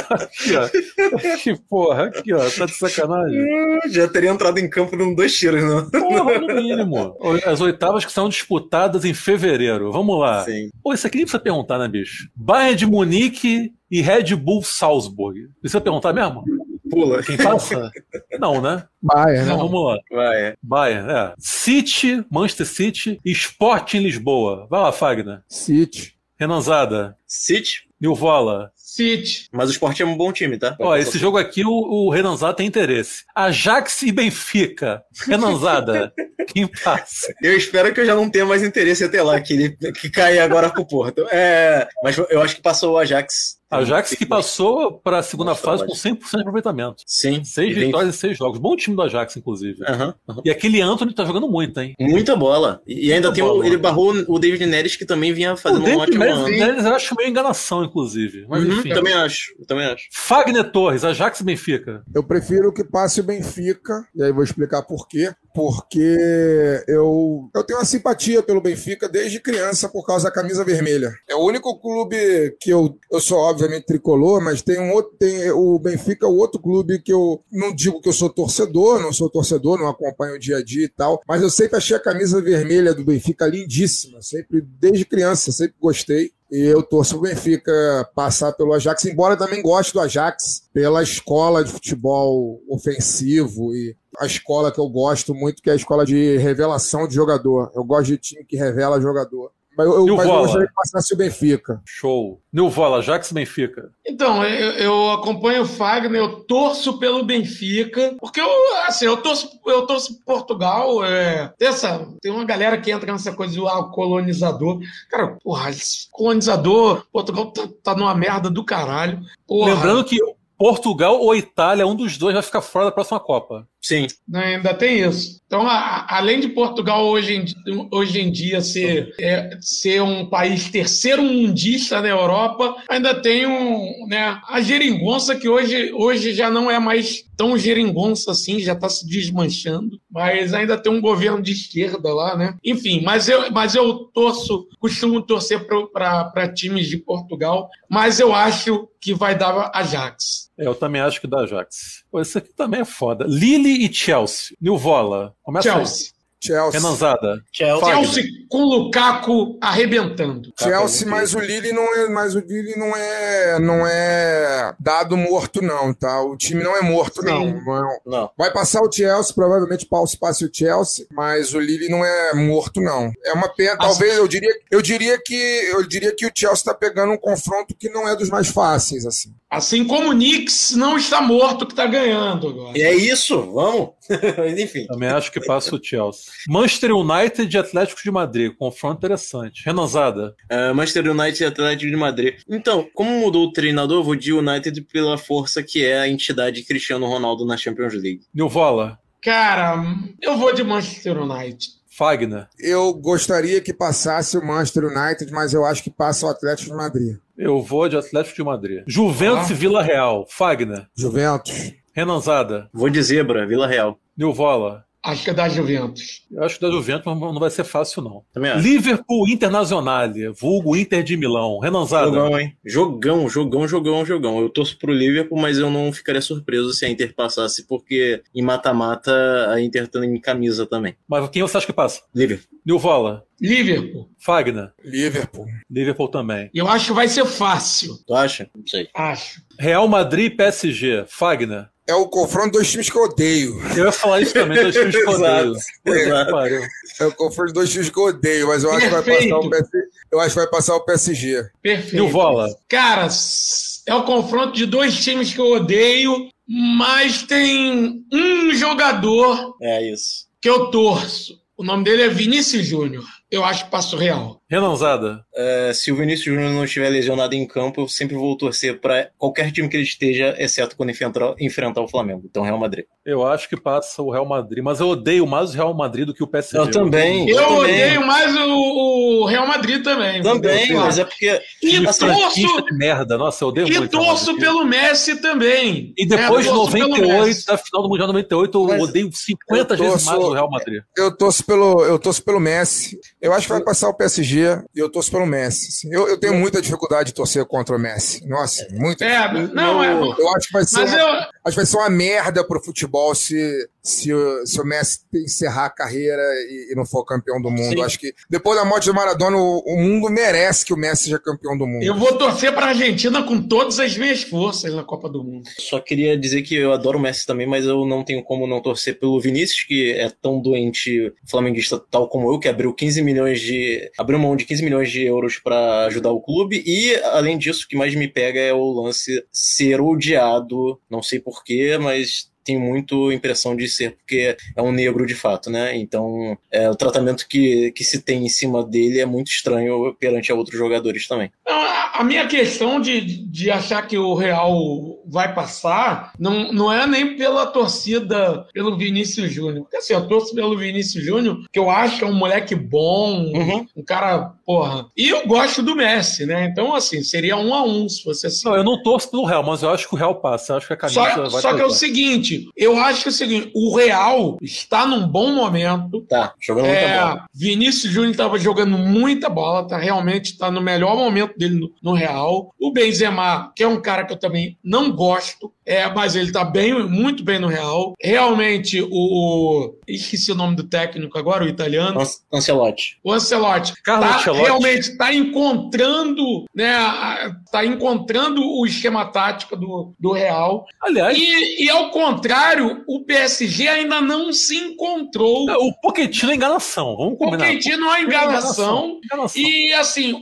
Aqui, ó. Que porra, aqui, ó. Tá de sacanagem. Já teria entrado em campo dando dois tiros, não? Porra, no mínimo. As oitavas que são disputadas em fevereiro. Vamos lá. Sim. Pô, isso aqui nem precisa perguntar, né, bicho? Bayern de Munique e Red Bull Salzburg. Precisa perguntar mesmo? Pula. Quem passa? Não, né? Bayern, Não, vamos lá. Bayern. Bayern, é. City, Manchester City e Sport em Lisboa. Vai lá, Fagner. City. Renanzada. City. Nilvola. City. Mas o Sport é um bom time, tá? Ó, esse jogo aqui o, o Renanzada tem interesse. Ajax e Benfica. Renanzada. quem passa? Eu espero que eu já não tenha mais interesse até lá, que ele que caia agora pro Porto. É, mas eu acho que passou o Ajax Ajax que passou para a segunda fase com 100% de aproveitamento. Sim. Seis vitórias e seis jogos. Bom time do Ajax, inclusive. Uhum, uhum. E aquele Anthony tá jogando muito, hein? Muita bola. E, ainda tem bola, o, ele barrou o David Neres, que também vinha fazendo um ótimo Neres, ano. Neres eu acho meio enganação, inclusive. Mas uhum, enfim. Também acho. Também acho. Fagner Torres, Ajax e Benfica. Eu prefiro que passe o Benfica, e aí vou explicar por quê porque eu, eu tenho uma simpatia pelo Benfica desde criança por causa da camisa vermelha. É o único clube que eu, eu sou obviamente tricolor, mas tem um outro, tem o Benfica, o outro clube que eu não digo que eu sou torcedor, não sou torcedor, não acompanho o dia a dia e tal, mas eu sempre achei a camisa vermelha do Benfica lindíssima, sempre desde criança, sempre gostei. E eu torço o Benfica passar pelo Ajax, embora também goste do Ajax pela escola de futebol ofensivo e a escola que eu gosto muito, que é a escola de revelação de jogador. Eu gosto de time que revela jogador. Mas eu, mas eu gostaria que passasse o Benfica. Show. Nilvola, Jax Benfica. Então, eu, eu, acompanho o Fagner, eu torço pelo Benfica, porque eu, assim, eu torço, eu torço Portugal. É, essa, tem uma galera que entra nessa coisa do ah, colonizador. Cara, porra, colonizador, Portugal tá, tá numa merda do caralho. Porra. Lembrando que Portugal ou Itália, um dos dois vai ficar fora da próxima Copa. Sim. Ainda tem isso. Então, a, além de Portugal hoje em, hoje em dia ser, é, ser um país terceiro mundista na Europa, ainda tem um, né, a geringonça que hoje, hoje já não é mais tão geringonça assim, já está se desmanchando, mas ainda tem um governo de esquerda lá, né? Enfim, mas eu, mas eu torço, costumo torcer para times de Portugal, mas eu acho que vai dar Ajax. Eu também acho que dá Ajax. Pô, esse aqui também é foda. Lille e Chelsea. Nilvola. Começa Chelsea. Chelsea. Renanzada. Chelsea. Chelsea com Lukaku arrebentando. Chelsea, mas o Lille não é, mas o Lille não é, não é dado morto não, tá? O time não é morto não. não. não. Vai passar o Chelsea, provavelmente passe passe o Chelsea, mas o Lille não é morto não. É uma pena, talvez eu diria, eu diria que eu diria que o Chelsea está pegando um confronto que não é dos mais fáceis assim. Assim como o Knicks não está morto que está ganhando agora. E é isso, vamos. Enfim. Também acho que passa o Chelsea. Manchester United e Atlético de Madrid. Confronto interessante. Renanzada. Uh, Manchester United e Atlético de Madrid. Então, como mudou o treinador, eu vou de United pela força que é a entidade Cristiano Ronaldo na Champions League. Nilvola. Cara, eu vou de Manchester United. Fagner. Eu gostaria que passasse o Manchester United, mas eu acho que passa o Atlético de Madrid. Eu vou de Atlético de Madrid. Juventus ah. e Vila Real. Fagner. Juventus. Renanzada. Vou de Zebra, Vila Real. Nilvola. Acho que é da Juventus. Eu acho que da Juventus não vai ser fácil, não. Também acho. Liverpool Internacional, vulgo Inter de Milão. Renanzada. Jogão, hein? Jogão, jogão, jogão, jogão. Eu torço pro Liverpool, mas eu não ficaria surpreso se a Inter passasse, porque em mata-mata a Inter tá em camisa também. Mas quem você acha que passa? Liverpool. Nilvola. Liverpool. Fagner. Liverpool. Liverpool também. Eu acho que vai ser fácil. Tu acha? Não sei. Acho. Real Madrid PSG. Fagner. É o confronto dos times que eu odeio. Eu ia falar isso também, dois times que eu odeio. Exato. Pariu. É o confronto dos times que eu odeio, mas eu acho que vai passar o PSG. Eu acho que vai passar o PSG. Perfeito. Nilvola. Cara, s- é o confronto de dois times que eu odeio, mas tem um jogador É isso. que eu torço. O nome dele é Vinícius Júnior. Eu acho que passa o Real. Renanzada. É, se o Vinícius Júnior não estiver lesionado em campo, eu sempre vou torcer pra qualquer time que ele esteja, exceto quando enfrentar, enfrentar o Flamengo. Então, Real Madrid. Eu acho que passa o Real Madrid, mas eu odeio mais o Real Madrid do que o PSG. Eu também. Eu, também. odeio mais o, o Real Madrid também. Também, mas é porque. E Time torço, merda. Nossa, eu odeio e muito. Real torço pelo Messi também. E depois É, de pelo 98, Messi. da final do Mundial 98, eu Mas odeio 50 eu vezes torço- mais o Real Madrid. Eu torço pelo, eu torço pelo Messi. Eu acho que vai passar o PSG e eu torço pelo Messi. assim. Eu, eu tenho muita dificuldade de torcer contra o Messi. Nossa, muito. É, não, é. Eu acho que vai ser, Mas uma, eu, acho que vai ser uma merda pro futebol se, se, o- se o Messi encerrar a carreira e, e não for campeão do mundo. Sim. Acho que depois da morte do Maradona, o, o mundo merece que o Messi seja campeão do mundo. eu vou torcer para a Argentina com todas as minhas forças na Copa do Mundo. Só queria dizer que eu adoro o Messi também, mas eu não tenho como não torcer pelo Vinícius, que é tão doente flamenguista tal como eu, que abriu 15 milhões de. abriu mão de 15 milhões de euros pra ajudar o clube. E, além disso, o que mais me pega é o lance ser odiado. Não sei porquê, mas. Tenho muito impressão de ser porque é um negro de fato, né? Então, é, o tratamento que, que se tem em cima dele é muito estranho perante a outros jogadores também. A a minha questão de, de achar que o Real vai passar não, não é nem pela torcida pelo Vinícius Júnior. Porque assim, eu torço pelo Vinícius Júnior, que eu acho que é um moleque bom, Uhum. um cara, porra. E eu gosto do Messi, né? Então, assim, seria um a um se fosse assim. Não, eu não torço pelo Real, mas eu acho que o Real passa. Eu acho que a camisa Só, vai só que é o seguinte, eu acho que é o seguinte, o Real está num bom momento. Tá, jogando muita É, bola. Vinícius Júnior estava jogando muita bola, tá realmente está no melhor momento dele no, no Real. O Benzema, que é um cara que eu também não gosto, é, mas ele tá bem, muito bem no Real. Realmente o esqueci o nome do técnico agora, o italiano. An- Ancelotti. O Ancelotti Carlo tá, Ancelotti. realmente está encontrando, né, a- tá encontrando o esquema tático do, do Real. Aliás, E, e ao contrário, o PSG ainda não se encontrou. o Pochettino é enganação. Vamos combinar. Pochettino é uma enganação. Enganação. E assim, o,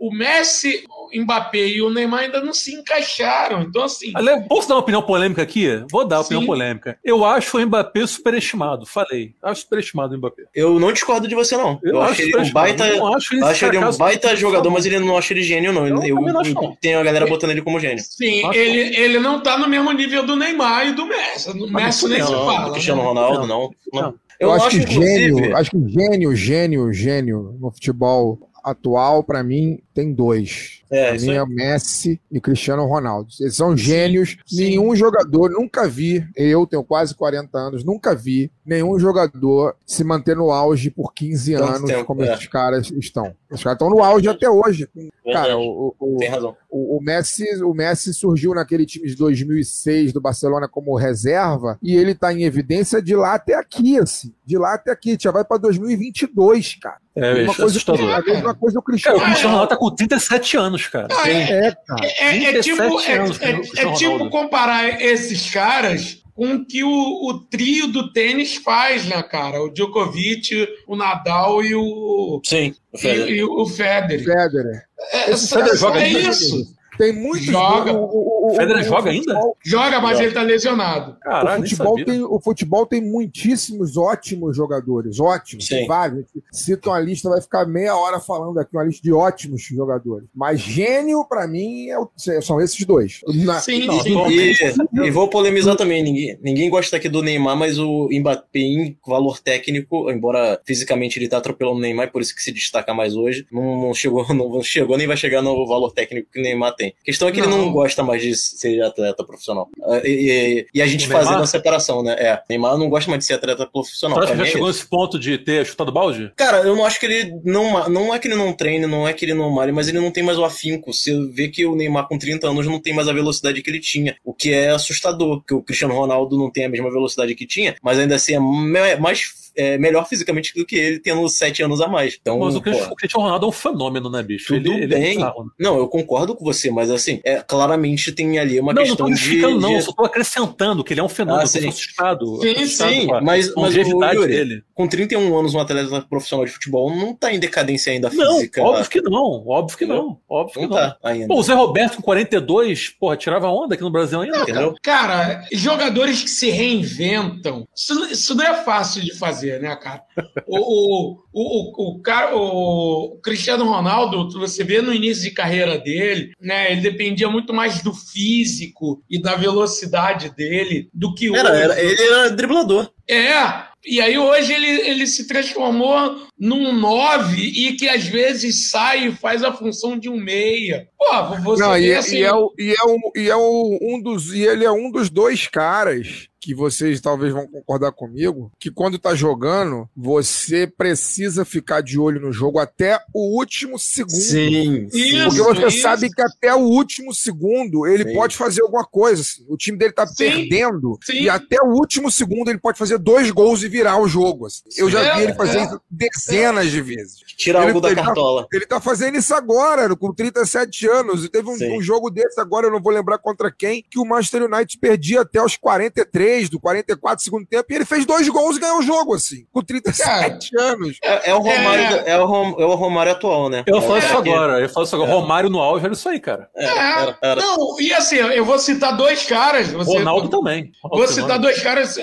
o, o Messi, Mbappé e o Neymar ainda não se encaixaram. Então, assim, posso dar uma opinião polêmica aqui? Vou dar uma opinião polêmica. Eu acho o Mbappé superestimado. Falei. Acho superestimado o Mbappé. Eu não discordo de você, não. Eu, acho ele um baita. Eu não acho ele Eu acho ele um baita do jogador, mas ele não acha ele gênio, não. Eu Eu, não acho, não. tenho a galera botando ele como gênio. sim, Acho ele, ele não tá no mesmo nível do Neymar e do Messi. O Messi isso nem não, se Não, fala. do Cristiano né? Ronaldo, não. Não. não. Eu, Eu, acho, acho, que gênio, inclusive. acho que gênio, gênio, gênio no futebol atual, pra mim, tem dois. É, pra mim é o Messi e Cristiano Ronaldo. Eles são gênios. sim. Nenhum jogador, nunca vi, eu tenho quase 40 anos, nunca vi nenhum jogador se manter no auge por 15 Tanto anos tempo, como é. esses caras estão. Os caras estão no auge até hoje. Verdade. Cara, o, o- Tem razão. o, o Messi, o Messi surgiu naquele time de 2006 do Barcelona como reserva e ele tá em evidência de lá até aqui, assim. De lá até aqui. Já vai pra 2022, cara. É, uma isso é coisa, assustador. a mesma coisa do Cara, o Cristiano. Cristiano Ronaldo tá com 37 anos, cara. Ah, é, É, cara. é, é 37 tipo, é, anos, é- é tipo comparar esses caras com o que o, o trio do tênis faz, né, cara? O Djokovic, o Nadal e o, Sim, o e, Federer. e o Federer. Federer. É, Esse é cara joga é isso. Tem muitos. Joga. O, o, o, Federer o- joga o ainda? futebol- Joga, mas Joga. ele tá lesionado. Caralho, o, futebol tem, o futebol tem muitíssimos ótimos jogadores, ótimos, Sim. tem vários. Cito uma lista, vai ficar meia hora falando aqui, uma lista de ótimos jogadores. Mas gênio, pra mim, é o- são esses dois. Na- Sim, Não, sim. E, e vou polemizar também. Ninguém, ninguém gosta aqui do Neymar, mas o Mbappé, em valor técnico, embora fisicamente ele tá atropelando o Neymar, por isso que se destaca mais hoje, não, não chegou, não chegou nem vai chegar no valor técnico que o Neymar tem. Assim. A questão é que não. ele não gosta mais de ser atleta profissional. Ah, e, e, e a gente fazendo a separação, né? É, Neymar não gosta mais de ser atleta profissional. Você acha que já é chegou nesse ponto de ter chutado balde? Cara, eu não acho que ele não. Não é que ele não treine, não é que ele não malhe, mas ele não tem mais o afinco. Você vê que o Neymar com 30 anos não tem mais a velocidade que ele tinha. O que é assustador, porque o Cristiano Ronaldo não tem a mesma velocidade que tinha, mas ainda assim é mais é, melhor fisicamente do que ele, tendo sete anos a mais. Então, mas o Cristiano, Ronaldo é um fenômeno, né, bicho? Tudo ele, bem. Ele é não, eu concordo com você, mas assim, é, claramente tem ali uma não, questão não tô de. Não, de... eu só tô acrescentando que ele é um fenômeno, ah, sim. eu tô assustado. Sim, assustado sim, mas, mas o Yuri, dele. com 31 anos, um atleta profissional de futebol não tá em decadência ainda física. Não, óbvio que não, óbvio que não. Óbvio não que tá não. ainda. Pô, o Zé Roberto com 42, porra, tirava onda aqui no Brasil ainda, entendeu? Cara, jogadores que se reinventam, isso, isso não é fácil de fazer, né, cara? o, o, o, o, cara, o Cristiano Ronaldo, você vê no início de carreira dele, né? Ele dependia muito mais do físico e da velocidade dele do que era, hoje. Era, ele era driblador. É, e aí hoje ele, ele se transformou num 9 e que às vezes sai e faz a função de um meia. Pô, você Não, e, é, assim... e, é, o, e, é, o, e é o, um dos e ele é um dos dois caras que vocês talvez vão concordar comigo, que quando tá jogando, você precisa ficar de olho no jogo até o último segundo. Sim. Isso, porque você isso. sabe que até o último segundo ele Sim. pode fazer alguma coisa. Assim. O time dele tá Sim. perdendo Sim. e até o último segundo ele pode fazer dois gols e virar o jogo. Assim. Eu já vi ele fazer é. isso dezenas de vezes. Tirar algo da cartola. Tá, ele tá fazendo isso agora, com 37 anos. E teve um, um jogo desse agora, eu não vou lembrar contra quem, que o Manchester United perdia até os 43 43, do 44 segundo tempo, e ele fez dois gols e ganhou o jogo, assim, com 37 Cara, anos. É, é, o Romário, é... é, o, Rom, é o Romário atual, né? Eu falo é, isso agora, eu falo isso agora. Romário no auge era isso aí, cara. É, era, era. Não, e assim, eu vou citar dois caras. Você, Ronaldo também. Vou citar dois caras,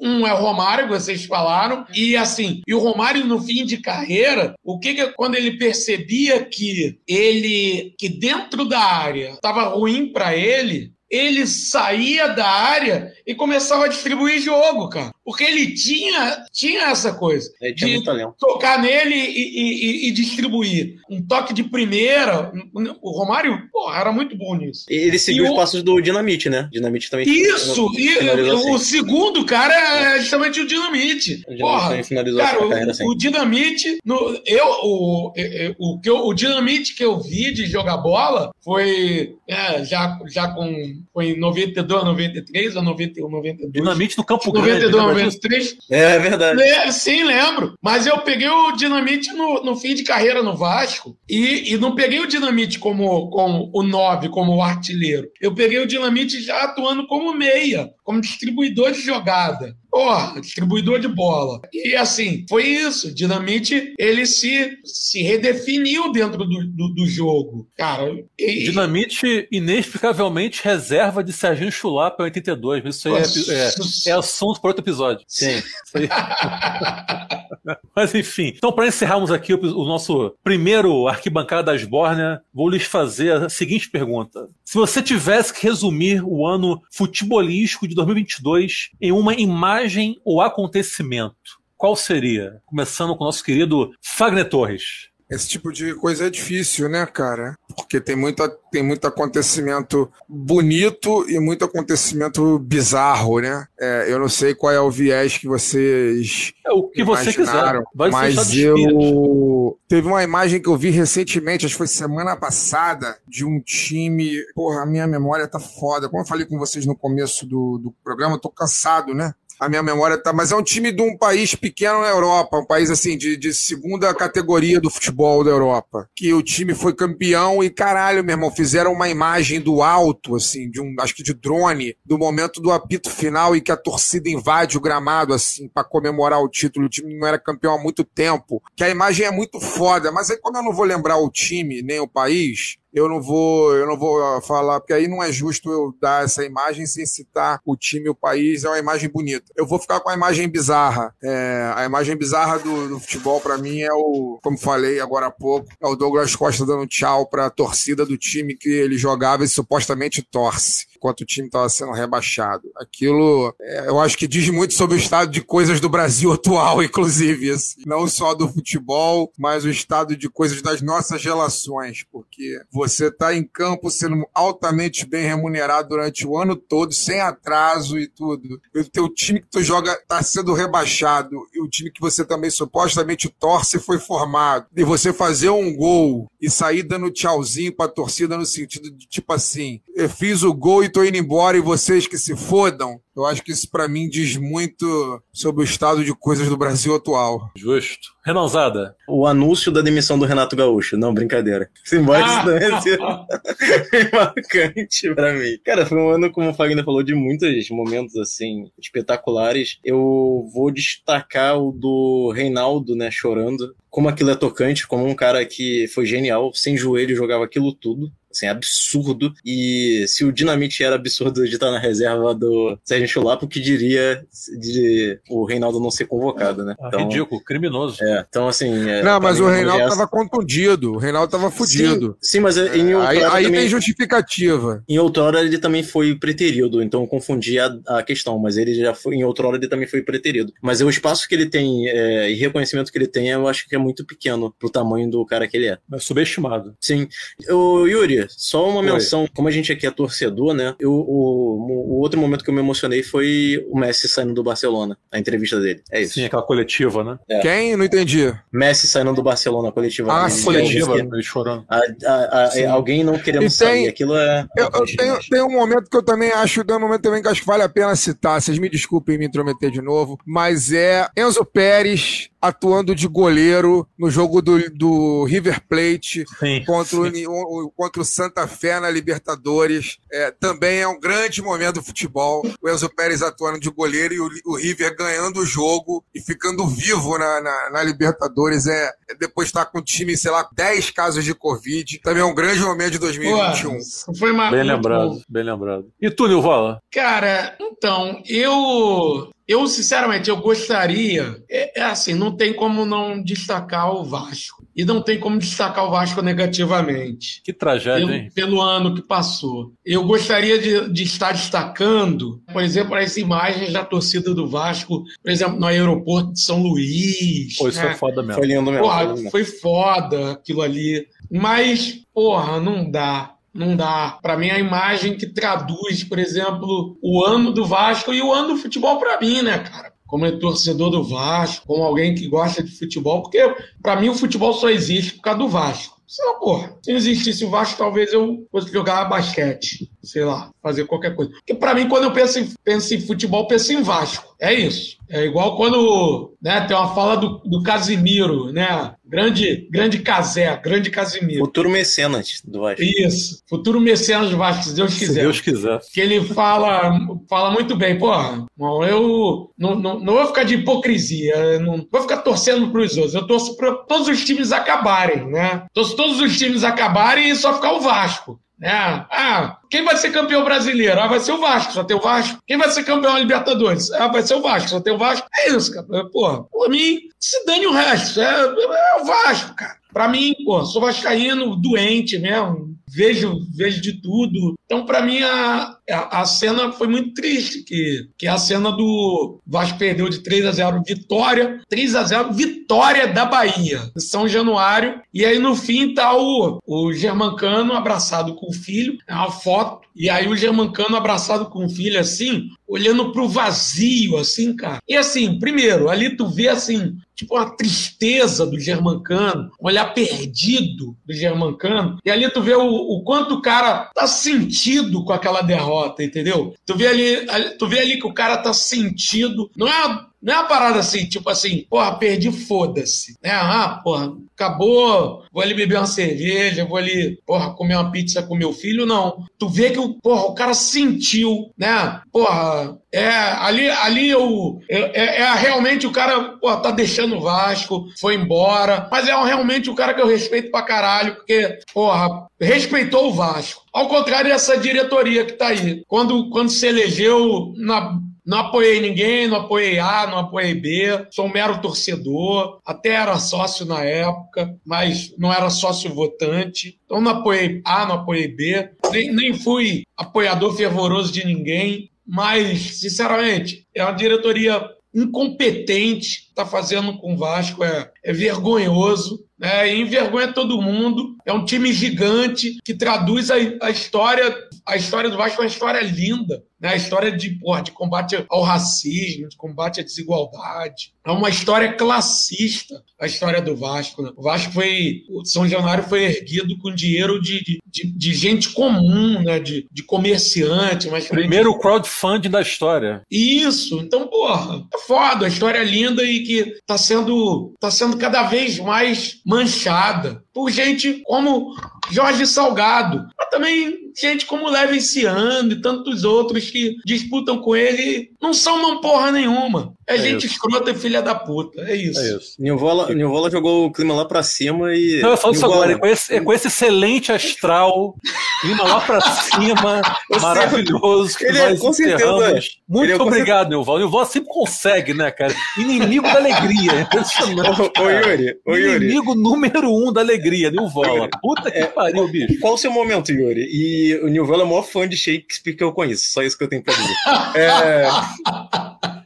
um é o Romário, vocês falaram, e assim, e o Romário no fim de carreira, o que que quando ele percebia que ele, que dentro da área estava ruim para ele, ele saía da área e começava a distribuir jogo, cara. Porque ele tinha, tinha essa coisa ele de tocar nele e, e, e, distribuir. Um toque de primeira. O Romário, pô, era muito bom nisso. Ele seguiu os passos do Dinamite, né? Dinamite também. Isso! E assim. o segundo cara é, é justamente o Dinamite. O Dinamite Porra, finalizou cara, carreira, assim. o, Dinamite, no, eu, o, o, o, que o Dinamite que eu vi de jogar bola foi é, já, já com foi em 92, 93 ou 91, 92. Dinamite no Campo 92, Grande. 93. É, é verdade. Le, sim, lembro. Mas eu peguei o Dinamite no, no fim de carreira no Vasco e, e não peguei o Dinamite como, como o 9, como o artilheiro. Eu peguei o Dinamite já atuando como meia, como distribuidor de jogada. Porra, distribuidor de bola. E assim, foi isso. Dinamite, ele se, se redefiniu dentro do, do, do jogo. Cara. E... Dinamite, inexplicavelmente, reserva de Serginho Chulapa 82. Isso aí é, é, é assunto para outro episódio. Sim. Mas enfim. Então, para encerrarmos aqui o, o, nosso primeiro arquibancada das Bórnia, vou lhes fazer a seguinte pergunta. Se você tivesse que resumir o ano futebolístico de 2022 em uma imagem ou acontecimento, qual seria? Começando com o nosso querido Fagner Torres. Esse tipo de coisa é difícil, né, cara? Porque tem, muita, tem muito acontecimento bonito e muito acontecimento bizarro, né? É, eu não sei qual é o viés que vocês. É o que você quiser. Vai mas eu. Teve uma imagem que eu vi recentemente, acho que foi semana passada, de um time. Porra, a minha memória tá foda. Como eu falei com vocês no começo do, do programa, eu tô cansado, né? A minha memória tá, mas é um time de um país pequeno na Europa, um país assim de, de segunda categoria do futebol da Europa, que o time foi campeão e caralho, meu irmão, fizeram uma imagem do alto, assim, de um, acho que de drone, do momento do apito final e que a torcida invade o gramado, assim, para comemorar o título. O time não era campeão há muito tempo, que a imagem é muito foda, mas aí como eu não vou lembrar o time nem o país, eu não vou, eu não vou ah, falar, porque aí não é justo eu dar essa imagem sem citar o time, o país, é uma imagem bonita. Eu vou ficar com a imagem bizarra. É, a imagem bizarra do, do futebol para mim é o, como falei agora há pouco, é o Douglas Costa dando tchau para a torcida do time que ele jogava e supostamente torce. Enquanto o time estava sendo rebaixado. Aquilo, é, eu acho que diz muito sobre o estado de coisas do Brasil atual, inclusive. Assim. Não só do futebol, mas o estado de coisas das nossas relações. Porque você está em campo sendo altamente bem remunerado durante o ano todo, sem atraso e tudo. E o teu time que tu joga está sendo rebaixado. E o time que você também supostamente torce foi formado. E você fazer um gol e sair dando tchauzinho pra torcida no sentido de tipo assim, eu fiz o gol e tô indo embora e vocês que se fodam. Eu acho que isso para mim diz muito sobre o estado de coisas do Brasil atual. Justo. Renanzada. O anúncio da demissão do Renato Gaúcho. Não, brincadeira. Simbora ah. isso também marcante pra mim. Cara, foi um ano, como o Fagner falou, de muitos momentos, assim, espetaculares. Eu vou destacar o do Reinaldo, né, chorando. Como aquilo é tocante, como um cara que foi genial, sem joelho, jogava aquilo tudo assim, absurdo. E se o Dinamite era absurdo de estar na reserva do Sérgio Chulapo, o que diria de o Reinaldo não ser convocado, né? Ah, então, ridículo, criminoso. É, então assim... É, não, mas o Reinaldo estava contundido, o Reinaldo estava fudido. Sim, sim, mas em outrora Aí, aí também, tem justificativa. Em outrora ele também foi preterido, então eu confundi a, a, questão, mas ele já foi, em outrora ele também foi preterido. Mas o espaço que ele tem é, e reconhecimento que ele tem, eu acho que é muito pequeno pro tamanho do cara que ele é. É subestimado. Sim. O Yuri, só uma menção, como a gente aqui é torcedor, né? Eu, o, o, outro momento que eu me emocionei foi o Messi saindo do Barcelona, a entrevista dele. É isso. Sim, aquela coletiva, né? É. Quem? Não entendi. Messi saindo do Barcelona, a coletiva. Ah, sim, coletiva, ele chorando. A, a, a, alguém não querendo tem, sair, aquilo é... Eu, eu tenho, tem um momento que eu também acho, tem um momento também que acho que vale a pena citar, vocês me desculpem me intrometer de novo, mas é Enzo Pérez atuando de goleiro no jogo do, do River Plate sim, contra, sim. O, contra o Santa Fé na Libertadores. É, também é um grande momento do futebol. O Enzo Pérez atuando de goleiro e o, o River ganhando o jogo e ficando vivo na, na, na Libertadores. É, é depois estar tá com o time, sei lá, 10 casos de Covid. Também é um grande momento de 2021. Pô, foi uma, bem lembrado, bom. bem lembrado. E tu, Nilvala? Cara, então, eu eu, sinceramente, eu gostaria. É, é, assim, não tem como não destacar o Vasco. E não tem como destacar o Vasco negativamente. Que tragédia, pelo, hein? Pelo ano que passou. Eu gostaria de, de estar destacando, por exemplo, as imagens da torcida do Vasco, por exemplo, no aeroporto de São Luís. Pô, isso né? foi foda mesmo. Foi lindo mesmo. Porra, foi foda aquilo ali. Mas, porra, não dá. Não dá. Para mim, a imagem que traduz, por exemplo, o ano do Vasco e o ano do futebol para mim, né, cara? Como é torcedor do Vasco, como alguém que gosta de futebol, porque para mim o futebol só existe por causa do Vasco. Senão, porra, se não existisse o Vasco, talvez eu fosse jogar basquete, sei lá, fazer qualquer coisa. Porque para mim, quando eu penso em, penso em futebol, penso em Vasco. É isso. É igual quando né, tem uma fala do, do Casimiro, né? Grande, grande Casé, grande Casimiro. Futuro mecenas do Vasco. Isso, futuro mecenas do Vasco, se Deus quiser. Se Deus quiser. Que ele fala, fala muito bem, pô, eu não, não, não vou ficar de hipocrisia, não vou ficar torcendo para os outros, eu torço para todos os times acabarem, né? Torço todos os times acabarem e só ficar o Vasco. Né? Ah, quem vai ser campeão brasileiro? Ah, vai ser o Vasco, só tem o Vasco. Quem vai ser campeão Libertadores? Ah, vai ser o Vasco, só tem o Vasco. É isso, cara. Porra, por mim, se dane o resto. É, é o Vasco, cara. Pra mim, pô, sou vascaíno doente mesmo, vejo, vejo de tudo. Então, para mim, a, a, cena foi muito triste, que, que é a cena do Vasco perdeu de 3 a 0 vitória, 3 a 0 vitória da Bahia, São Januário, e aí no fim tá o, o Germancano abraçado com o filho, é uma foto, e aí o Germancano abraçado com o filho assim, olhando pro vazio, assim, cara. E assim, primeiro, ali tu vê assim, tipo uma tristeza do Germancano, um olhar perdido do Germancano, e ali tu vê o, o quanto o cara tá sentido com aquela derrota, entendeu? Tu vê ali, tu vê ali que o cara tá sentido, não é não é uma parada assim, tipo assim, porra, perdi, foda-se. Né? Ah, porra, acabou, vou ali beber uma cerveja, vou ali, porra, comer uma pizza com meu filho, não. Tu vê que o, porra, o cara sentiu, né? Porra, é, ali, ali eu, é, é, realmente o cara, porra, tá deixando o Vasco, foi embora, mas é realmente o cara que eu respeito pra caralho, porque, porra, respeitou o Vasco. Ao contrário dessa diretoria que tá aí. Quando, quando se elegeu na não apoiei ninguém, não apoiei A, não apoiei B, sou um mero torcedor, até era sócio na época, mas não era sócio votante. Então não apoiei A, não apoiei B, nem, nem fui apoiador fervoroso de ninguém, mas, sinceramente, é uma diretoria incompetente, está fazendo com o Vasco, é, é vergonhoso, né? Envergonha todo mundo. É um time gigante que traduz a, a história, a história do Vasco é uma história linda né? A história de, porra, de combate ao racismo, de combate à desigualdade. É uma história classista, a história do Vasco. Né? O Vasco foi. O São Januário foi erguido com dinheiro de, de, de gente comum, né? de, de comerciante. Mas Primeiro crowdfunding da história. Isso. Então, porra, é foda. A história é linda e que está sendo, tá sendo cada vez mais manchada por gente como Jorge Salgado, mas também gente como Levenciano e tantos outros que disputam com ele não são não porra nenhuma. É, é gente isso. escrota e filha da puta. É isso. É isso. Nilvola, Nilvola jogou o clima lá pra cima e. Não, eu falo isso agora, com esse, é com esse excelente astral, clima lá pra cima, maravilhoso. Ele é, com certeza. Muito é, obrigado, certeza... Nilvola. Nilvola sempre consegue, né, cara? Inimigo da alegria. Ô, Yuri, ô, Yuri. Inimigo número um da alegria, Nilvola. Puta que é, pariu, bicho. Qual o seu momento, Yuri? E o Nilvola é o maior fã de Shakespeare que eu conheço. Só isso que eu tenho pra dizer. É.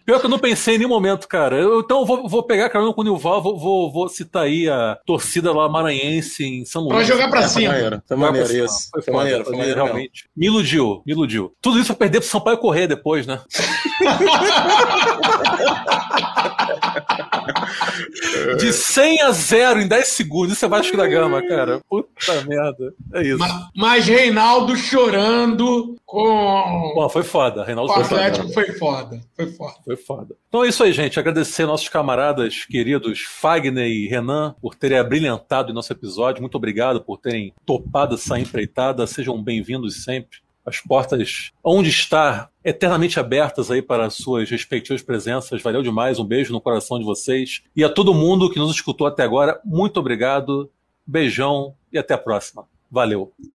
Pior que eu não pensei em nenhum momento, cara. Eu, então eu vou, vou pegar carona com o Nilval, vou, vou, vou, citar aí a torcida lá maranhense em São Luís. Pra jogar pra é, cima. Foi maneiro, foi isso. Foi, foi maneiro, foi maneiro, realmente. Me iludiu, me iludiu. Tudo isso pra perder pro Sampaio correr depois, né? De 100 a 0 em 10 segundos. Isso é Vasco da Gama, cara. Puta merda. É isso. Mas, mas Reinaldo chorando com. Bom, foi foda. Reinaldo foi Atlético foi foda. Foi foda. Foi foda. Então é isso aí, gente. Agradecer nossos camaradas queridos Fagner e Renan por terem abrilhantado o nosso episódio. Muito obrigado por terem topado essa empreitada. Sejam bem-vindos sempre as portas onde está eternamente abertas aí para suas respectivas presenças. Valeu demais, um beijo no coração de vocês. E a todo mundo que nos escutou até agora, muito obrigado, beijão e até a próxima. Valeu.